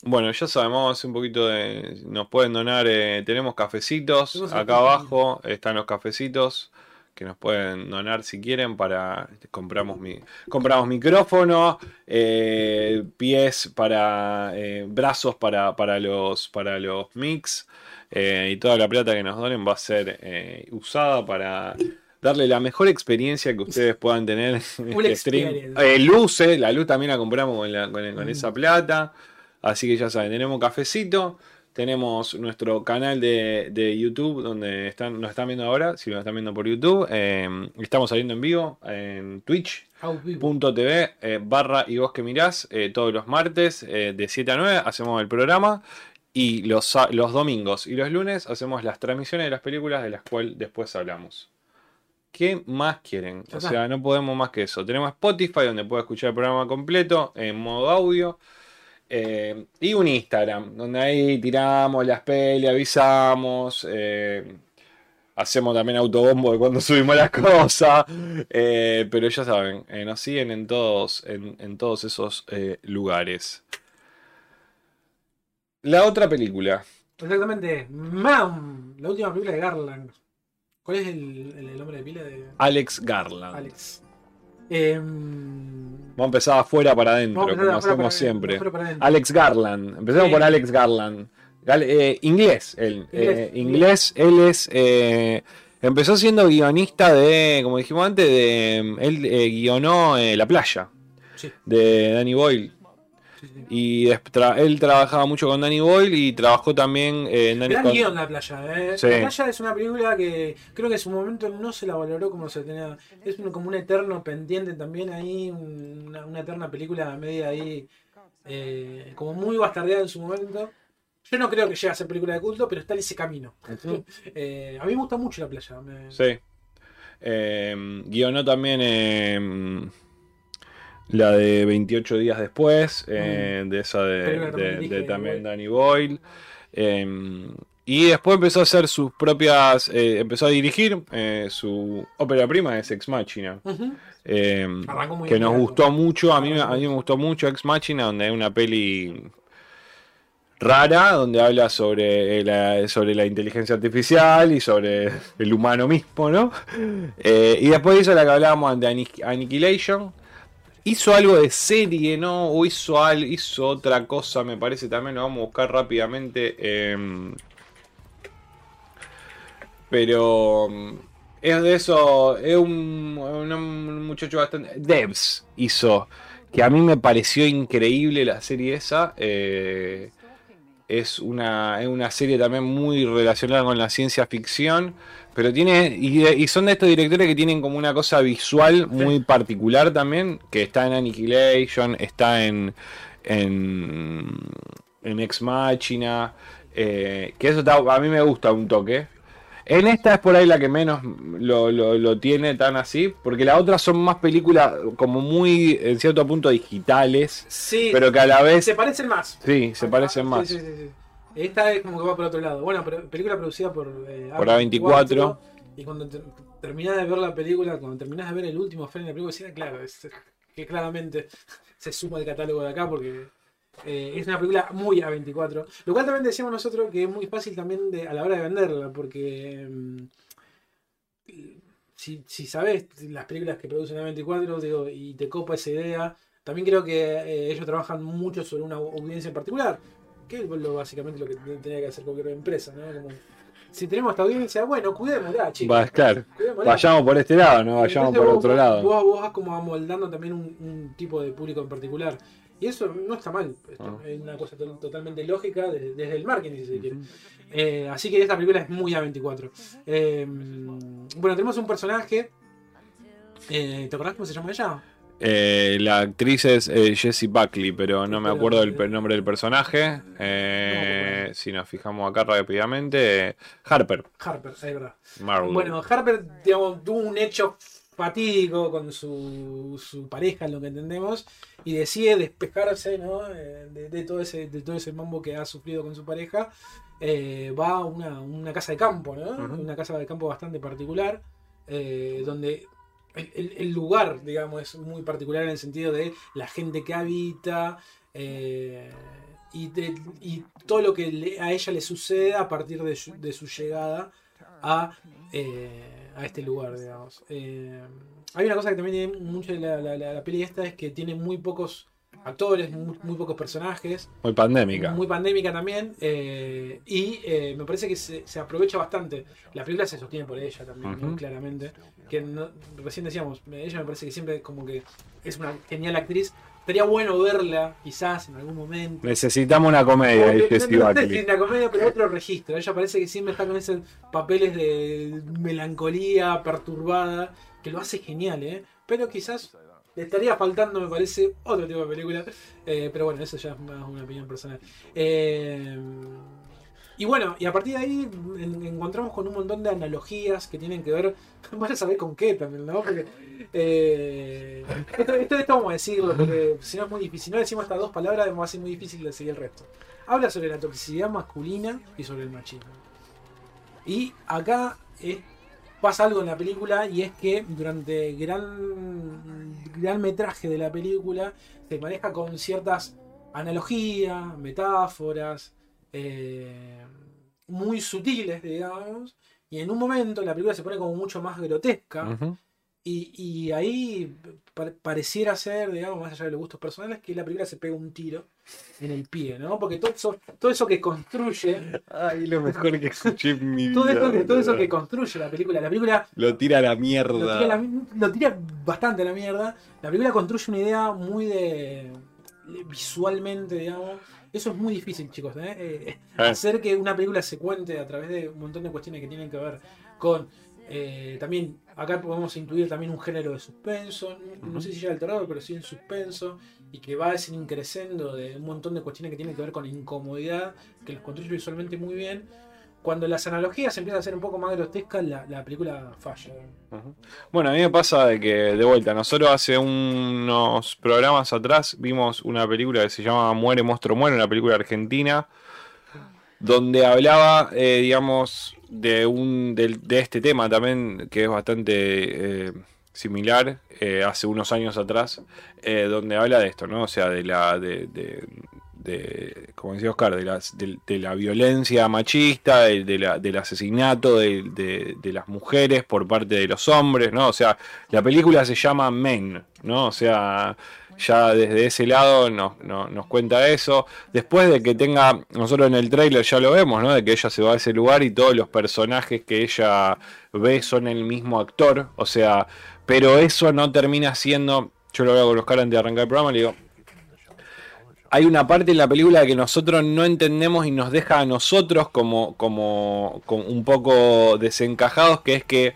Bueno, ya sabemos un poquito de. Nos pueden donar. eh, tenemos cafecitos. Acá abajo están los cafecitos. Que nos pueden donar si quieren para. Compramos mi. Compramos micrófono. eh, pies para. eh, brazos para, para los. para los mix. eh, y toda la plata que nos donen va a ser usada para darle la mejor experiencia que ustedes puedan tener en este stream. Eh, luces, la luz también la compramos con, la- con- con Mm. esa plata. Así que ya saben, tenemos cafecito. Tenemos nuestro canal de, de YouTube donde están, nos están viendo ahora, si nos están viendo por YouTube. eh, estamos saliendo en vivo en twitch.tv eh, barra y vos que mirás eh, todos los martes eh, de 7 a 9 hacemos el programa y los, los domingos y los lunes hacemos las transmisiones de las películas de las cuales después hablamos. ¿Qué más quieren? O sea, no podemos más que eso. Tenemos Spotify donde puede escuchar el programa completo en modo audio. eh, y un Instagram donde ahí tiramos las peli, avisamos. eh, hacemos también autobombo de cuando subimos las cosas. eh, pero ya saben, nos siguen en todos, en, en todos esos lugares. La otra película. Exactamente. Mam, la última película de Garland. ¿Cuál es el, el- el nombre de pila de Alex Garland. Alex? Em, Vamos a empezar afuera para adentro, como afuera hacemos para- siempre. para. Alex Garland. Empecemos por Alex Garland. Gal- eh, inglés, él. Inglés, Eh, inglés, él es. eh, empezó siendo guionista de, como dijimos antes, de. Él eh, guionó eh, La playa, Sí, de Danny Boyle. Y tra- él trabajaba mucho con Danny Boyle y trabajó también eh, en Danny Gran con- guion La Playa. ¿eh? Sí. La Playa es una película que creo que en su momento no se la valoró como se tenía. Es como un eterno pendiente también ahí, un- una, una eterna película media ahí, eh, como muy bastardeada en su momento. Yo no creo que llegue a ser película de culto, pero está en ese camino. Eh, a mí me gusta mucho La Playa. me- Sí. Guionó también eh, la de 28 días después, eh, de esa de, también de- dirige de también Boyle. Danny Boyle. Eh, y después empezó a hacer sus propias, eh, empezó a dirigir eh, su ópera prima, es Ex Machina. Ujú. Eh, Arrancó muy que nos gustó mucho, a mí, me- a mí me gustó mucho Ex Machina, donde hay una peli rara, donde habla sobre la, sobre la inteligencia artificial y sobre el humano mismo, ¿no? Eh, y después hizo la que hablábamos de Anni- Annihilation. Hizo algo de serie, ¿no? O hizo, al, hizo otra cosa, me parece también, lo vamos a buscar rápidamente. em, pero mm, es de eso, es un, muchacho bastante... Devs hizo, que a mí me pareció increíble la serie esa. eh, es una, es una serie también muy relacionada con la ciencia ficción. Pero tiene. Y, y son de estos directores que tienen como una cosa visual muy particular también. Que está en Annihilation, está en. en. en Ex Machina. eh, que eso está- a mí me gusta un toque. En esta es por ahí la que menos lo, lo- lo tiene tan así. Porque las otras son más películas como muy, en cierto punto, digitales. Sí, Pero que a la vez. se parecen más. Sí, se parecen más. Sí, sí, sí. Esta es como que va por otro lado. Bueno, pero película producida por, eh, Por A24. Y cuando te- terminás de ver la película, cuando terminás de ver el último frame de la película, decís, ah, claro, es, que claramente se suma el catálogo de acá porque eh, es una película muy A24. Lo cual también decíamos nosotros que es muy fácil también de, a la hora de venderla, porque mm, si, si sabes las películas que producen A24 digo, y te copa esa idea, también creo que eh, ellos trabajan mucho sobre una audiencia en particular, que es lo, básicamente lo que tenía que hacer cualquier empresa, ¿no? Como, si tenemos esta audiencia, bueno, cuidémosla, chicos. Va, claro. cuidémosla. Vayamos por este lado, no vayamos Entonces por vos- otro lado. Vos, vos vas como amoldando también un, un tipo de público en particular. Y eso no está mal. Ah. Es una cosa to- totalmente lógica desde, desde el marketing, si se quiere. Eh, así que esta película es muy A24. Eh, bueno, tenemos un personaje. eh, ¿Te acordás cómo se llama ella? Eh, la actriz es eh, Jessie Buckley, pero no me acuerdo del per- nombre del personaje. Eh, si nos fijamos acá rápidamente, eh, Harper. Harper, es verdad. Marvel. Bueno, Harper digamos, tuvo un hecho fatídico con su, su pareja, en lo que entendemos, y decide despejarse ¿no? Eh, de, de todo ese, de todo ese mambo que ha sufrido con su pareja. Eh, va a una, una casa de campo, ¿no? Una casa de campo bastante particular, eh, donde el, lugar, digamos, es muy particular en el sentido de la gente que habita. eh, y, de- y todo lo que a ella le sucede a partir de su, llegada a, eh, a este lugar, digamos. Eh, hay una cosa que también tiene mucho la, la, la- la peli esta, es que tiene muy pocos actores, muy, muy pocos personajes, Muy pandémica. muy pandémica también, eh, y eh, me parece que se, se aprovecha bastante. La película se sostiene por ella también, ¿no? Ujú. claramente. Que no- recién decíamos, ella me parece que siempre como que es una genial actriz. Estaría bueno verla, quizás, en algún momento. Necesitamos una comedia, dice no- una comedia, pero otro registro. Ella parece que siempre está con esos papeles de melancolía perturbada, que lo hace genial, ¿eh? Pero quizás estaría faltando, me parece, otro tipo de película. Eh, pero bueno, eso ya es más una opinión personal. Eh, y bueno, y a partir de ahí en- encontramos con un montón de analogías que tienen que ver, vaya a saber con qué también, ¿no? Porque eh, esto, esto, esto vamos a decirlo, porque si no es muy difícil. Si no decimos estas dos palabras, va a ser muy difícil de seguir el resto. Habla sobre la toxicidad masculina y sobre el machismo. Y acá eh, pasa algo en la película y es que durante gran, gran metraje de la película se maneja con ciertas analogías, metáforas, eh, muy sutiles, digamos, y en un momento la película se pone como mucho más grotesca. Y, y ahí pa- pareciera ser, digamos, más allá de los gustos personales, que la película se pega un tiro en el pie, ¿no? Porque todo eso, todo eso que construye, Ay, lo mejor que escuché en mi vida. todo, esto que, todo eso que construye la película, la película Lo tira a la lo tira, mierda. la- lo tira bastante a la mierda. La película construye una idea muy de. visualmente, digamos. Eso es muy difícil, chicos. ¿eh? Eh, Ah. Hacer que una película se cuente a través de un montón de cuestiones que tienen que ver con. eh, también, acá podemos incluir también un género de suspenso. No sé si ya el terror, pero sí en suspenso. Y que va ese increscendo de un montón de cuestiones que tienen que ver con incomodidad, que los construye visualmente muy bien. Cuando las analogías empiezan a ser un poco más grotescas, la, la película falla. Bueno, a mí me pasa de que, de vuelta, nosotros hace unos programas atrás vimos una película que se llama Muere, Monstruo, Muere, una película argentina, donde hablaba, eh, digamos, de, un, del- de, este tema también, que es bastante eh, similar, eh, hace unos años atrás, donde habla de esto, ¿no? O sea, de la... De, de- de, como decía Oscar, de, de, de la violencia machista, de- de del asesinato de, de- de las mujeres por parte de los hombres, ¿no? O sea, la película se llama Men, ¿no? O sea, ya desde ese lado nos, cuenta eso. Después de que tenga, nosotros en el tráiler ya lo vemos, ¿no? De que ella se va a ese lugar y todos los personajes que ella ve son el mismo actor, o sea, pero eso no termina siendo, yo lo veo con Oscar antes de arrancar el programa, le digo, hay una parte en la película que nosotros no entendemos y nos deja a nosotros como, como, como un poco desencajados, que es que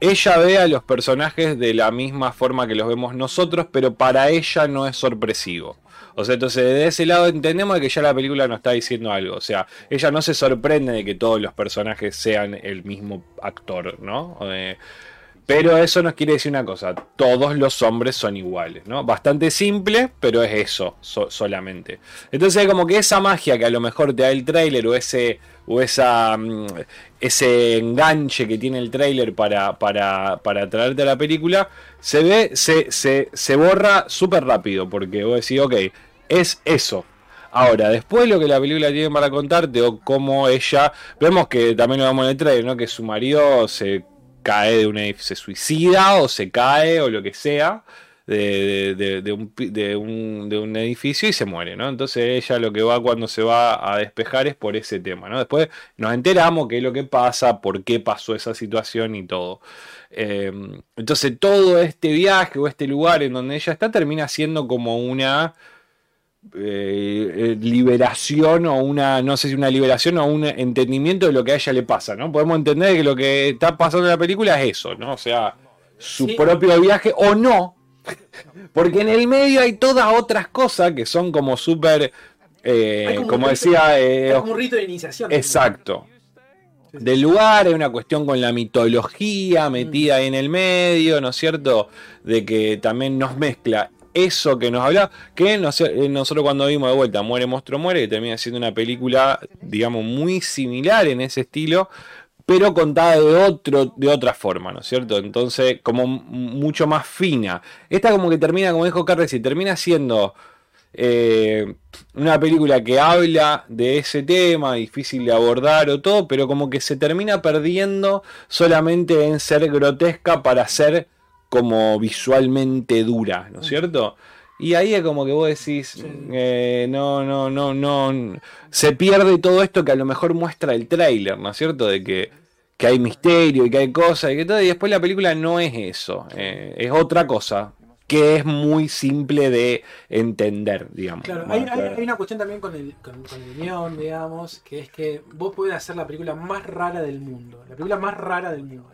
ella ve a los personajes de la misma forma que los vemos nosotros, pero para ella no es sorpresivo. O sea, entonces de ese lado entendemos de que ya la película nos está diciendo algo. O sea, ella no se sorprende de que todos los personajes sean el mismo actor, ¿no? Eh, pero eso nos quiere decir una cosa, todos los hombres son iguales, ¿no? Bastante simple, pero es eso so- solamente. Entonces como que esa magia que a lo mejor te da el tráiler o ese o esa mm, ese enganche que tiene el tráiler para, para, para traerte a la película, se ve, se, se, se borra súper rápido, porque vos decís, ok, es eso, Ahora, después lo que la película tiene para contarte, o cómo ella. Vemos que también lo vemos en el trailer, ¿no? Que su marido se cae de un edificio, se suicida, o se cae, o lo que sea, de, de- de- un, de un- edificio y se muere, ¿no? Entonces ella lo que va cuando se va a despejar es por ese tema, ¿no? Después nos enteramos qué es lo que pasa, por qué pasó esa situación y todo. Eh, entonces todo este viaje o este lugar en donde ella está termina siendo como una eh, eh, liberación o una, no sé si una liberación o un entendimiento de lo que a ella le pasa, ¿no? Podemos entender que lo que está pasando en la película es eso, ¿no? O sea, su Sí. propio viaje o no, porque en el medio hay todas otras cosas que son como súper, eh, como decía, eh, Es como un rito de iniciación. Exacto. Del lugar, hay una cuestión con la mitología metida ahí en el medio, ¿no es cierto? De que también nos mezcla eso que nos habla, que eh, nosotros cuando vimos de vuelta Muere, Monstruo, Muere, que termina siendo una película, digamos, muy similar en ese estilo, pero contada de, otro, de otra forma, ¿no es cierto? Entonces, como mucho más fina. Esta como que termina, como dijo Carles, y termina siendo eh, una película que habla de ese tema, difícil de abordar o todo, pero como que se termina perdiendo solamente en ser grotesca para ser como visualmente dura, ¿no es cierto? Y ahí es como que vos decís, eh, no, no, no, no, se pierde todo esto que a lo mejor muestra el tráiler, ¿no es cierto? De que, que hay misterio y que hay cosas y que todo, y después la película no es eso, eh, es otra cosa que es muy simple de entender, digamos. Claro, hay, hay- Claro. hay una cuestión también con el, con, con el guion, digamos, que es que vos podés hacer la película más rara del mundo. La película más rara del mundo.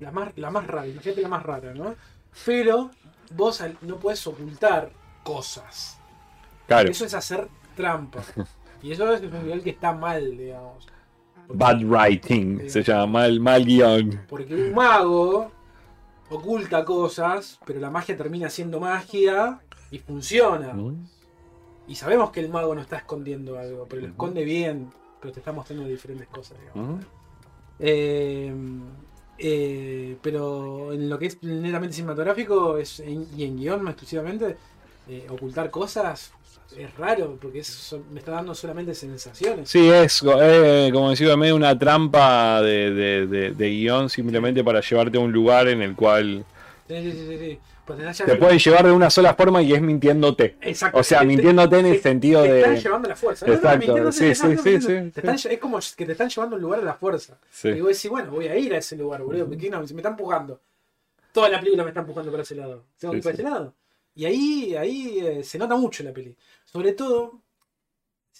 La más, la más rara, imagínate la más rara, ¿no? Pero vos no puedes ocultar cosas. Claro. Eso es hacer trampa. Y eso es un nivel que está mal, digamos. Porque- Bad writing, se llama mal, mal guion. Porque un mago oculta cosas, pero la magia termina siendo magia y funciona. Y sabemos que el mago no está escondiendo algo, pero lo esconde bien, pero te está mostrando diferentes cosas, digamos. Eh, eh, pero en lo que es netamente cinematográfico es, en- y en guion más exclusivamente, eh, ocultar cosas, es raro, porque es- me está dando solamente sensaciones. Sí, es eh, como decía, medio una trampa de guion simplemente para llevarte a un lugar en el cual Sí, sí, sí, sí, sí. Pues te pueden llevar de una sola forma y es mintiéndote. Exacto. O sea, Te- mintiéndote en el te- sentido te están de. llevando la fuerza. No, no, Exacto, sí, no, sí, no, sí, sí, Te están- es como que te están llevando a un lugar a la fuerza. Sí. Y vos decís, bueno, voy a ir a ese lugar, boludo. ¿por qué no? Me está empujando. Toda la película me está empujando para ese lado. Tengo que Sí, ir para sí. ese lado. Y ahí, ahí eh, se nota mucho la peli. Sobre todo,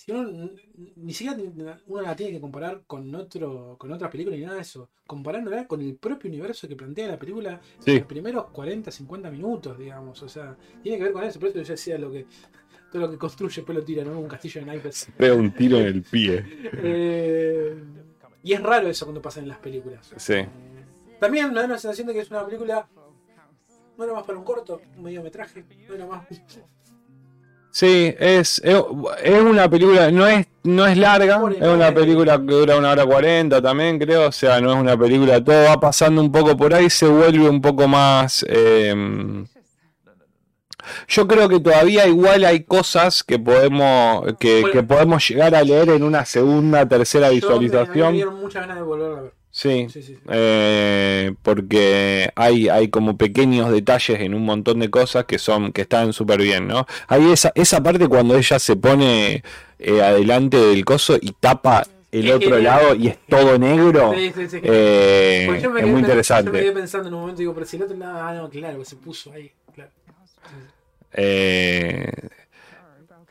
si uno ni siquiera uno la tiene que comparar con otro, con otra película ni nada de eso. Comparándola con el propio universo que plantea la película Sí. en los primeros 40, 50 minutos, digamos. O sea, tiene que ver con eso. Por eso yo decía lo que. Todo lo que construye después lo tira, ¿no? Un castillo de naipes. Pega un tiro en el pie. Eh, y es raro eso cuando pasa en las películas. Sí. Eh, también me da la sensación de que es una película. No era más para un corto, un mediometraje. No era más. Sí, es, es, una película, no es, no es larga, es una el- película que dura una hora cuarenta también, creo, o sea, no es una película, todo va pasando un poco por ahí, se vuelve un poco más... eh, yo creo que todavía igual hay cosas que podemos, que, que podemos llegar a leer en una segunda, tercera Yo me- visualización. dieron muchas ganas de volverla a ver. Sí, Sí, sí, sí. eh, porque hay, hay como pequeños detalles en un montón de cosas que son que están súper bien, ¿no? Hay esa, esa parte cuando ella se pone eh, adelante del coso y tapa el Es otro genial. lado y es todo negro, eh, es muy pen- Yo me quedé interesante. pensando en un momento, digo, pero si el otro lado. Ah, no, claro, que se puso ahí. Claro. Eh,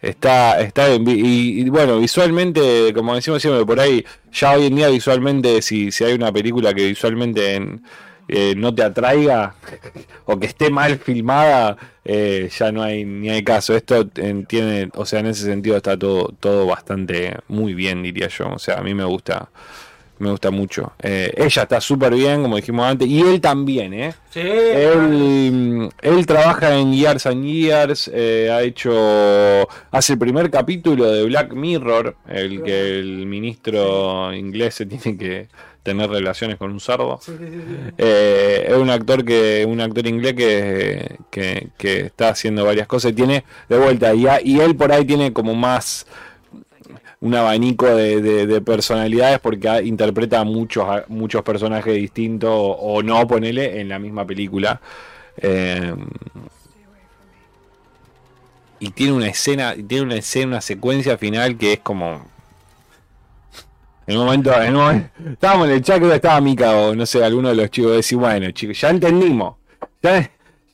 está, está bien. Y, bueno, visualmente, como decimos siempre, por ahí, ya hoy en día visualmente, si, si hay una película que visualmente en- eh, no te atraiga o que esté mal filmada, eh, ya no hay ni hay caso. Esto tiene, o sea, en ese sentido está todo, todo bastante muy bien, diría yo. O sea, a mí me gusta. Me gusta mucho. Eh, ella está súper bien, como dijimos antes, y él también, ¿eh? Sí, Él, él trabaja en Years and Years, eh, ha hecho, hace el primer capítulo de Black Mirror, el que el ministro inglés se tiene que tener relaciones con un sí, sí. Eh, es un actor que un actor inglés que, que, que está haciendo varias cosas y tiene de vuelta y, a- y él por ahí tiene como más un abanico de, de- de personalidades porque interpreta a muchos a muchos personajes distintos o, no ponele en la misma película Eh, y tiene una escena tiene una escena una secuencia final que es como en un momento, estábamos en el chat, que estaba Mika o no sé, alguno de los chicos, decir, bueno, chicos, ya entendimos, ya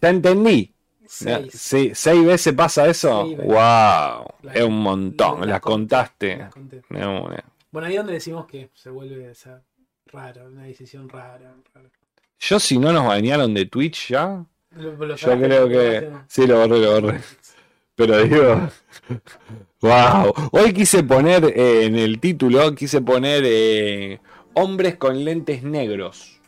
entendí. Seis. Sí, ¿Seis veces pasa eso? ¡Wow! Es un montón, las contaste. las conté. Bueno, ahí es donde decimos que se vuelve esa rara, una decisión rara. rara. Yo si no nos banearon de Twitch ya, Lo- lo yo creo que... ¿no? Sí, lo borré, lo borré. Pero digo... ¡Wow! Hoy quise poner eh, en el título, quise poner eh, hombres con lentes negros.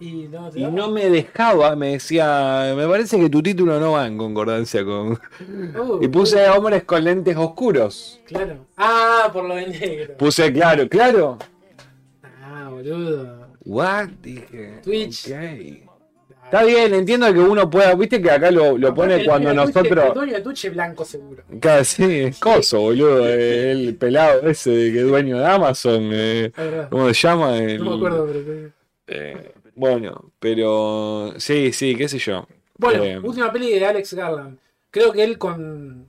Y no, Y me dejaba, me decía, me parece que tu título no va en concordancia con... Uh, Y puse hombres con lentes oscuros. Claro. Ah, por lo de negro. Puse claro, claro. Ah, boludo. What? Dije. Twitch. ok. Está bien, entiendo que uno pueda, viste que acá lo, lo pone El- cuando el El nosotros... dueño de Twitch es blanco seguro. Casi, es coso, boludo. El pelado ese de que es dueño de Amazon. eh. ¿Cómo se llama? El- No me acuerdo, pero. eh, bueno, pero sí, sí, qué sé yo. Bueno, Eh, última peli de Alex Garland. Creo que él con.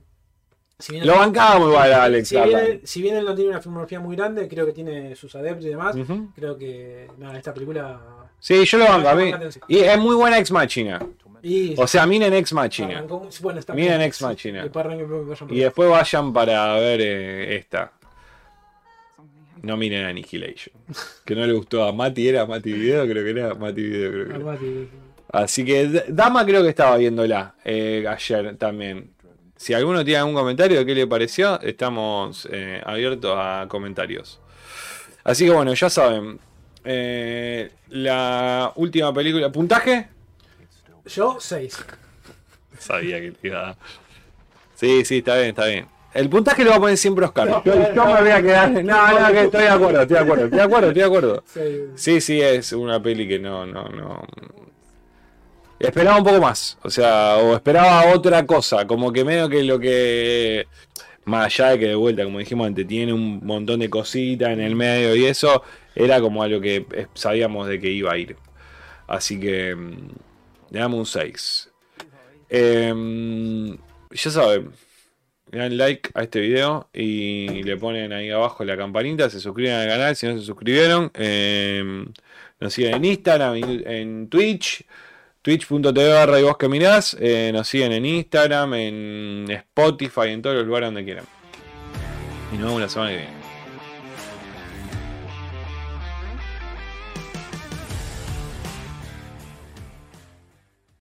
Si bien, Lo bancábamos igual a Alex si Garland. si bien él no tiene una filmografía muy grande, creo que tiene sus adeptos y demás. Creo que. Nada, esta película. Sí, yo lo banco a mí. Y es muy buena Ex Machina. Y. O sea, miren Ex Machina. bueno, Miren. Ex Machina. Y Y después vayan para ver eh, esta. No miren Annihilation. Que no le gustó a Mati, era Mati Video, creo que era Mati Video, creo que era. Así que Dama creo que estaba viéndola eh, ayer también. Si alguno tiene algún comentario de qué le pareció, estamos eh, abiertos a comentarios. Así que bueno, ya saben. eh, la última película. ¿Puntaje? Yo, 6. Sabía que te iba a... Sí, sí, está bien, está bien. El puntaje lo va a poner siempre Oscar. Yo, yo me voy a quedar. No, no, que estoy de acuerdo, estoy de acuerdo, estoy de acuerdo, estoy de acuerdo. Sí, sí, es una peli que no, no, no. Esperaba un poco más, o sea, o esperaba otra cosa, como que medio que lo que, más allá de que de vuelta, como dijimos antes, tiene un montón de cositas en el medio y eso, era como algo que eh, sabíamos de que iba a ir. Así que mm, le damos un 6. Em, ya saben, le dan like a este video y le ponen ahí abajo la campanita, se suscriben al canal si no se suscribieron. em, nos siguen en Instagram, en, Twitch, twitch.tv barra y vos que mirás. eh, nos siguen en Instagram, en Spotify, en todos los lugares donde quieran. Y nos vemos la semana que viene.